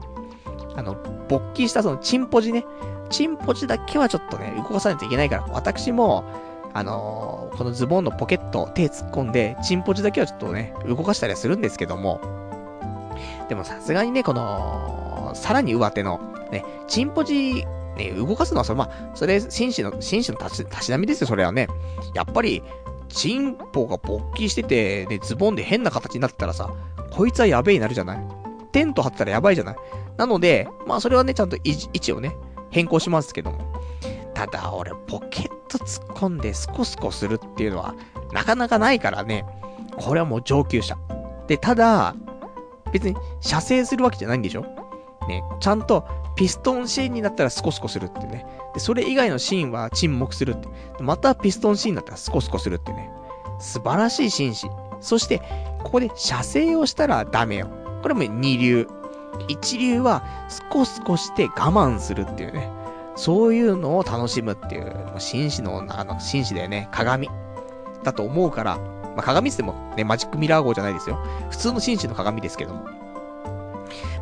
あの、勃起したそのチンポジね、チンポジだけはちょっとね、動かさないといけないから、私も、あのー、このズボンのポケット、手突っ込んで、チンポジだけはちょっとね、動かしたりするんですけども、でもさすがにね、この、さらに上手の、ね、チンポジ、ね、動かすのはそれ、まあ、それ、紳士の、紳士のたし、たしなみですよ、それはね。やっぱり、チンポが勃起してて、ね、ズボンで変な形になってたらさ、こいつはやべえになるじゃない？テント張ったらやばいじゃない？なので、まあそれはね、ちゃんと位置をね、変更しますけども。ただ、俺、ポケット突っ込んでスコスコするっていうのは、なかなかないからね。これはもう上級者。で、ただ、別に射精するわけじゃないんでしょ？ね、ちゃんとピストンシーンになったらスコスコするってね。で、それ以外のシーンは沈黙するって。またピストンシーンだったらスコスコするってね。素晴らしい紳士。そして、ここで射精をしたらダメよ。これも二流。一流は、スコスコして我慢するっていうね。そういうのを楽しむっていう、もう紳士の、あの、紳士だよね。鏡。だと思うから、まあ、鏡ってもね、マジックミラー号じゃないですよ。普通の紳士の鏡ですけども。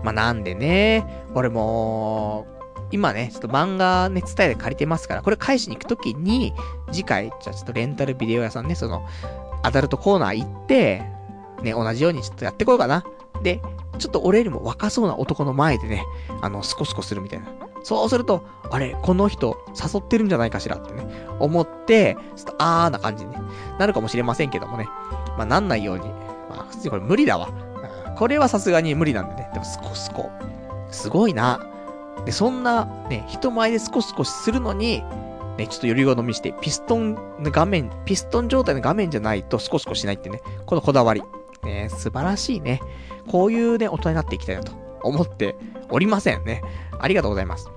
まあ、なんでね、俺も、今ね、ちょっと漫画ね、伝えで借りてますから、これ返しに行くときに、次回、じゃあちょっとレンタルビデオ屋さんね、その、アダルトコーナー行って、ね、同じようにちょっとやってこようかな。で、ちょっと俺よりも若そうな男の前でね、あの、スコスコするみたいな。そうすると、あれ、この人、誘ってるんじゃないかしらってね、思って、ちょっとあーな感じに、ね、なるかもしれませんけどもね。まあ、なんないように。まあ、普通にこれ無理だわ。これはさすがに無理なんでね。でも、スコスコ。すごいな。で、そんな、ね、人前でスコスコするのに、ね、ちょっとより好みして、ピストンの画面、ピストン状態の画面じゃないとスコスコしないってね、このこだわり。ね、素晴らしいね。こういうね、大人になっていきたいなと思っておりませんね。ありがとうございます。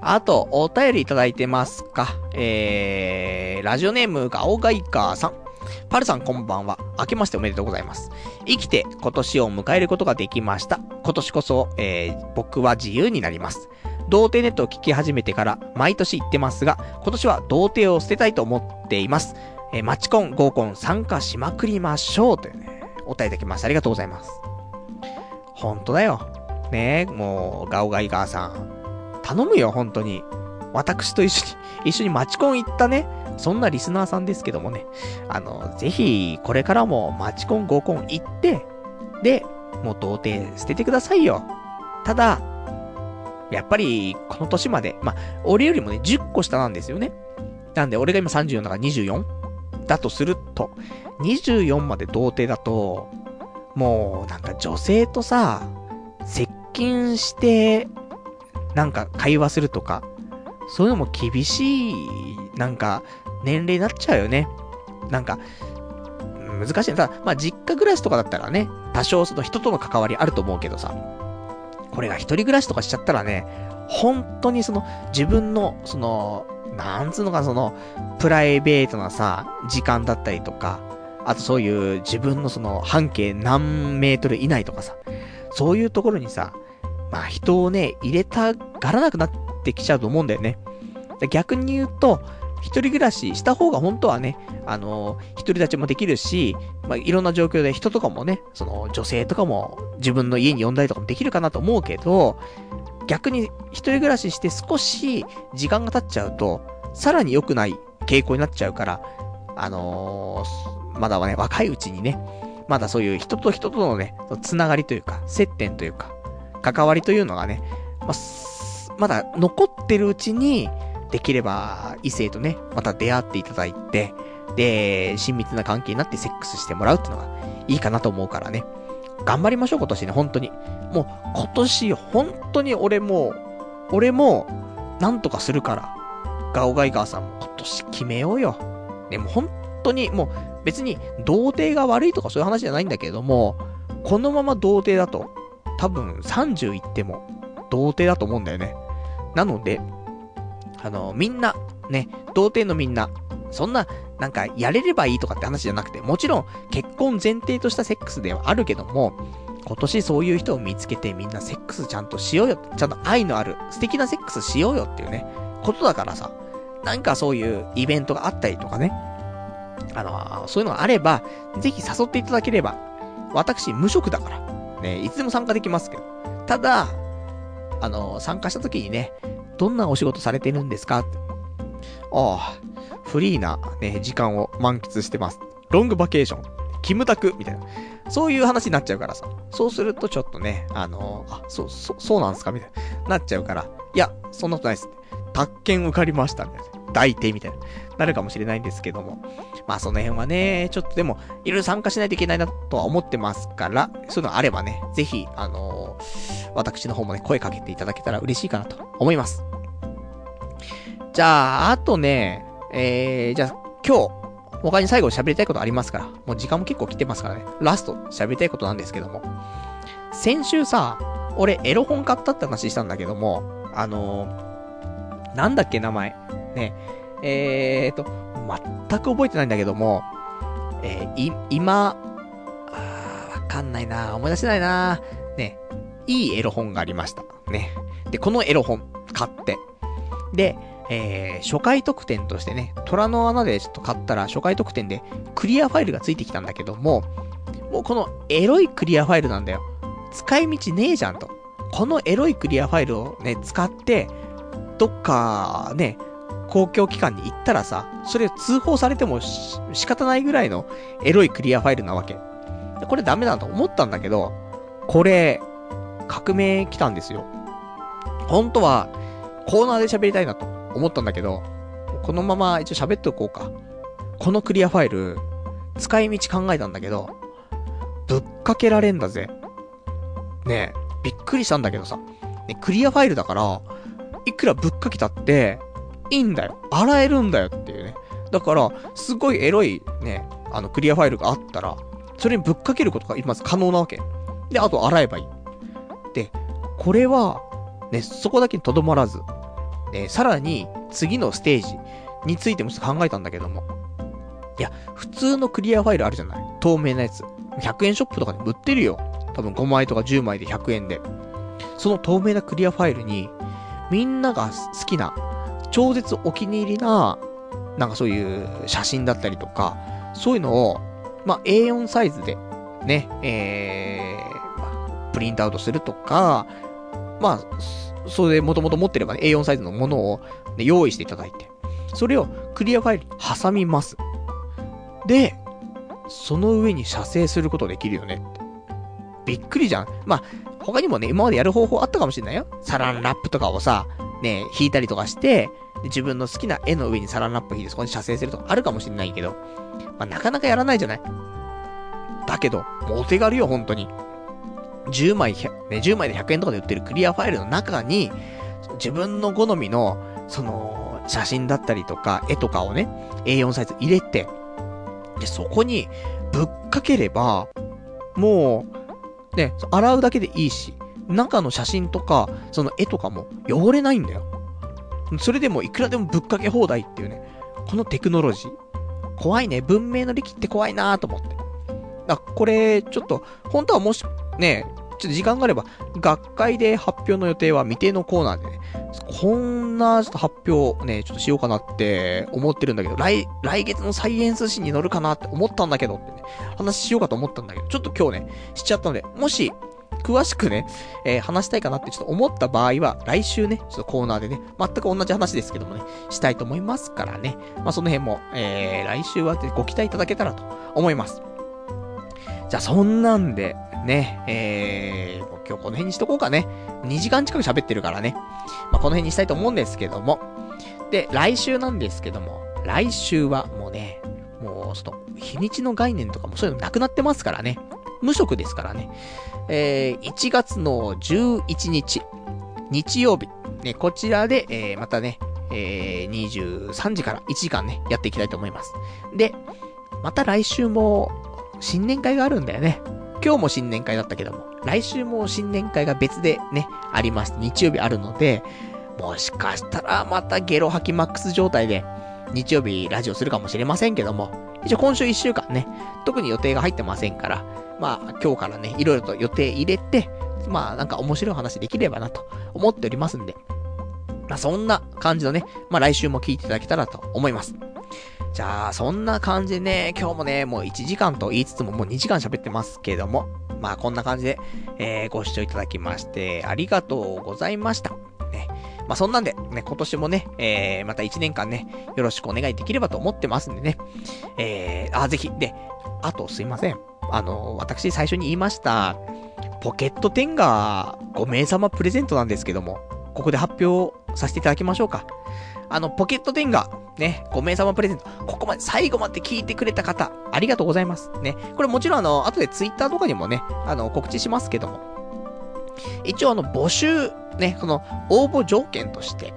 あと、お便りいただいてますかえー、ラジオネームガオガイカーさん。パルさんこんばんは。明けましておめでとうございます。生きて今年を迎えることができました。今年こそ、えー、僕は自由になります。童貞ネットを聞き始めてから毎年言ってますが、今年は童貞を捨てたいと思っています。えー、マチコン、合コン参加しまくりましょう。というね、お答えいただきます。ありがとうございます。ほんとだよ。ねえ、もう、ガオガイガーさん。頼むよ、本当に。私と一緒に、一緒にマチコン行ったね、そんなリスナーさんですけどもね、あの、ぜひ、これからもマチコン合コン行って、で、もう童貞捨ててくださいよ。ただ、やっぱり、この年まで、まあ、俺よりもね、10個下なんですよね。なんで、俺が今34だから 24? だとすると、24まで童貞だと、もう、なんか女性とさ、接近して、なんか会話するとか、そういうのも厳しい、なんか、年齢になっちゃうよね。なんか、難しい。ただ、まあ、実家暮らしとかだったらね、多少その人との関わりあると思うけどさ、これが一人暮らしとかしちゃったらね、本当にその、自分の、その、なんつうのかその、プライベートなさ、時間だったりとか、あとそういう自分のその半径何メートル以内とかさ、そういうところにさ、まあ人をね、入れたがらなくなってきちゃうと思うんだよね。逆に言うと、一人暮らしした方が本当はね、あのー、一人立ちもできるし、まあ、いろんな状況で人とかもね、その女性とかも自分の家に呼んだりとかもできるかなと思うけど、逆に一人暮らしして少し時間が経っちゃうと、さらに良くない傾向になっちゃうから、あのー、まだはね、若いうちにね、まだそういう人と人とのね、つながりというか、接点というか、関わりというのがね、ま、まだ残ってるうちに、できれば異性とね、また出会っていただいて、で、親密な関係になってセックスしてもらうっていうのがいいかなと思うからね。頑張りましょう、今年ね、本当に。もう、今年、本当に俺も、俺も、なんとかするから。ガオガイガーさんも今年決めようよ。ね、も本当に、もう、別に、童貞が悪いとかそういう話じゃないんだけども、このまま童貞だと、多分30いっても、童貞だと思うんだよね。なので、あの、みんな、ね、童貞のみんな、そんな、なんか、やれればいいとかって話じゃなくて、もちろん、結婚前提としたセックスではあるけども、今年そういう人を見つけてみんなセックスちゃんとしようよ。ちゃんと愛のある、素敵なセックスしようよっていうね、ことだからさ、なんかそういうイベントがあったりとかね、あのそういうのがあれば、ぜひ誘っていただければ、私、無職だから、ね、いつでも参加できますけど。ただ、あの参加した時にね、どんなお仕事されてるんですか？ああ、フリーなね、時間を満喫してます。ロングバケーション。キムタクみたいな。そういう話になっちゃうからさ。そうするとちょっとね、あのー、あ、そう、そう、そうなんすか？みたいな。なっちゃうから。いや、そんなことないっす。宅建受かりました。みたいな。抱いて、みたいな。なるかもしれないんですけども。まあその辺はね、ちょっとでも、いろいろ参加しないといけないなとは思ってますから、そういうのあればね、ぜひ、あのー、私の方もね、声かけていただけたら嬉しいかなと思います。じゃあ、あとね、えー、じゃあ、今日、他に最後喋りたいことありますから、もう時間も結構来てますからね、ラスト喋りたいことなんですけども、先週さ、俺エロ本買ったって話したんだけども、あのー、なんだっけ名前。ね、えーと、全く覚えてないんだけども、えー、い、今、あわかんないな思い出せないなね、いいエロ本がありました。ね。で、このエロ本、買って。で、えー、初回特典としてね、虎の穴でちょっと買ったら初回特典でクリアファイルがついてきたんだけども、もうこのエロいクリアファイルなんだよ。使い道ねえじゃんと。このエロいクリアファイルをね、使って、どっかね、公共機関に行ったらさ、それ通報されても仕方ないぐらいのエロいクリアファイルなわけ。これダメだと思ったんだけど、これ、革命来たんですよ。本当は、コーナーで喋りたいなと。思ったんだけど、このまま一応喋っておこうか。このクリアファイル、使い道考えたんだけど、ぶっかけられんだぜ。ねえ、びっくりしたんだけどさ。ね、クリアファイルだから、いくらぶっかけたって、いいんだよ。洗えるんだよっていうね。だから、すごいエロいね、あのクリアファイルがあったら、それにぶっかけることがまず可能なわけ。で、あと洗えばいい。で、これは、ね、そこだけにとどまらず、え、さらに次のステージについてもちょっと考えたんだけども。いや、普通のクリアファイルあるじゃない透明なやつ。100円ショップとかで売ってるよ。多分5枚とか10枚で100円で。その透明なクリアファイルに、みんなが好きな、超絶お気に入りな、なんかそういう写真だったりとか、そういうのを、まあ、A4 サイズで、ね、えー、プリントアウトするとか、まあ、それでもともと持ってればね、A4 サイズのものを、ね、用意していただいて、それをクリアファイルに挟みます。で、その上に写生することできるよねって。びっくりじゃん。まあ、他にもね、今までやる方法あったかもしれないよ。サランラップとかをさ、ね、引いたりとかして、自分の好きな絵の上にサランラップ引いてそこに写生するとかあるかもしれないけど、まあ、なかなかやらないじゃない？だけど、もうお手軽よ、本当に。10枚、ね、10枚で100円とかで売ってるクリアファイルの中に、自分の好みのその、写真だったりとか、絵とかをね、A4 サイズ入れて、で、そこに、ぶっかければ、もう、ね、洗うだけでいいし、中の写真とか、その絵とかも汚れないんだよ。それでもいくらでもぶっかけ放題っていうね、このテクノロジー。怖いね。文明の利器って怖いなーと思って。あ、これ、ちょっと、本当はもし、ね、ちょっと時間があれば、学会で発表の予定は未定のコーナーでね、こんなちょっと発表ね、ちょっとしようかなって思ってるんだけど、来、来月のサイエンス誌に載るかなって思ったんだけどってね、話しようかと思ったんだけど、ちょっと今日ね、しちゃったので、もし、詳しくね、えー、話したいかなってちょっと思った場合は、来週ね、ちょっとコーナーでね、全く同じ話ですけどもね、したいと思いますからね。まあ、その辺も、えー、来週はご期待いただけたらと思います。じゃあ、そんなんで、ね、えー、今日この辺にしとこうかね。2時間近く喋ってるからね。まあ、この辺にしたいと思うんですけども。で、来週なんですけども、来週はもうね、もうちょっと、日にちの概念とかもそういうのなくなってますからね。無職ですからね。えー、1月の11日、日曜日、ね、こちらで、えー、またね、えー、23時から1時間ね、やっていきたいと思います。で、また来週も、新年会があるんだよね。今日も新年会だったけども、来週も新年会が別でね、ありまして、日曜日あるので、もしかしたらまたゲロ吐きマックス状態で、日曜日ラジオするかもしれませんけども、一応今週1週間ね、特に予定が入ってませんから、まあ今日からね、いろいろと予定入れて、まあなんか面白い話できればなと思っておりますんで、まあそんな感じのね、まあ来週も聞いていただけたらと思います。じゃあ、そんな感じでね、今日もね、もう1時間と言いつつももう2時間喋ってますけども、まあこんな感じで、えー、ご視聴いただきまして、ありがとうございました。ね。まあそんなんで、ね、今年もね、えー、また1年間ね、よろしくお願いできればと思ってますんでね。えー、あ、ぜひ、で、あとすいません。あの、私最初に言いました、ポケット10が5名様プレゼントなんですけども、ここで発表させていただきましょうか。あの、ポケット10が、ね、5名様プレゼント。ここまで、最後まで聞いてくれた方、ありがとうございます。ね。これもちろんあの、後でツイッターとかにもね、あの、告知しますけども。一応あの、募集、ね、この、応募条件として、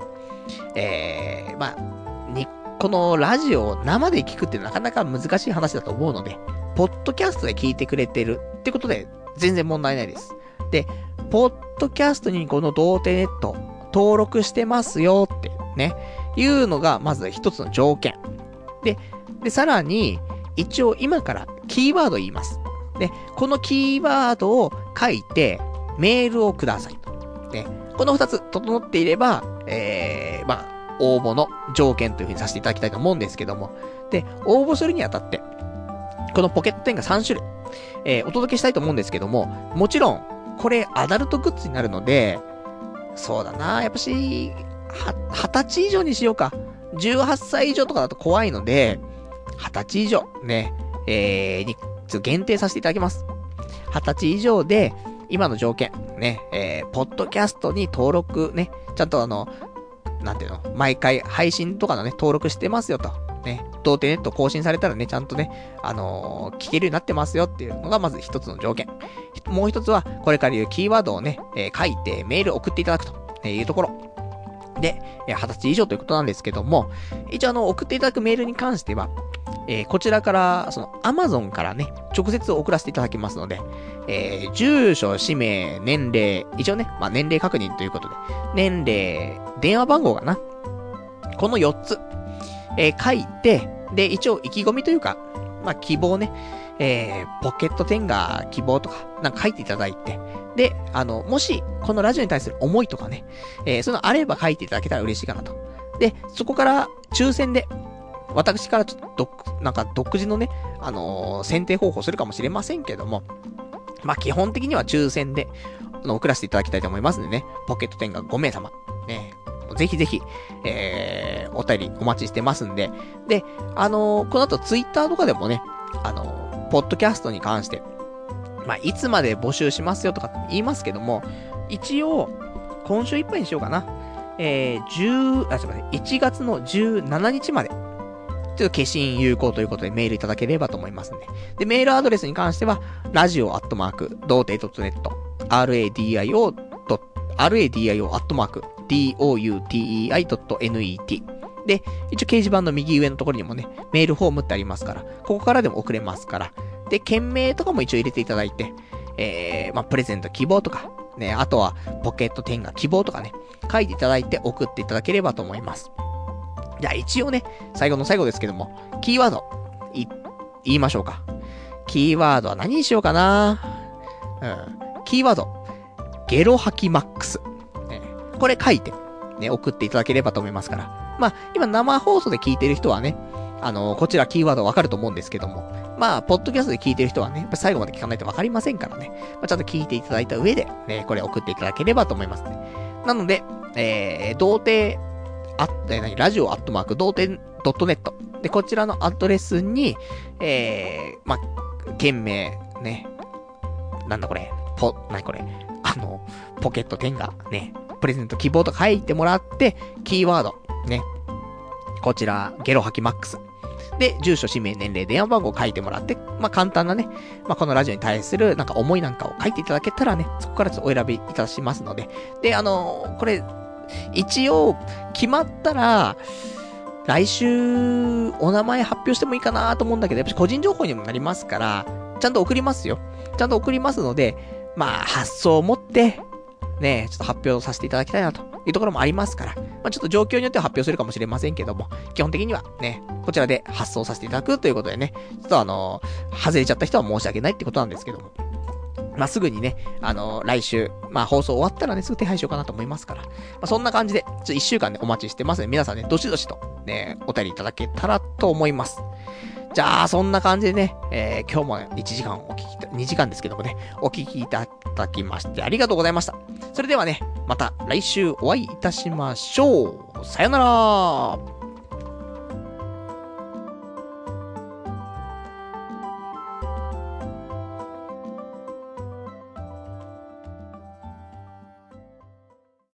えー、まあ、に、このラジオを生で聞くってなかなか難しい話だと思うので、ポッドキャストで聞いてくれてるってことで、全然問題ないです。で、ポッドキャストにこの童貞ネット登録してますよってね、いうのがまず一つの条件。で、で、さらに、一応今からキーワード言います。で、このキーワードを書いて、メールをくださいと。ね、この二つ整っていれば、えー、まあ、応募の条件というふうにさせていただきたいと思うんですけども。で、応募するにあたって、このポケット10が3種類、えー、お届けしたいと思うんですけども、もちろん、これアダルトグッズになるので、そうだな、やっぱし、は、20歳以上にしようか。18歳以上とかだと怖いので、20歳以上、ね、えー、に、限定させていただきます。20歳以上で、今の条件、ね、えー、ポッドキャストに登録、ね、ちゃんとあの、なんていうの、毎回配信とかのね、登録してますよと。ね、童貞ネット更新されたらね、ちゃんとね、あのー、聞けるようになってますよっていうのがまず一つの条件。もう一つは、これから言うキーワードをね、えー、書いてメール送っていただくというところ。で、二十歳以上ということなんですけども、一応あの、送っていただくメールに関しては、えー、こちらから、その、アマゾンからね、直接送らせていただきますので、えー、住所、氏名、年齢、一応ね、まあ、年齢確認ということで、年齢、電話番号がな、この4つ、えー、書いて、で、一応意気込みというか、まあ、希望ね、えー、ポケットテンガー希望とか、なんか書いていただいて、で、あの、もし、このラジオに対する思いとかね、えー、そのあれば書いていただけたら嬉しいかなと。で、そこから抽選で、私からちょっと、なんか独自のね、あのー、選定方法するかもしれませんけども、まあ、基本的には抽選で、あの、送らせていただきたいと思いますんでね、ポケット10が5名様、ね、ぜひぜひ、えー、お便りお待ちしてますんで、で、あのー、この後ツイッターとかでもね、あのー、ポッドキャストに関して、まあ、いつまで募集しますよとか言いますけども、一応、今週いっぱいにしようかな。えー、10、あ、すいません、1月の17日まで、ちょっと消印有効ということでメールいただければと思いますんで。で、メールアドレスに関しては、ラジオアットマーク、童貞 .net、radio. radio アットマーク、doutei.net。で、一応掲示板の右上のところにもね、メールフォームってありますから、ここからでも送れますから。で、件名とかも一応入れていただいて、えー、まあ、プレゼント希望とか、ね、あとは、ポケット10が希望とかね、書いていただいて送っていただければと思います。じゃあ一応ね、最後の最後ですけども、キーワード、い、言いましょうか。キーワードは何にしようかなうん。キーワード、ゲロ吐きマックス。ね、これ書いて、ね、送っていただければと思いますから。まあ、今生放送で聞いてる人はね、あのー、こちらキーワードわかると思うんですけども、まあ、ポッドキャストで聞いてる人はね、やっぱ最後まで聞かないとわかりませんからね、まあ、ちゃんと聞いていただいた上で、ね、これ送っていただければと思いますね。なので、えー、童貞、あ、え、何、ラジオアットマーク、童貞 .net。で、こちらのアドレスに、えー、ま、件名、ね、なんだこれ、ポ、なにこれ、あの、ポケット10が、ね、プレゼント希望とか書いてもらって、キーワード、ね、こちら、ゲロ吐きマックス。で、住所、氏名、年齢、電話番号書いてもらって、まあ、簡単なね、まあ、このラジオに対する、なんか思いなんかを書いていただけたらね、そこからちょっとお選びいたしますので。で、あのー、これ、一応、決まったら、来週、お名前発表してもいいかなと思うんだけど、やっぱ個人情報にもなりますから、ちゃんと送りますよ。ちゃんと送りますので、まあ、発想を持って、ね、ちょっと発表させていただきたいなというところもありますから、まあ、ちょっと状況によっては発表するかもしれませんけども、基本的にはね、こちらで発送させていただくということでね、ちょっとあのー、外れちゃった人は申し訳ないってことなんですけども。まあ、すぐにね、あのー、来週、まあ、放送終わったらね、すぐ手配しようかなと思いますから。まあ、そんな感じで、ちょっと一週間ね、お待ちしてますので、皆さんね、どしどしと、ね、お便りいただけたらと思います。じゃあ、そんな感じでね、えー、今日も1時間お聞き、2時間ですけどもね、お聞きいただきましてありがとうございました。それではね、また来週お会いいたしましょう。さよなら